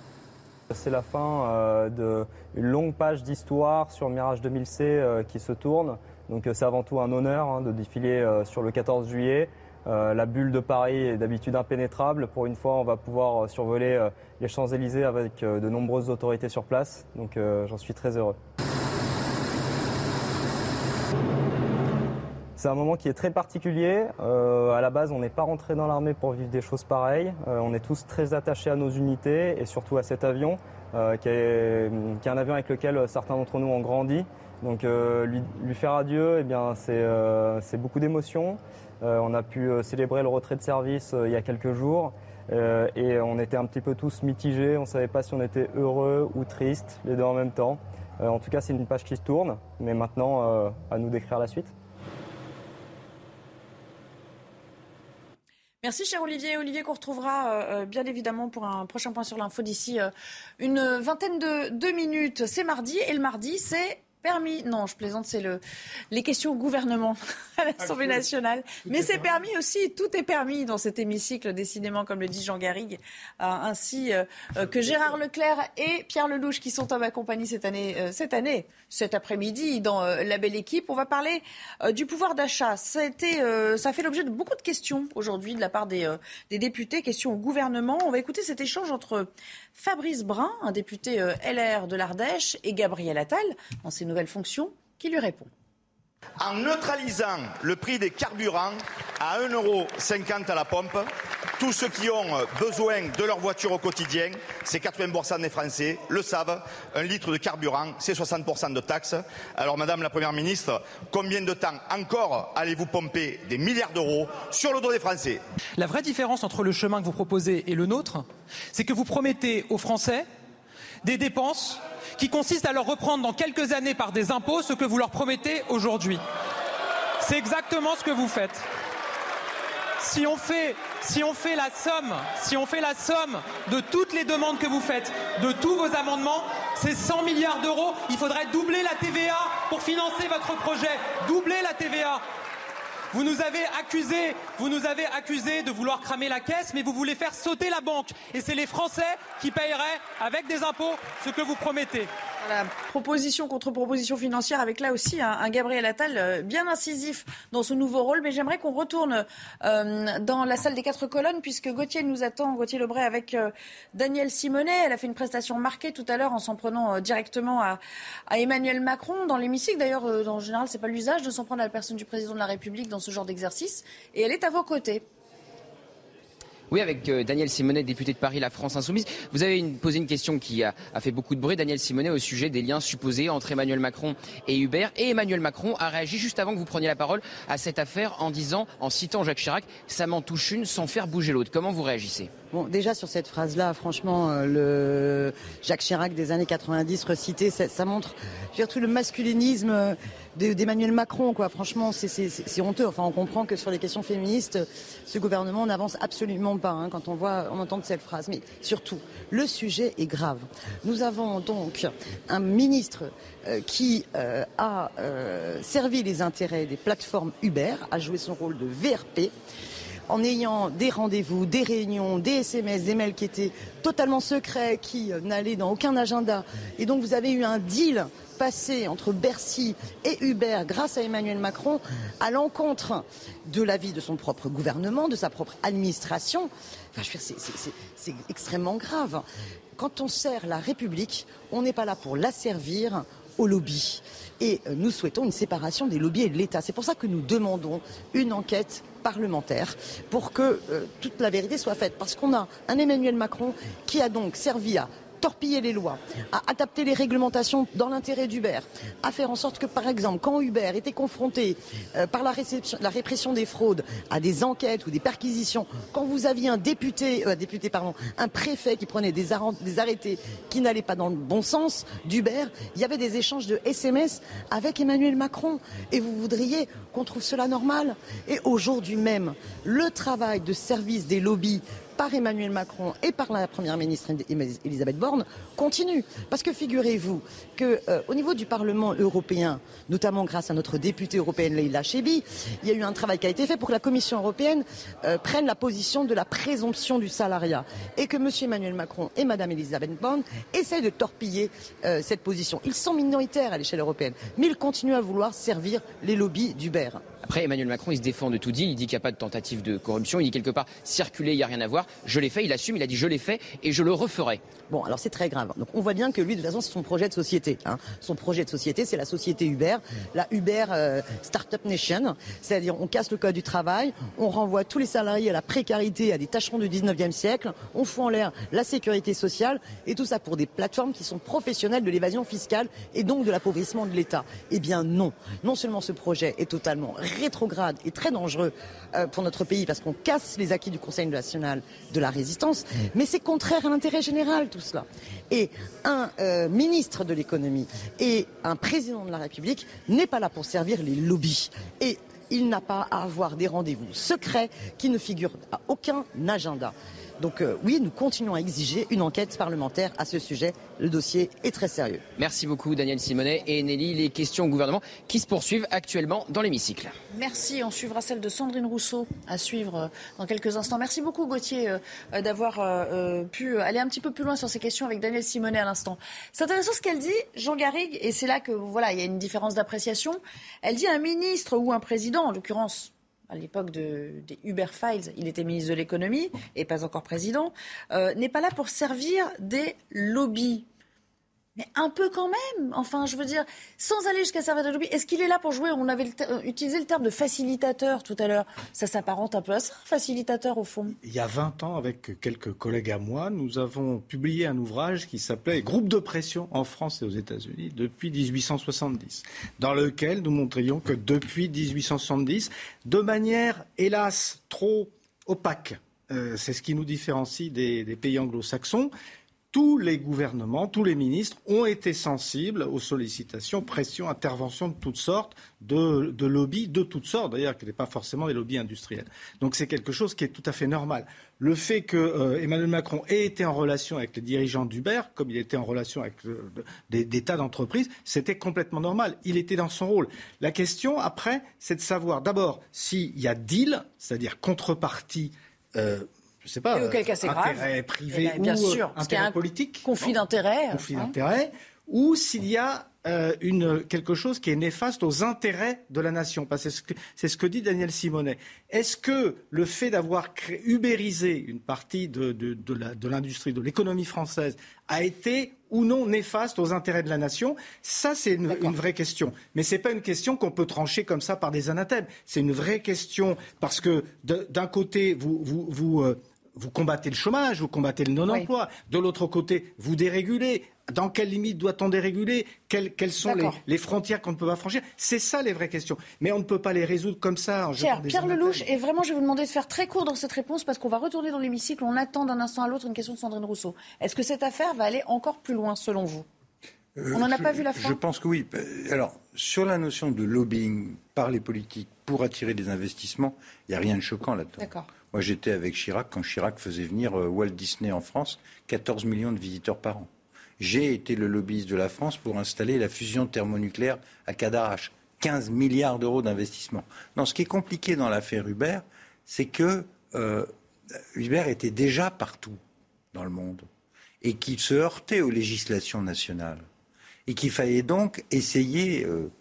C'est la fin d'une longue page d'histoire sur Mirage 2000C qui se tourne. Donc euh, c'est avant tout un honneur hein, de défiler euh, sur le 14 juillet. Euh, la bulle de Paris est d'habitude impénétrable. Pour une fois, on va pouvoir survoler les Champs-Élysées avec de nombreuses autorités sur place. Donc j'en suis très heureux. C'est un moment qui est très particulier. à la base, on n'est pas rentré dans l'armée pour vivre des choses pareilles. on est tous très attachés à nos unités et surtout à cet avion, qui est, qui, est, un avion avec lequel certains d'entre nous ont grandi. Donc euh, lui, faire adieu, eh bien, c'est euh, beaucoup d'émotions. Euh, on a pu célébrer le retrait de service il y a quelques jours. et on était un petit peu tous mitigés, on ne savait pas si on était heureux ou triste, les deux en même temps. en tout cas, c'est une page qui se tourne, mais maintenant, à nous d'écrire la suite. Merci cher Olivier. Olivier qu'on retrouvera bien évidemment pour un prochain point sur l'info d'ici une vingtaine de minutes. C'est mardi et le mardi c'est permis. Non, je plaisante, c'est le les questions au gouvernement à l'Assemblée nationale. Mais c'est permis aussi. Tout est permis dans cet hémicycle, décidément, comme le dit Jean Garrigue, euh, ainsi euh, euh, que Gérard Leclerc et Pierre Lelouch qui sont en ma compagnie cette année, cette année, cet après-midi dans la belle équipe. On va parler du pouvoir d'achat. Ça a ça fait l'objet de beaucoup de questions aujourd'hui de la part des, des députés. Questions au gouvernement. On va écouter cet échange entre Fabrice Brun, un député LR de l'Ardèche, et Gabriel Attal, dans ses nouvelle fonction qui lui répond. En neutralisant le prix des carburants à 1,50€ à la pompe, tous ceux qui ont besoin de leur voiture au quotidien, c'est 80% des Français, le savent, un litre de carburant, c'est 60% de taxes. Alors Madame la Première ministre, combien de temps encore allez-vous pomper des milliards d'euros sur le dos des Français? La vraie différence entre le chemin que vous proposez et le nôtre, c'est que vous promettez aux Français des dépenses qui consiste à leur reprendre dans quelques années par des impôts ce que vous leur promettez aujourd'hui. C'est exactement ce que vous faites. Si on fait, la somme, la somme de toutes les demandes que vous faites, de tous vos amendements, c'est 100 milliards d'euros. Il faudrait doubler la TVA pour financer votre projet. Doubler la TVA. Vous nous avez accusés, vous nous avez accusés de vouloir cramer la caisse, mais vous voulez faire sauter la banque. Et c'est les Français qui paieraient avec des impôts ce que vous promettez. Voilà, proposition contre proposition financière avec là aussi un, Gabriel Attal euh, bien incisif dans ce nouveau rôle. Mais j'aimerais qu'on retourne euh, dans la salle des quatre colonnes puisque Gauthier nous attend, Gauthier Lebray avec euh, Daniel Simonet. Elle a fait une prestation marquée tout à l'heure en s'en prenant directement à, Emmanuel Macron dans l'hémicycle. D'ailleurs, en général, c'est pas l'usage de s'en prendre à la personne du président de la République ce genre d'exercice. Et elle est à vos côtés. Oui, avec euh, Daniel Simonet, député de Paris, la France Insoumise. Vous avez posé une question qui a, fait beaucoup de bruit, Daniel Simonet, au sujet des liens supposés entre Emmanuel Macron et Hubert. Et Emmanuel Macron a réagi juste avant que vous preniez la parole à cette affaire en disant, en citant Jacques Chirac, ça m'en touche une sans faire bouger l'autre. Comment vous réagissez? Bon, déjà sur cette phrase-là, franchement, euh, le Jacques Chirac des années 90 recité, ça, montre tout le masculinisme euh, d'Emmanuel Macron. Quoi. Franchement, c'est honteux. Enfin, on comprend que sur les questions féministes, ce gouvernement n'avance absolument pas hein, quand on voit, on entend cette phrase. Mais surtout, le sujet est grave. Nous avons donc un ministre euh, qui a servi les intérêts des plateformes Uber, a joué son rôle de VRP en ayant des rendez-vous, des réunions, des SMS, des mails qui étaient totalement secrets, qui euh, n'allaient dans aucun agenda. Et donc vous avez eu un deal passé entre Bercy et Hubert grâce à Emmanuel Macron à l'encontre de l'avis de son propre gouvernement, de sa propre administration. Enfin, je veux dire, c'est extrêmement grave. Quand on sert la République, on n'est pas là pour la servir au lobby. Et euh, nous souhaitons une séparation des lobbies et de l'État. C'est pour ça que nous demandons une enquête parlementaire pour que euh, toute la vérité soit faite. Parce qu'on a un Emmanuel Macron qui a donc servi à torpiller les lois, à adapter les réglementations dans l'intérêt d'Uber, à faire en sorte que, par exemple, quand Uber était confronté euh, par la, la, répression des fraudes à des enquêtes ou des perquisitions, quand vous aviez un député, euh, député pardon, un préfet qui prenait des, des arrêtés qui n'allaient pas dans le bon sens d'Uber, il y avait des échanges de SMS avec Emmanuel Macron. Et vous voudriez qu'on trouve cela normal? Et aujourd'hui même, le travail de service des lobbies par Emmanuel Macron et par la Première ministre Elisabeth Borne continue. Parce que figurez-vous qu'au euh, niveau du Parlement européen, notamment grâce à notre députée européenne Leila Chebi, il y a eu un travail qui a été fait pour que la Commission européenne euh, prenne la position de la présomption du salariat et que M. Emmanuel Macron et Mme Elisabeth Borne essaient de torpiller euh, cette position. Ils sont minoritaires à l'échelle européenne, mais ils continuent à vouloir servir les lobbies d'Uber. Après, Emmanuel Macron, il se défend de tout dit. Il dit qu'il n'y a pas de tentative de corruption. Il dit quelque part, circuler, il n'y a rien à voir. Je l'ai fait, il assume, il a dit je l'ai fait et je le referai. Bon, alors c'est très grave. Donc on voit bien que lui, de toute façon, c'est son projet de société. Hein. Son projet de société, c'est la société Uber, la Uber euh, Startup Nation. C'est-à-dire, on casse le code du travail, on renvoie tous les salariés à la précarité, à des tâcherons du 19e siècle, on fout en l'air la sécurité sociale, et tout ça pour des plateformes qui sont professionnelles de l'évasion fiscale et donc de l'appauvrissement de l'État. Eh bien non. Non seulement ce projet est totalement rétrograde et très dangereux euh, pour notre pays parce qu'on casse les acquis du Conseil national de la résistance, mais c'est contraire à l'intérêt général tout cela. Et un euh, ministre de l'économie et un président de la République n'est pas là pour servir les lobbies. Et il n'a pas à avoir des rendez-vous secrets qui ne figurent à aucun agenda. Donc euh, oui, nous continuons à exiger une enquête parlementaire à ce sujet. Le dossier est très sérieux. Merci beaucoup Daniel Simonet et Nelly. Les questions au gouvernement qui se poursuivent actuellement dans l'hémicycle. Merci. On suivra celle de Sandrine Rousseau à suivre euh, dans quelques instants. Merci beaucoup Gauthier euh, d'avoir pu aller un petit peu plus loin sur ces questions avec Daniel Simonet à l'instant. C'est intéressant ce qu'elle dit, Jean Garrigue, et c'est là que voilà, il y a une différence d'appréciation. Elle dit un ministre ou un président, en l'occurrence à l'époque des Uber Files, il était ministre de l'économie et pas encore président, euh, n'est pas là pour servir des lobbies. Mais un peu quand même. Enfin, je veux dire, sans aller jusqu'à servir de lobby, est-ce qu'il est là pour jouer? On avait euh, utilisé le terme de facilitateur tout à l'heure. Ça s'apparente un peu à ça, facilitateur au fond. Il y a 20 ans, avec quelques collègues à moi, nous avons publié un ouvrage qui s'appelait Groupe de pression en France et aux États-Unis depuis 1870, dans lequel nous montrions que depuis 1870, de manière, hélas, trop opaque, euh, c'est ce qui nous différencie des pays anglo-saxons, tous les gouvernements, tous les ministres ont été sensibles aux sollicitations, pressions, interventions de toutes sortes, de, lobbies de toutes sortes, d'ailleurs, qui n'étaient pas forcément des lobbies industriels. Donc c'est quelque chose qui est tout à fait normal. Le fait que euh, Emmanuel Macron ait été en relation avec les dirigeants d'Uber, comme il était en relation avec des, tas d'entreprises, c'était complètement normal. Il était dans son rôle. La question, après, c'est de savoir d'abord s'il y a deal, c'est-à-dire contrepartie. Euh, je sais pas, auquel cas intérêt privé eh ben, bien ou sûr, intérêt politique. Conflit d'intérêt. Conflit hein. d'intérêt. Ou s'il y a euh, une, quelque chose qui est néfaste aux intérêts de la nation. Que c'est ce que dit Daniel Simonet. Est-ce que le fait d'avoir ubérisé une partie de, de, de l'industrie, de l'économie française, a été ou non néfaste aux intérêts de la nation? Ça, c'est une, une, vraie question. Mais ce n'est pas une question qu'on peut trancher comme ça par des anathèmes. C'est une vraie question parce que d'un côté, vous, vous, vous euh, vous combattez le chômage, vous combattez le non-emploi. De l'autre côté, vous dérégulez. Dans quelles limites doit-on déréguler? Quelles, sont les, frontières qu'on ne peut pas franchir? C'est ça les vraies questions. Mais on ne peut pas les résoudre comme ça. En Pierre, Pierre Lelouch, et vraiment je vais vous demander de faire très court dans cette réponse parce qu'on va retourner dans l'hémicycle. On attend d'un instant à l'autre une question de Sandrine Rousseau. Est-ce que cette affaire va aller encore plus loin selon vous? Euh, On n'en a pas vu la fin? Je pense que oui. Alors, sur la notion de lobbying par les politiques pour attirer des investissements, il n'y a rien de choquant là-dedans. D'accord. Moi, j'étais avec Chirac quand Chirac faisait venir euh, Walt Disney en France, 14 millions de visiteurs par an. J'ai été le lobbyiste de la France pour installer la fusion thermonucléaire à Cadarache. 15 milliards d'euros d'investissement. Ce qui est compliqué dans l'affaire Uber, c'est que euh, Uber était déjà partout dans le monde et qu'il se heurtait aux législations nationales et qu'il fallait donc essayer euh,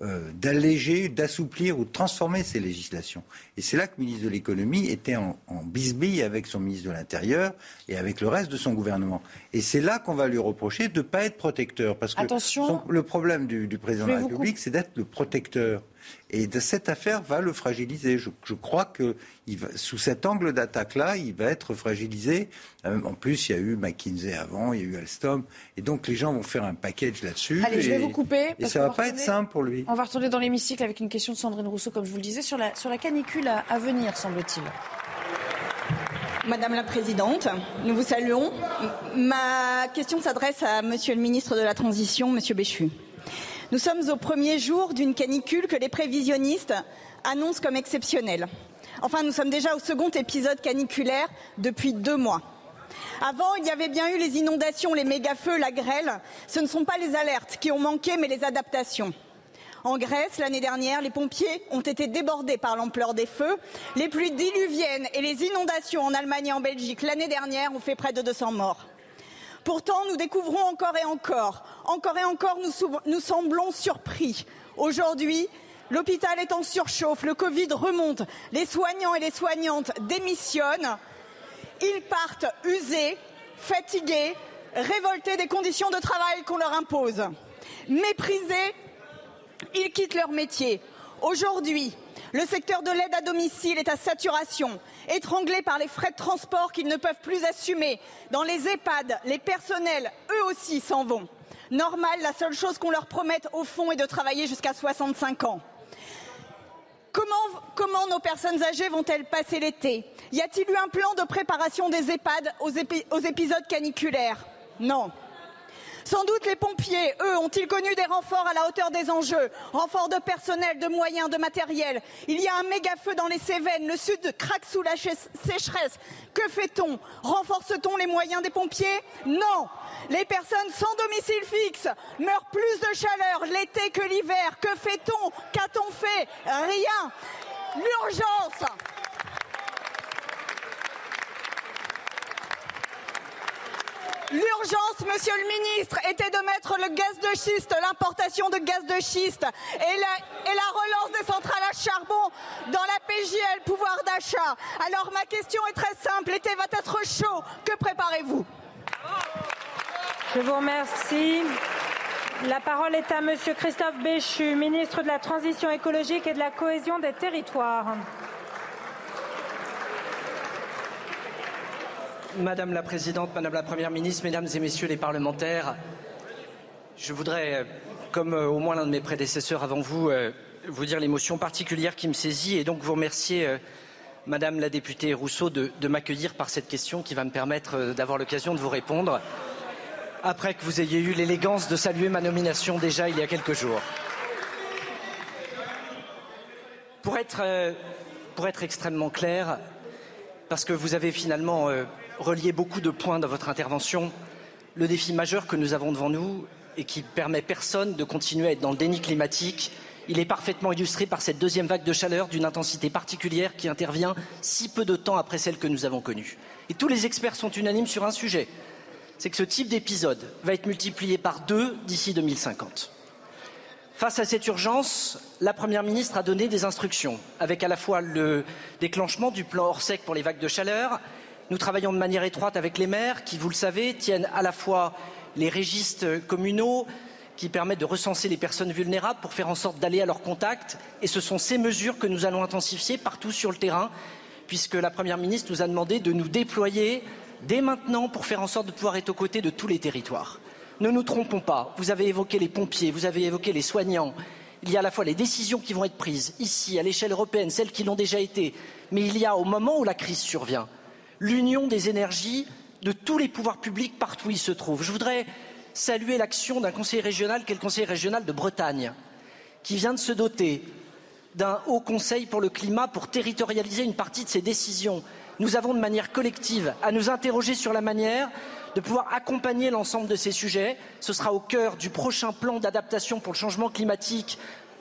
euh, d'alléger, d'assouplir ou de transformer ces législations. Et c'est là que le ministre de l'économie était en, bisbille avec son ministre de l'Intérieur et avec le reste de son gouvernement. Et c'est là qu'on va lui reprocher de ne pas être protecteur. Parce que le problème du, président de la République, c'est d'être le protecteur. Et de cette affaire va le fragiliser. Je, je crois que il va, sous cet angle d'attaque-là, il va être fragilisé. Euh, en plus, il y a eu McKinsey avant, il y a eu Alstom. Et donc, les gens vont faire un package là-dessus. Allez, je vais et- vous couper. Et parce ça qu'on va pas être simple pour lui. On va retourner dans l'hémicycle avec une question de Sandrine Rousseau, comme je vous le disais, sur la, sur la canicule à, à venir, semble-t-il. Madame la Présidente, nous vous saluons. Ma question s'adresse à Monsieur le ministre de la Transition, Monsieur Béchu. Nous sommes au premier jour d'une canicule que les prévisionnistes annoncent comme exceptionnelle. Enfin, nous sommes déjà au second épisode caniculaire depuis deux mois. Avant, il y avait bien eu les inondations, les méga-feux, la grêle. Ce ne sont pas les alertes qui ont manqué, mais les adaptations. En Grèce, l'année dernière, les pompiers ont été débordés par l'ampleur des feux. Les pluies diluviennes et les inondations en Allemagne et en Belgique l'année dernière ont fait près de 200 morts. Pourtant, nous découvrons encore et encore, encore et encore, nous, semblons surpris. Aujourd'hui, l'hôpital est en surchauffe, le Covid remonte, les soignants et les soignantes démissionnent. Ils partent usés, fatigués, révoltés des conditions de travail qu'on leur impose. Méprisés, ils quittent leur métier. Aujourd'hui, le secteur de l'aide à domicile est à saturation, étranglé par les frais de transport qu'ils ne peuvent plus assumer. Dans les EHPAD, les personnels, eux aussi, s'en vont. Normal, la seule chose qu'on leur promette au fond est de travailler jusqu'à 65 ans. Comment, nos personnes âgées vont-elles passer l'été? Y a-t-il eu un plan de préparation des EHPAD aux épisodes caniculaires? Non. Sans doute les pompiers, eux, ont-ils connu des renforts à la hauteur des enjeux. Renforts de personnel, de moyens, de matériel. Il y a un méga feu dans les Cévennes, le sud craque sous la sécheresse. Que fait-on? Renforce-t-on les moyens des pompiers? Non. Les personnes sans domicile fixe meurent plus de chaleur l'été que l'hiver. Que fait-on? Qu'a-t-on fait? Rien. L'urgence L'urgence, monsieur le ministre, était de mettre le gaz de schiste, l'importation de gaz de schiste et la, relance des centrales à charbon dans la PJL, pouvoir d'achat. Alors ma question est très simple, l'été va être chaud, que préparez-vous? Je vous remercie. La parole est à Monsieur Christophe Béchu, ministre de la Transition écologique et de la cohésion des territoires. Madame la Présidente, Madame la Première ministre, Mesdames et Messieurs les parlementaires, je voudrais, comme euh, au moins l'un de mes prédécesseurs avant vous, euh, vous dire l'émotion particulière qui me saisit et donc vous remercier, euh, Madame la députée Rousseau, de, m'accueillir par cette question qui va me permettre d'avoir l'occasion de vous répondre après que vous ayez eu l'élégance de saluer ma nomination déjà il y a quelques jours. Pour être, extrêmement clair, parce que vous avez finalement relié beaucoup de points dans votre intervention, le défi majeur que nous avons devant nous et qui permet personne de continuer à être dans le déni climatique, il est parfaitement illustré par cette deuxième vague de chaleur d'une intensité particulière qui intervient si peu de temps après celle que nous avons connue. Et tous les experts sont unanimes sur un sujet, c'est que ce type d'épisode va être multiplié par deux d'ici 2050. Face à cette urgence, la Première ministre a donné des instructions, avec à la fois le déclenchement du plan hors sec pour les vagues de chaleur. Nous travaillons de manière étroite avec les maires qui, vous le savez, tiennent à la fois les registres communaux qui permettent de recenser les personnes vulnérables pour faire en sorte d'aller à leur contact. Et ce sont ces mesures que nous allons intensifier partout sur le terrain, puisque la Première ministre nous a demandé de nous déployer dès maintenant pour faire en sorte de pouvoir être aux côtés de tous les territoires. Ne nous trompons pas, vous avez évoqué les pompiers, vous avez évoqué les soignants. Il y a à la fois les décisions qui vont être prises ici, à l'échelle européenne, celles qui l'ont déjà été, mais il y a au moment où la crise survient, l'union des énergies de tous les pouvoirs publics partout où ils se trouvent. Je voudrais saluer l'action d'un conseiller régional qui est le conseiller régional de Bretagne, qui vient de se doter d'un haut conseil pour le climat pour territorialiser une partie de ses décisions. Nous avons de manière collective à nous interroger sur la manière de pouvoir accompagner l'ensemble de ces sujets. Ce sera au cœur du prochain plan d'adaptation pour le changement climatique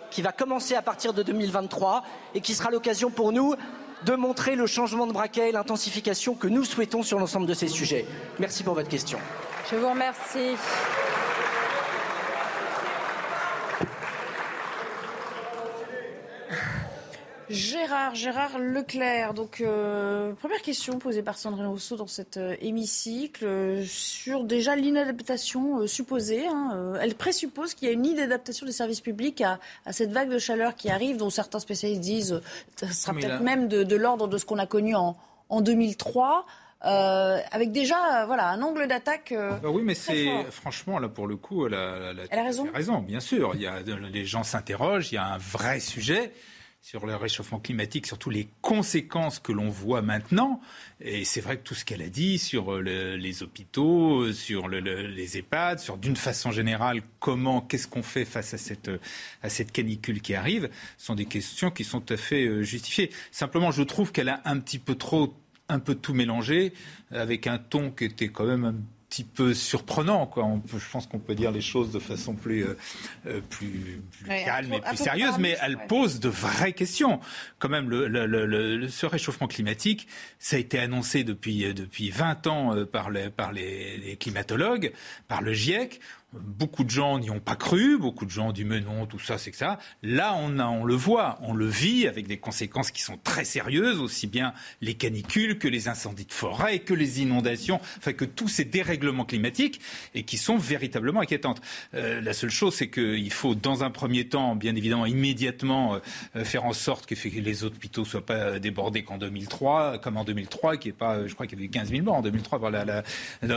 qui va commencer à partir de 2023 et qui sera l'occasion pour nous de montrer le changement de braquet et l'intensification que nous souhaitons sur l'ensemble de ces sujets. Merci pour votre question. Je vous remercie. Gérard, Gérard Leclerc. Donc, euh, première question posée par Sandrine Rousseau dans cet euh, hémicycle euh, sur déjà l'inadaptation supposée. Hein, elle présuppose qu'il y a une inadaptation des services publics à, cette vague de chaleur qui arrive, dont certains spécialistes disent que ça sera peut-être même de, l'ordre de ce qu'on a connu en, en 2003. avec déjà voilà un angle d'attaque. Bah oui, mais c'est franchement là pour le coup, elle a, elle a raison. raison, bien sûr. Il y a, les gens s'interrogent, il y a un vrai sujet sur le réchauffement climatique, surtout les conséquences que l'on voit maintenant. Et c'est vrai que tout ce qu'elle a dit sur euh, les hôpitaux, sur les EHPAD, sur d'une façon générale comment, qu'est-ce qu'on fait face à cette, à cette canicule qui arrive, sont des questions qui sont tout à fait euh, justifiées. Simplement, je trouve qu'elle a un petit peu trop un peu tout mélangé, avec un ton qui était quand même petit peu surprenant. Quoi. On peut, je pense qu'on peut dire les choses de façon plus, euh, euh, plus, calme et plus sérieuse, mais elle pose de vraies questions. Quand même, le, le, le, ce réchauffement climatique, ça a été annoncé depuis, euh, depuis 20 ans par, les, par les, les climatologues, par le GIEC. Beaucoup de gens n'y ont pas cru, beaucoup de gens ont dit mais tout ça, c'est que ça. Là, on, a, on le voit, on le vit avec des conséquences qui sont très sérieuses, aussi bien les canicules que les incendies de forêt, que les inondations, enfin que tous ces dérèglements climatiques et qui sont véritablement inquiétantes. Euh, la seule chose, c'est qu'il faut, dans un premier temps, bien évidemment, immédiatement euh, faire en sorte que les hôpitaux soient pas débordés qu'en 2003, comme en 2003, qui est pas, je crois qu'il y avait 15 000 morts en 2003. Voilà,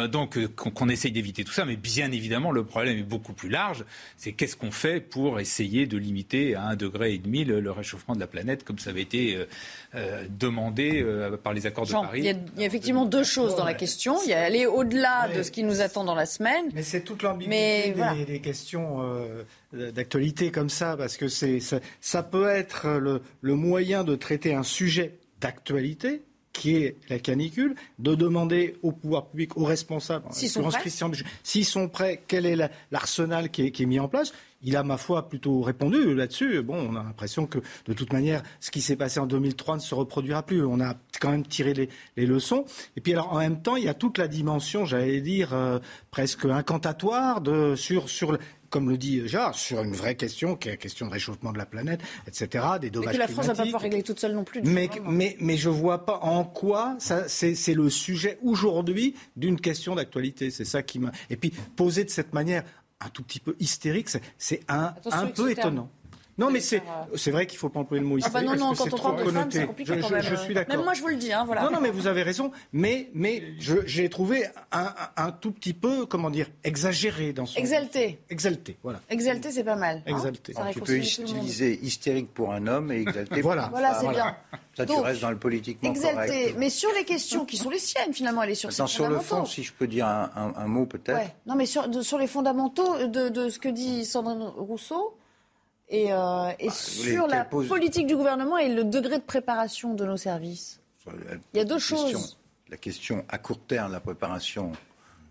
donc euh, qu'on essaye d'éviter tout ça, mais bien évidemment, le problème est beaucoup plus large. C'est qu'est-ce qu'on fait pour essayer de limiter à un degré et demi le, réchauffement de la planète, comme ça avait été euh, euh, demandé euh, par les accords de Paris. Il y, a, effectivement deux choses dans la question. Il y a aller au-delà de ce qui nous attend dans la semaine. Mais c'est toute l'ambiguïté des, questions d'actualité comme ça, parce que c'est ça, peut être le moyen de traiter un sujet d'actualité qui est la canicule, de demander au pouvoir public, aux responsables, s'ils sont, s'ils sont prêts, quel est l'arsenal qui, est mis en place. Il a, ma foi, plutôt répondu là-dessus. Bon, on a l'impression que, de toute manière, ce qui s'est passé en 2003 ne se reproduira plus. On a quand même tiré les, leçons. Et puis, alors, en même temps, il y a toute la dimension, j'allais dire, euh, presque incantatoire de, sur, sur comme le dit Gérard, sur une vraie question, qui est la question de réchauffement de la planète, etc., des dommages mais que la France n'a pas pouvoir régler toute seule non plus. Mais, mais, mais, je ne vois pas en quoi c'est le sujet aujourd'hui d'une question d'actualité. C'est ça qui m'a. Et puis, posé de cette manière un tout petit peu hystérique, c'est un, un peu étonnant. Non, mais c'est, c'est vrai qu'il ne faut pas employer le mot ah bah non, non, quand on parle de femmes, c'est compliqué je, quand même. Je, suis d'accord. Même moi, je vous le dis. Hein, voilà. Non, non, mais vous avez raison. Mais, mais j'ai trouvé un, un, tout petit peu, comment dire, exagéré dans son. Exalté. Exalté, voilà. Exalté, c'est pas mal. Hein exalté. tu peux utiliser hystérique pour un homme et exalté voilà. pour Voilà, c'est bien. Ça, tu restes dans le politiquement exalté. Mais sur les questions qui sont les siennes, finalement, elle est sur Sur le fond, si je peux dire un, mot peut-être. Ouais. Non, mais sur, sur les fondamentaux de, de ce que dit Sandrine Rousseau, et, euh, et bah, sur la politique du gouvernement et le degré de préparation de nos services Il y a deux choses. La question à court terme, la préparation,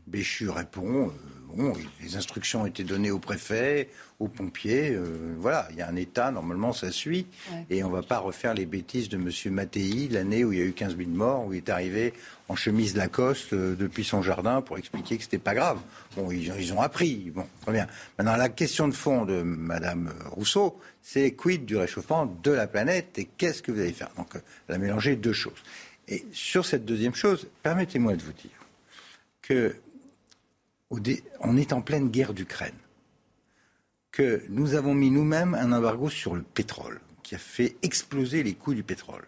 Béchu répond. Bon, les instructions ont été données au préfet, aux pompiers. Euh, voilà, il y a un État, normalement ça suit. Et on ne va pas refaire les bêtises de M. Mattei, l'année où il y a eu 15 000 morts, où il est arrivé en chemise Lacoste euh, depuis son jardin pour expliquer que ce n'était pas grave. Bon, ils, ont appris. Bon, très bien. Maintenant, la question de fond de Mme Rousseau, c'est quid du réchauffement de la planète et qu'est-ce que vous allez faire? Donc, elle a mélangé deux choses. Et sur cette deuxième chose, permettez-moi de vous dire que on est en pleine guerre d'Ukraine, que nous avons mis nous-mêmes un embargo sur le pétrole, qui a fait exploser les coûts du pétrole,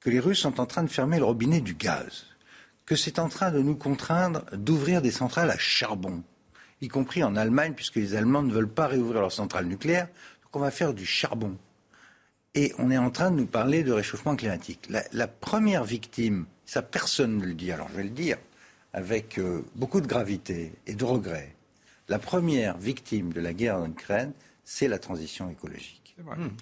que les Russes sont en train de fermer le robinet du gaz, que c'est en train de nous contraindre d'ouvrir des centrales à charbon, y compris en Allemagne, puisque les Allemands ne veulent pas réouvrir leurs centrales nucléaires, donc on va faire du charbon. Et on est en train de nous parler de réchauffement climatique. La, la première victime, ça personne ne le dit, alors je vais le dire, avec euh, beaucoup de gravité et de regret. La première victime de la guerre en Ukraine, c'est la transition écologique.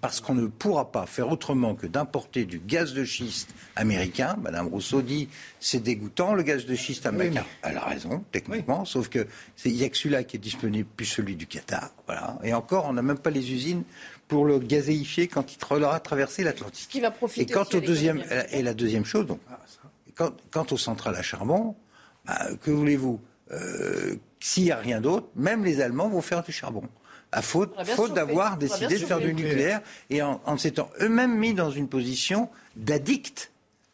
Parce qu'on ne pourra pas faire autrement que d'importer du gaz de schiste américain. Madame Rousseau dit c'est dégoûtant le gaz de schiste américain. Elle a raison, techniquement, sauf que il n'y a que celui-là qui est disponible, plus celui du Qatar. Voilà. Et encore, on n'a même pas les usines pour le gazéifier quand il aura traversé l'Atlantique. Et quant au deuxième, et la deuxième chose, donc, ah, quant aux centrales à charbon, bah, que voulez-vous? Euh, S'il n'y a rien d'autre, même les Allemands vont faire du charbon. à faute, faute d'avoir décidé de faire du nucléaire et en, en s'étant eux-mêmes mis dans une position d'addict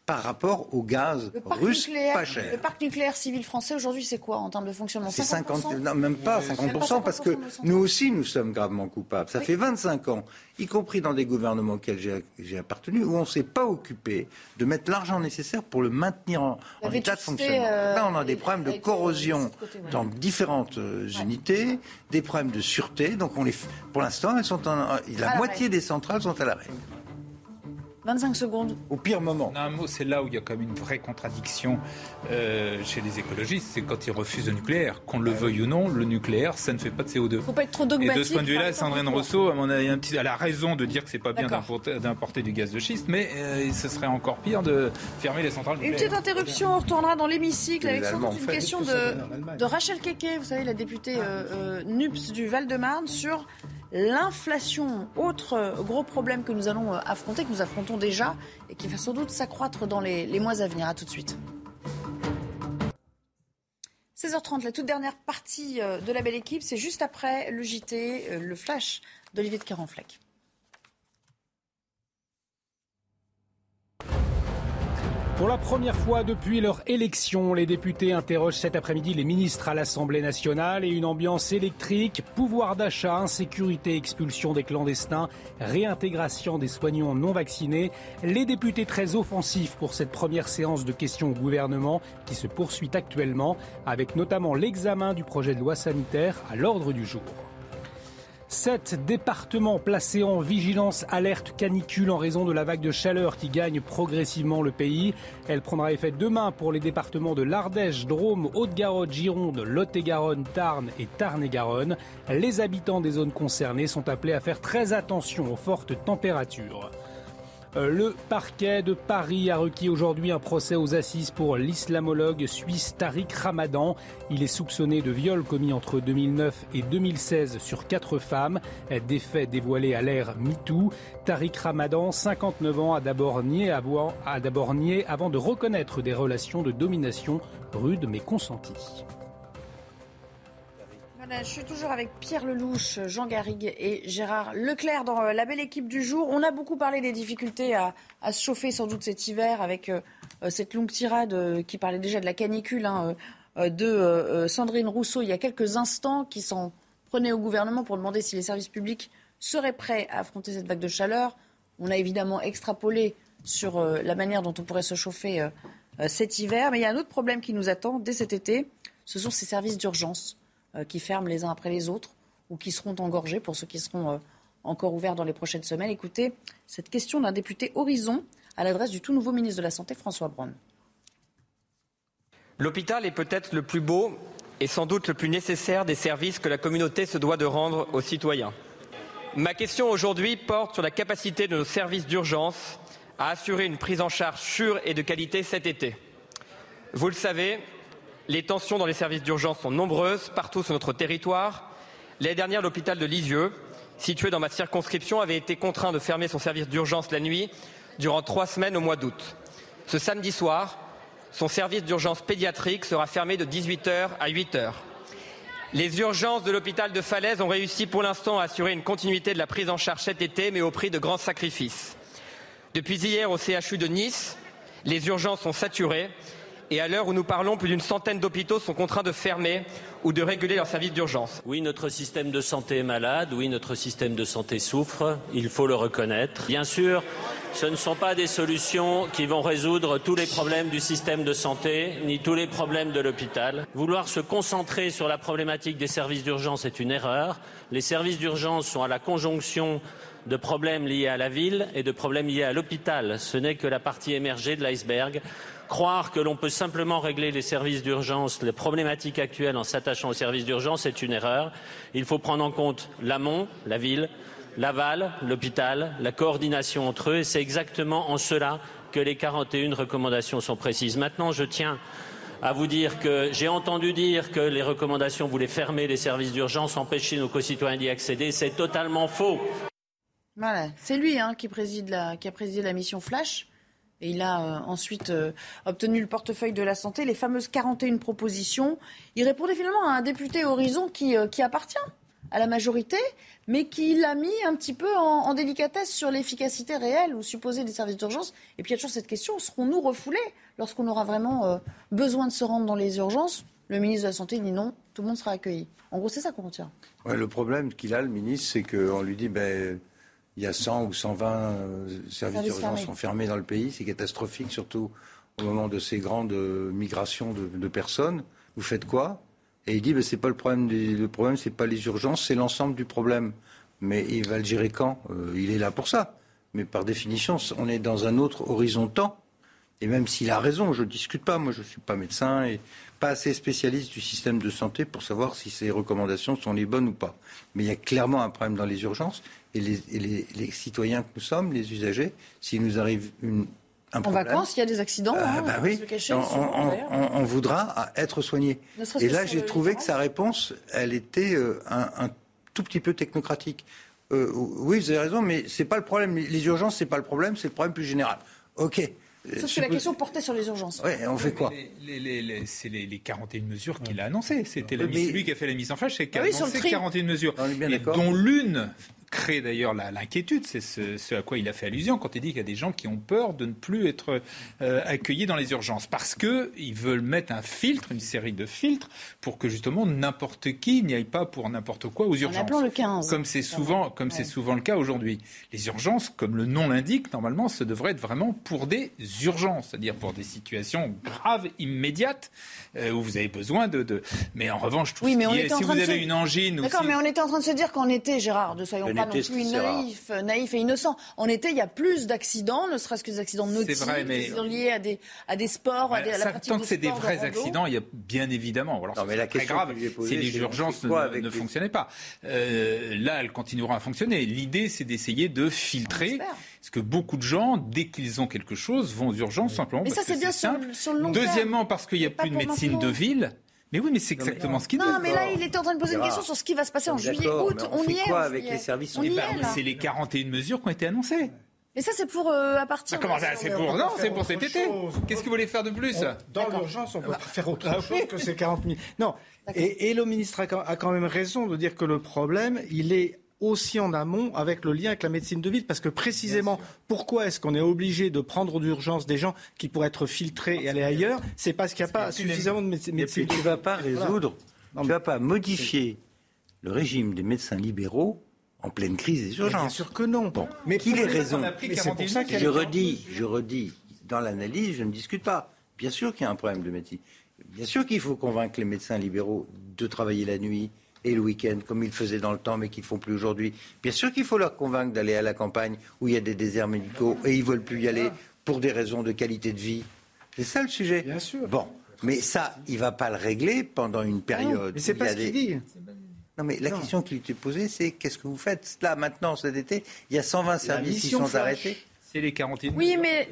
par rapport au gaz russe pas cher. Le parc nucléaire civil français aujourd'hui, c'est quoi en termes de fonctionnement? C'est 50, non, même pas 50%, parce que nous aussi, nous sommes gravement coupables. Ça fait 25 ans, y compris dans des gouvernements auxquels j'ai appartenu, où on ne s'est pas occupé de mettre l'argent nécessaire pour le maintenir en, état de fonctionnement. Euh, Là, on a des problèmes de corrosion dans différentes euh, unités, des problèmes de sûreté. Donc, on les, pour l'instant, elles sont en, la moitié des centrales sont à l'arrêt. 25 secondes. Au pire moment. Un mot, c'est là où il y a quand même une vraie contradiction euh, chez les écologistes, c'est quand ils refusent le nucléaire. Qu'on le veuille ou non, le nucléaire, ça ne fait pas de CO2. Faut pas être trop dogmatique. Et de ce point de vue-là, Sandrine Rousseau, à mon avis, un petit, elle a raison de dire que c'est pas bien d'importer du gaz de schiste, mais euh, ce serait encore pire de fermer les centrales nucléaires. Une petite interruption, on retournera dans l'hémicycle avec sans doute une question de, de, Rachel Keke, vous savez, la députée euh, NUPS du Val-de-Marne, sur L'inflation, autre gros problème que nous allons euh, affronter, que nous affrontons déjà et qui va sans doute s'accroître dans les, mois à venir. À tout de suite. 16h30, la toute dernière partie euh, de la belle équipe, c'est juste après le JT, euh, le flash d'Olivier de Carenfleck. Pour la première fois depuis leur élection, les députés interrogent cet après-midi les ministres à l'Assemblée nationale et une ambiance électrique, pouvoir d'achat, insécurité, expulsion des clandestins, réintégration des soignants non vaccinés. Les députés très offensifs pour cette première séance de questions au gouvernement qui se poursuit actuellement avec notamment l'examen du projet de loi sanitaire à l'ordre du jour. Sept départements placés en vigilance alerte canicule en raison de la vague de chaleur qui gagne progressivement le pays. Elle prendra effet demain pour les départements de l'Ardèche, Drôme, Haute-Garonne, Gironde, Lot-et-Garonne, Tarn et Tarn-et-Garonne. Les habitants des zones concernées sont appelés à faire très attention aux fortes températures. Euh, le parquet de Paris a requis aujourd'hui un procès aux assises pour l'islamologue suisse Tariq Ramadan. Il est soupçonné de viol commis entre 2009 et 2016 sur quatre femmes. Des faits dévoilés à l'ère MeToo. Tariq Ramadan, 59 ans, a d'abord nié, nié avant de reconnaître des relations de domination rudes mais consenties je suis toujours avec Pierre Lelouch, Jean Garrigue et Gérard Leclerc dans euh, la belle équipe du jour. On a beaucoup parlé des difficultés à, se chauffer sans doute cet hiver avec euh, euh, cette longue tirade qui parlait déjà de la canicule hein, de Sandrine Rousseau il y a quelques instants, qui s'en prenait au gouvernement pour demander si les services publics seraient prêts à affronter cette vague de chaleur. On a évidemment extrapolé sur la manière dont on pourrait se chauffer cet hiver. Mais il y a un autre problème qui nous attend dès cet été, ce sont ces services d'urgence. Euh, qui ferment les uns après les autres ou qui seront engorgés pour ceux qui seront euh, encore ouverts dans les prochaines semaines. Écoutez cette question d'un député Horizon à l'adresse du tout nouveau ministre de la Santé, François Braun. L'hôpital est peut-être le plus beau et sans doute le plus nécessaire des services que la communauté se doit de rendre aux citoyens. Ma question aujourd'hui porte sur la capacité de nos services d'urgence à assurer une prise en charge sûre et de qualité cet été. Vous le savez, les tensions dans les services d'urgence sont nombreuses partout sur notre territoire. L'année dernière, l'hôpital de Lisieux, situé dans ma circonscription, avait été contraint de fermer son service d'urgence la nuit durant trois semaines au mois d'août. Ce samedi soir, son service d'urgence pédiatrique sera fermé de 18h à 8h. Les urgences de l'hôpital de Falaise ont réussi pour l'instant à assurer une continuité de la prise en charge cet été, mais au prix de grands sacrifices. Depuis hier au CHU de Nice, les urgences sont saturées et à l'heure où nous parlons, plus d'une centaine d'hôpitaux sont contraints de fermer ou de réguler leurs services d'urgence. Oui, notre système de santé est malade, oui, notre système de santé souffre, il faut le reconnaître. Bien sûr, ce ne sont pas des solutions qui vont résoudre tous les problèmes du système de santé, ni tous les problèmes de l'hôpital. Vouloir se concentrer sur la problématique des services d'urgence est une erreur. Les services d'urgence sont à la conjonction de problèmes liés à la ville et de problèmes liés à l'hôpital. Ce n'est que la partie émergée de l'iceberg. Croire que l'on peut simplement régler les services d'urgence, les problématiques actuelles en s'attachant aux services d'urgence est une erreur. Il faut prendre en compte l'amont, la ville, l'aval, l'hôpital, la coordination entre eux, et c'est exactement en cela que les 41 recommandations sont précises. Maintenant, je tiens à vous dire que j'ai entendu dire que les recommandations voulaient fermer les services d'urgence, empêcher nos concitoyens d'y accéder. C'est totalement faux. Voilà, c'est lui hein, qui a présidé la mission Flash. Et il a euh, ensuite euh, obtenu le portefeuille de la santé, les fameuses 41 propositions. Il répondait finalement à un député Horizon qui, euh, qui appartient à la majorité, mais qui l'a mis un petit peu en, délicatesse sur l'efficacité réelle ou supposée des services d'urgence. Et puis il y a toujours cette question, serons-nous refoulés lorsqu'on aura vraiment besoin de se rendre dans les urgences? Le ministre de la Santé dit non, tout le monde sera accueilli. En gros, c'est ça qu'on retient. Le problème qu'il a, le ministre, c'est qu'on lui dit, ben, il y a 100 ou 120 euh, services d'urgence sont fermés dans le pays. C'est catastrophique, surtout au moment de ces grandes euh, migrations de, personnes. Vous faites quoi? Et il dit, ben, c'est pas le problème. le problème, c'est pas les urgences, c'est l'ensemble du problème. Mais il va le gérer quand? Euh, Il est là pour ça. Mais par définition, on est dans un autre horizon temps. Et même s'il a raison, je ne discute pas. Moi, je ne suis pas médecin et pas assez spécialiste du système de santé pour savoir si ces recommandations sont les bonnes ou pas. Mais il y a clairement un problème dans les urgences. Et les, citoyens que nous sommes, les usagers, s'il nous arrive une, un problème. En vacances, il y a des accidents. Euh, hein, bah oui, on, voudra être soigné. Et là, j'ai trouvé que sa réponse, elle était euh, un, tout petit peu technocratique. Euh, oui, vous avez raison, mais c'est pas le problème. Les urgences, c'est pas le problème, c'est le problème plus général. Ok. Sauf que la question portait sur les urgences. Oui, on fait quoi C'est les, 41 mesures qu'il a annoncées. C'était lui qui a fait la mise en flash, c'est ah annoncé 41 mesures, et dont l'une crée d'ailleurs l'inquiétude. C'est ce, à quoi il a fait allusion quand il dit qu'il y a des gens qui ont peur de ne plus être euh, accueillis dans les urgences parce qu'ils veulent mettre un filtre, une série de filtres, pour que justement n'importe qui n'y aille pas pour n'importe quoi aux urgences. le 15. Comme c'est souvent, comme c'est souvent le cas aujourd'hui. Les urgences, comme le nom l'indique, normalement, ce devrait être vraiment pour des urgences, c'est-à-dire pour des situations graves, immédiates, euh, où vous avez besoin de, Mais en revanche, tout oui, mais si vous avez une angine... D'accord, mais on était en train de se dire qu'en été, Gérard, de soyons pas non plus naïf, naïf et innocent. En été, il y a plus d'accidents, ne serait-ce que des accidents nautiques, vrai, mais... liés à des, à des sports, à, des, à la pratique Tant que c'est des vrais accidents, il y a bien évidemment. Alors, non, mais la question très grave si les urgences ne, ne fonctionnaient pas. Euh, là, elles continueront à fonctionner. L'idée, c'est d'essayer de filtrer. Parce que beaucoup de gens, dès qu'ils ont quelque chose, vont aux urgences simplement. Mais ça, c'est bien sur, sur, le long Deuxièmement, parce qu'il n'y a plus de médecine de ville. Mais oui, mais c'est exactement ce qu'il dit. Non, mais là, il était en train de poser une question sur ce qui va se passer en juillet, août. On, y est. quoi avec les services eh ben, C'est les 41 mesures qui ont été annoncées. Mais ça, c'est pour euh, à partir. Ah, comment ça C'est pour non, c'est pour cet été. Qu'est-ce que vous voulez faire de plus Dans l'urgence, on peut pas faire autre ah chose que ces 40 000. Non. Et, et, le ministre a quand même raison de dire que le problème, il est aussi en amont avec le lien avec la médecine de ville. Parce que précisément, pourquoi est-ce qu'on est obligé de prendre d'urgence des gens qui pourraient être filtrés et aller ailleurs? C'est parce qu'il n'y a pas suffisamment de médecine. Tu ne vas pas résoudre, tu ne vas pas modifier le régime des médecins libéraux en pleine crise des urgences. Bien sûr que non. Bon, mais qu'il ait raison. pour ça je redis, je redis, dans l'analyse, je ne discute pas. Bien sûr qu'il y a un problème de médecine. Bien sûr qu'il faut convaincre les médecins libéraux de travailler la nuit, et le week-end, comme ils faisaient dans le temps, mais qu'ils ne font plus aujourd'hui. Bien sûr qu'il faut leur convaincre d'aller à la campagne où il y a des déserts médicaux et ils ne veulent plus y aller pour des raisons de qualité de vie. C'est ça le sujet. Bien sûr. Bon, mais ça, il ne va pas le régler pendant une période. Non, mais c'est pas ce qu'il dit. Non, mais la question qui lui est posée, c'est qu'est-ce que vous faites Là, maintenant, cet été, il y a 120 services qui sont arrêtés. C'est les quarantaines. Oui, mais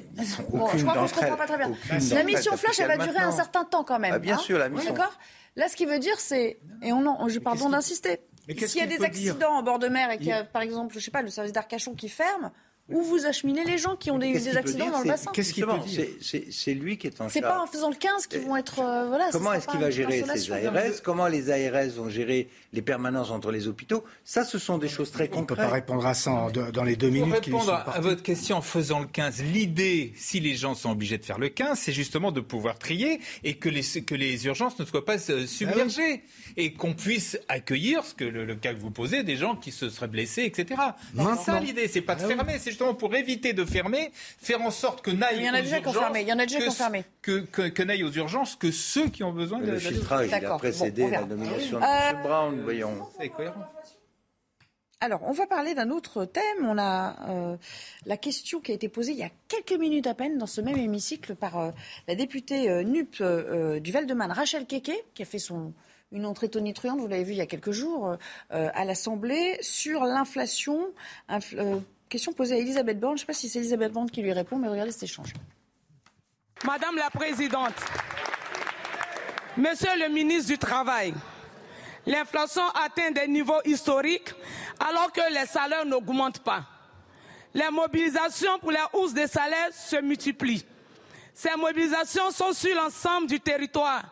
bon, je crois qu'on ne se comprend pas très bien. La mission flash, elle va durer un certain temps quand même. Ah, bien hein sûr, la mission. D'accord? Là, ce qui veut dire, c'est, et on en, je pardon d'insister, s'il y a des accidents en bord de mer et qu'il y a, par exemple, je sais pas, le service d'Arcachon qui ferme, où vous acheminez les gens qui ont des, accidents dans le bassin Qu'est-ce qu'il peut dire C'est lui qui est en charge. C'est pas en faisant le 15 qu'ils vont être. Euh, voilà, Comment est-ce qu'il va gérer ces ARS Comment les ARS vont gérer les permanences entre les hôpitaux Ça, ce sont des choses très concrètes. On ne peut pas répondre à ça dans les deux minutes. Pour répondre à votre question en faisant le 15, l'idée, si les gens sont obligés de faire le 15, c'est justement de pouvoir trier et que les, que les urgences ne soient pas euh, ah submergées et qu'on puisse accueillir, ce que le, cas que vous posez, des gens qui se seraient blessés, etc. C'est ça l'idée, c'est pas de ah fermer, c'est justement pour éviter de fermer, faire en sorte que n'aille Il y en a déjà confirmé. Il y en a déjà que, confirmé. Que, que, n'aille aux urgences que ceux qui ont besoin de le filtrage. Il a précédé la nomination de M. Brown, voyons. C'est cohérent. Alors, on va parler d'un autre thème. On a euh, la question qui a été posée il y a quelques minutes à peine dans ce même hémicycle par euh, la députée euh, NUP du Val-de-Marne, Rachel Keke, qui a fait son, une entrée tonitruante, vous l'avez vu il y a quelques jours, à l'Assemblée, sur l'inflation, question posée à Elisabeth Borne. Je ne sais pas si c'est Elisabeth Borne qui lui répond, mais regardez cet échange. Madame la Présidente, Monsieur le ministre du Travail, l'inflation atteint des niveaux historiques alors que les salaires n'augmentent pas. Les mobilisations pour la hausse des salaires se multiplient. Ces mobilisations sont sur l'ensemble du territoire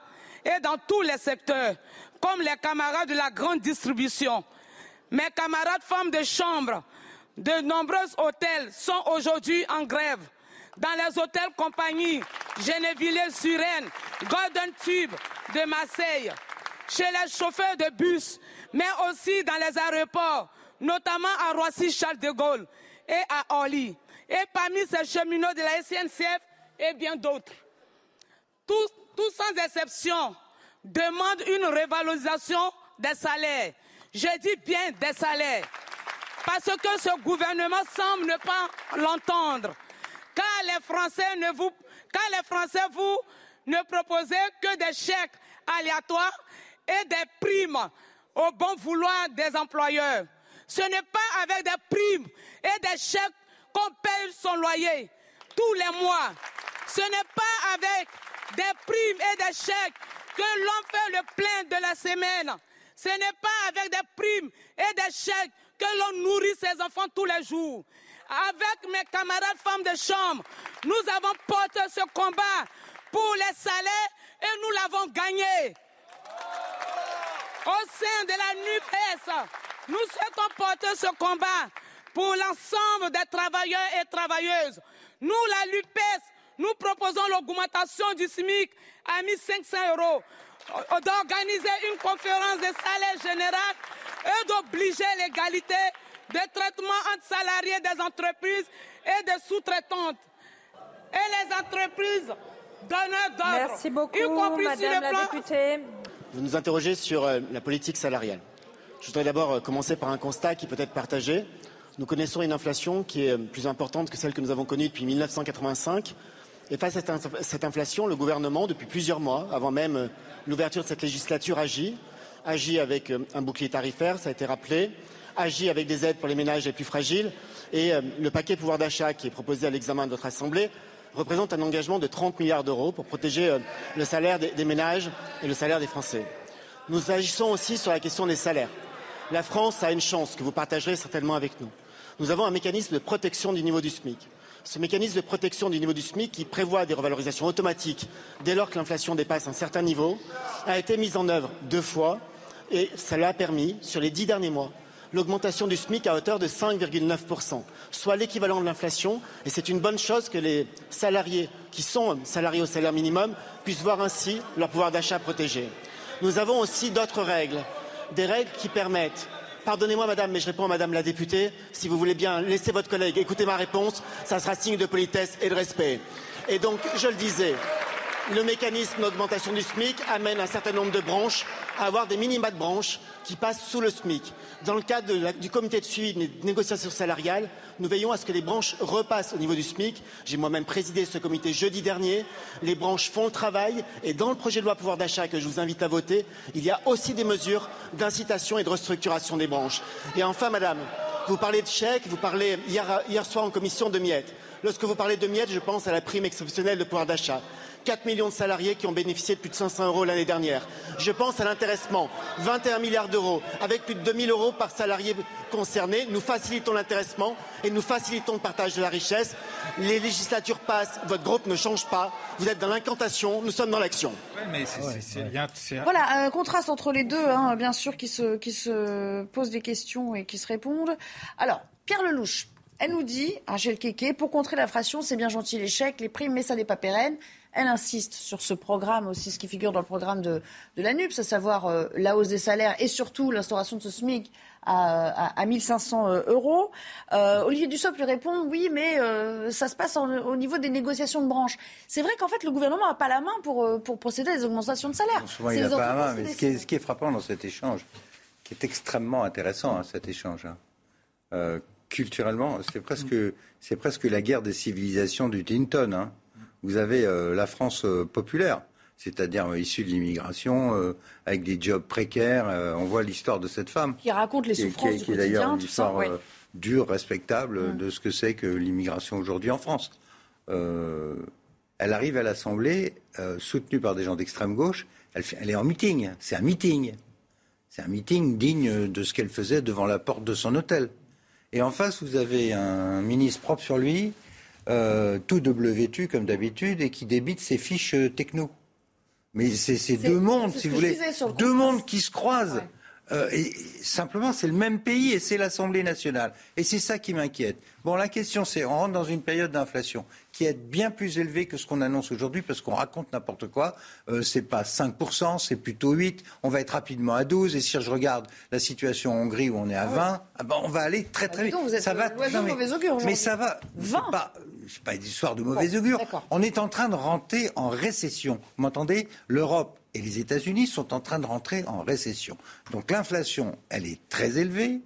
et dans tous les secteurs, comme les camarades de la grande distribution, Mes camarades femmes de chambre de nombreux hôtels sont aujourd'hui en grève. Dans les hôtels compagnie Gennevilliers-sur-Aisne, Golden Tube de Marseille, chez les chauffeurs de bus, mais aussi dans les aéroports, notamment à Roissy-Charles de Gaulle et à Orly, et parmi ces cheminots de la SNCF et bien d'autres. Tous, sans exception demandent une révalorisation des salaires. Je dis bien des salaires. Parce que ce gouvernement semble ne pas l'entendre. Car les Français ne vous, car les Français vous ne proposez que des chèques aléatoires et des primes au bon vouloir des employeurs. Ce n'est pas avec des primes et des chèques qu'on paye son loyer tous les mois. Ce n'est pas avec des primes et des chèques que l'on fait le plein de la semaine. Ce n'est pas avec des primes et des chèques que l'on nourrit ses enfants tous les jours. Avec mes camarades femmes de chambre, nous avons porté ce combat pour les salaires et nous l'avons gagné. Au sein de la NUPES, nous souhaitons porter ce combat pour l'ensemble des travailleurs et travailleuses. Nous, la LUPES, nous proposons l'augmentation du SMIC à 1500 euros, d'organiser une conférence de salaire général et d'obliger l'égalité de traitement entre salariés des entreprises et des sous-traitantes. Et les entreprises donneurs d'ordre. Merci beaucoup, y compris sur Madame le la plan députée. Vous nous interrogez sur euh, la politique salariale. Je voudrais d'abord euh, commencer par un constat qui peut être partagé. Nous connaissons une inflation qui est euh, plus importante que celle que nous avons connue depuis 1985. Et face à cette inf- cette inflation, le gouvernement, depuis plusieurs mois, avant même l'ouverture de cette législature, agit. Agit avec un bouclier tarifaire, ça a été rappelé. Agit avec des aides pour les ménages les plus fragiles. Et le paquet pouvoir d'achat qui est proposé à l'examen de votre Assemblée représente un engagement de 30 milliards d'euros pour protéger euh, le salaire des, des ménages et le salaire des Français. Nous agissons aussi sur la question des salaires. La France a une chance que vous partagerez certainement avec nous. Nous avons un mécanisme de protection du niveau du SMIC. Ce mécanisme de protection du niveau du SMIC, qui prévoit des revalorisations automatiques dès lors que l'inflation dépasse un certain niveau, a été mis en œuvre deux fois et cela a permis, sur les dix derniers mois, l'augmentation du SMIC à hauteur de 5,9%, soit l'équivalent de l'inflation. Et c'est une bonne chose que les salariés qui sont salariés au salaire minimum puissent voir ainsi leur pouvoir d'achat protégé. Nous avons aussi d'autres règles, des règles qui permettent Pardonnez-moi, madame, mais je réponds à madame la députée. Si vous voulez bien laisser votre collègue écouter ma réponse, ça sera signe de politesse et de respect. Et donc, je le disais, le mécanisme d'augmentation du SMIC amène un certain nombre de branches à avoir des minima de branches qui passent sous le SMIC. Dans le cadre du comité de suivi des négociations salariales, nous veillons à ce que les branches repassent au niveau du SMIC. J'ai moi-même présidé ce comité jeudi dernier. Les branches font le travail et dans le projet de loi pouvoir d'achat que je vous invite à voter, il y a aussi des mesures d'incitation et de restructuration des branches. Et enfin, madame, vous parlez de chèques, vous parlez hier soir en commission de miettes. Lorsque vous parlez de miettes, je pense à la prime exceptionnelle de pouvoir d'achat. 4 millions de salariés qui ont bénéficié de plus de 500 euros l'année dernière. Je pense à l'intéressement, 21 milliards d'euros, avec plus de 2000 euros par salarié concerné. Nous facilitons l'intéressement et nous facilitons le partage de la richesse. Les législatures passent, votre groupe ne change pas. Vous êtes dans l'incantation, nous sommes dans l'action. Voilà, un contraste entre les deux, hein, bien sûr, qui se, qui se posent des questions et qui se répondent. Alors, Pierre Lelouch, elle nous dit, Rachel Keke, pour contrer l'inflation, c'est bien gentil les chèques, les primes, mais ça n'est pas pérenne. Elle insiste sur ce programme aussi, ce qui figure dans le programme de, de la NUPS, à savoir euh, la hausse des salaires et surtout l'instauration de ce SMIC à, à, à 1500 euh, euros. Euh, Olivier Dussopt lui répond oui, mais euh, ça se passe en- au niveau des négociations de branche. C'est vrai qu'en fait, le gouvernement n'a pas la main pour, pour procéder à des augmentations de salaire. Souvent, il n'a pas la main. Mais ce qui, est, décident. ce qui est frappant dans cet échange, qui est extrêmement intéressant, hein, cet échange, hein, culturellement, c'est presque, c'est presque la guerre des civilisations du Tinton. hein. Vous avez euh, la France euh, populaire, c'est-à-dire euh, issue de l'immigration, avec des jobs précaires. on voit l'histoire de cette femme. Qui raconte les qui souffrances qui est, du qui est d'ailleurs une histoire ouais. dure, respectable de ce que c'est que l'immigration aujourd'hui en France. Euh, elle arrive à l'Assemblée, euh, soutenue par des gens d'extrême gauche. Elle, fait- elle est en meeting. C'est un meeting. C'est un meeting digne de ce qu'elle faisait devant la porte de son hôtel. Et en face, vous avez un ministre propre sur lui, euh, tout double vêtu comme d'habitude, et qui débite ses fiches euh, techno. Mais c'est deux mondes, si vous voulez, deux mondes qui se croisent. Euh, et simplement, c'est le même pays et c'est l'Assemblée nationale. Et c'est ça qui m'inquiète. Bon, la question, c'est on rentre dans une période d'inflation qui est bien plus élevée que ce qu'on annonce aujourd'hui parce qu'on raconte n'importe quoi. Euh, c'est pas 5%, c'est plutôt 8. On va être rapidement à 12. Et si je regarde la situation en Hongrie où on est à 20, ah ah ben, on va aller très très vite. Vous êtes ça va. Non, mais, mais ça va. 20. C'est pas une histoire de mauvais augure. On est en train de rentrer en récession. Vous m'entendez? L'Europe et les États-Unis sont en train de rentrer en récession. Donc l'inflation, elle est très élevée.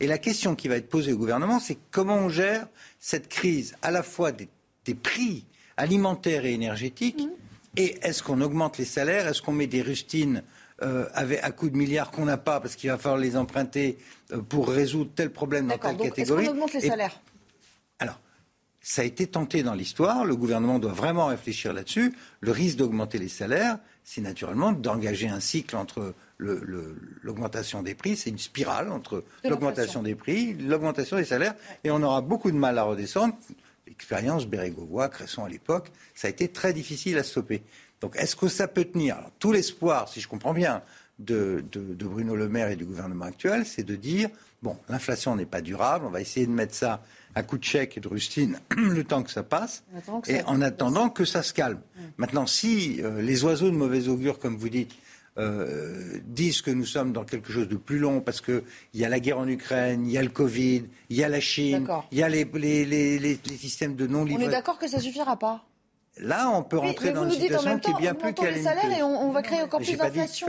Et la question qui va être posée au gouvernement, c'est comment on gère cette crise à la fois des, prix alimentaires et énergétiques mmh. et est-ce qu'on augmente les salaires? Est-ce qu'on met des rustines euh, à coups de milliards qu'on n'a pas parce qu'il va falloir les emprunter euh, pour résoudre tel problème dans telle catégorie Est-ce qu'on augmente les salaires? Ça a été tenté dans l'histoire. Le gouvernement doit vraiment réfléchir là-dessus. Le risque d'augmenter les salaires, c'est naturellement d'engager un cycle entre l'augmentation des prix, c'est une spirale entre l'augmentation des prix, l'augmentation des salaires, et on aura beaucoup de mal à redescendre. L'expérience Bérégovois, Cresson à l'époque, ça a été très difficile à stopper. Donc est-ce que ça peut tenir? Tout l'espoir, si je comprends bien, de, de, Bruno Le Maire et du gouvernement actuel, c'est de dire, bon, l'inflation n'est pas durable, on va essayer de mettre ça à coup de chèque et de rustine le temps que ça passe, et en attendant que ça se calme. Maintenant, si euh, les oiseaux de mauvais augure, comme vous dites, euh, disent que nous sommes dans quelque chose de plus long parce qu'il y a la guerre en Ukraine, il y a le Covid, il y a la Chine, il y a les, les, les, les systèmes de non-livraison. On est d'accord que ça suffira pas Là, on peut rentrer dans une situation qui est bien plus qu'elle les salaires et on, va créer encore plus d'inflation.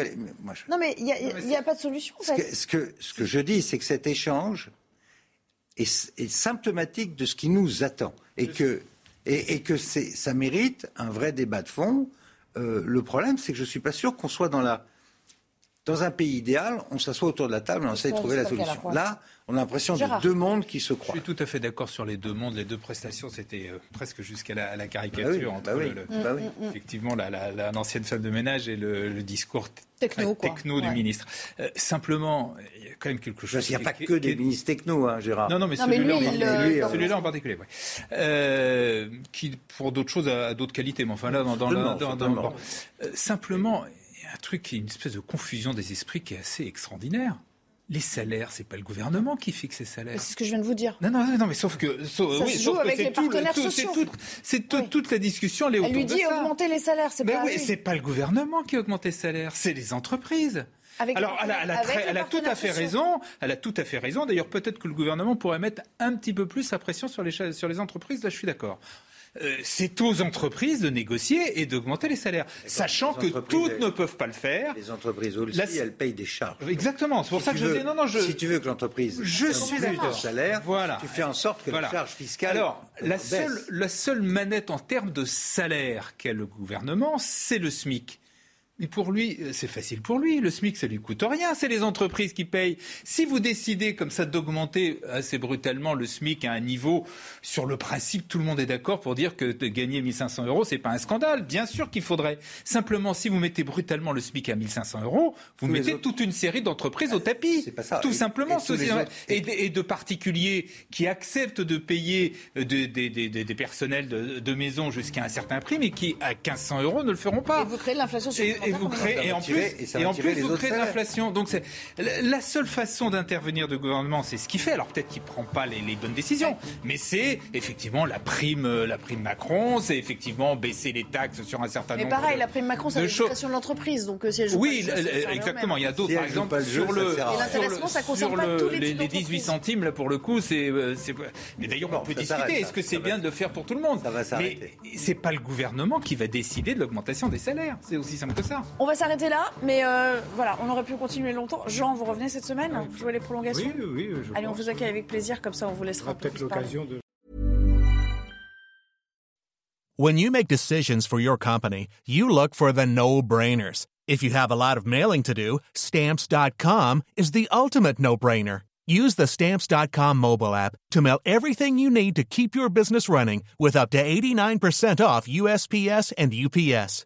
Non, mais il n'y a, a, pas de solution. En fait. ce, que, ce que je dis, c'est que cet échange est, symptomatique de ce qui nous attend et que, et, que ça mérite un vrai débat de fond. Euh, le problème, c'est que je ne suis pas sûr qu'on soit dans la dans un pays idéal, on s'assoit autour de la table et on essaie de trouver la solution. Là, on a l'impression de deux mondes qui se croient. Je suis tout à fait d'accord sur les deux mondes. Les deux prestations, c'était euh, presque jusqu'à la, caricature bah entre bah effectivement l'ancienne femme de ménage et le, discours techno, du ministre. Euh, simplement, il y a quand même quelque chose. Il n'y a pas que des ministres techno, hein, Gérard. Non, non, mais celui-là celui en particulier, euh, qui pour d'autres choses a, d'autres qualités. Mais enfin là, dans, dans, simplement un truc qui est une espèce de confusion des esprits qui est assez extraordinaire. Les salaires, c'est pas le gouvernement qui fixe les salaires. C'est ce que je viens de vous dire. Non, non, non, mais sauf que. ça se joue avec les partenaires sociaux. C'est toute la discussion. Elle, lui dit augmenter les salaires, c'est pas. oui, c'est pas le gouvernement qui augmente les salaires, c'est les entreprises. Alors, elle a, tout à fait raison. Elle a tout à fait raison. D'ailleurs, peut-être que le gouvernement pourrait mettre un petit peu plus sa pression sur les, sur les entreprises. Là, je suis d'accord. Euh, c'est aux entreprises de négocier et d'augmenter les salaires, sachant que toutes ne peuvent pas le faire. Les entreprises aussi, elles payent des charges. Exactement, c'est pour ça que je dis non, non, je... Si tu veux que l'entreprise je suis de salaire, voilà. tu fais en sorte que la charge fiscale. Alors, la seule, la seule manette en termes de salaire qu'a le gouvernement, c'est le SMIC. Mais pour lui, euh, c'est facile pour lui. Le SMIC, ça lui coûte rien. C'est les entreprises qui payent. Si vous décidez comme ça d'augmenter assez brutalement le SMIC à un niveau, sur le principe, tout le monde est d'accord pour dire que de gagner 1500 euros, c'est pas un scandale. Bien sûr qu'il faudrait. Simplement, si vous mettez brutalement le SMIC à 1500 euros, vous mettez toute une série d'entreprises au tapis. C'est pas ça. Tout simplement. Et, de, particuliers qui acceptent de payer euh, des personnels de, maison jusqu'à un certain prix, mais qui, à 1500 euros, ne le feront pas. Et vous créez l'inflation sur et vous créez, et en plus, et, en plus vous créez de l'inflation. Donc c'est la seule façon d'intervenir du gouvernement, c'est ce qu'il fait. Alors peut-être qu'il prend pas les, bonnes décisions, mais c'est effectivement la prime, euh, la prime Macron, c'est effectivement baisser les taxes sur un certain nombre. Mais pareil, la prime Macron, c'est la de l'entreprise, donc euh, si elle joue oui, exactement. Il y a d'autres, par exemple, sur le, l'intéressement, ça concerne pas tous les, les 18 centimes là pour le coup, c'est, euh, mais d'ailleurs on peut discuter. Est-ce que c'est bien de le faire pour tout le monde? Mais c'est pas le gouvernement qui va décider de l'augmentation des salaires. C'est aussi simple que ça. On va s'arrêter là, mais euh, voilà, on aurait pu continuer longtemps. Jean, vous revenez cette semaine Vous jouez les prolongations Oui, oui. Je Allez, on vous accueille avec plaisir, comme ça on vous laissera peut-être l'occasion de. When you make decisions for your company, you look for the no-brainers. If you have a lot of mailing to do, stamps.com is the ultimate no-brainer. Use the stamps.com mobile app to mail everything you need to keep your business running with up to 89% off USPS and UPS.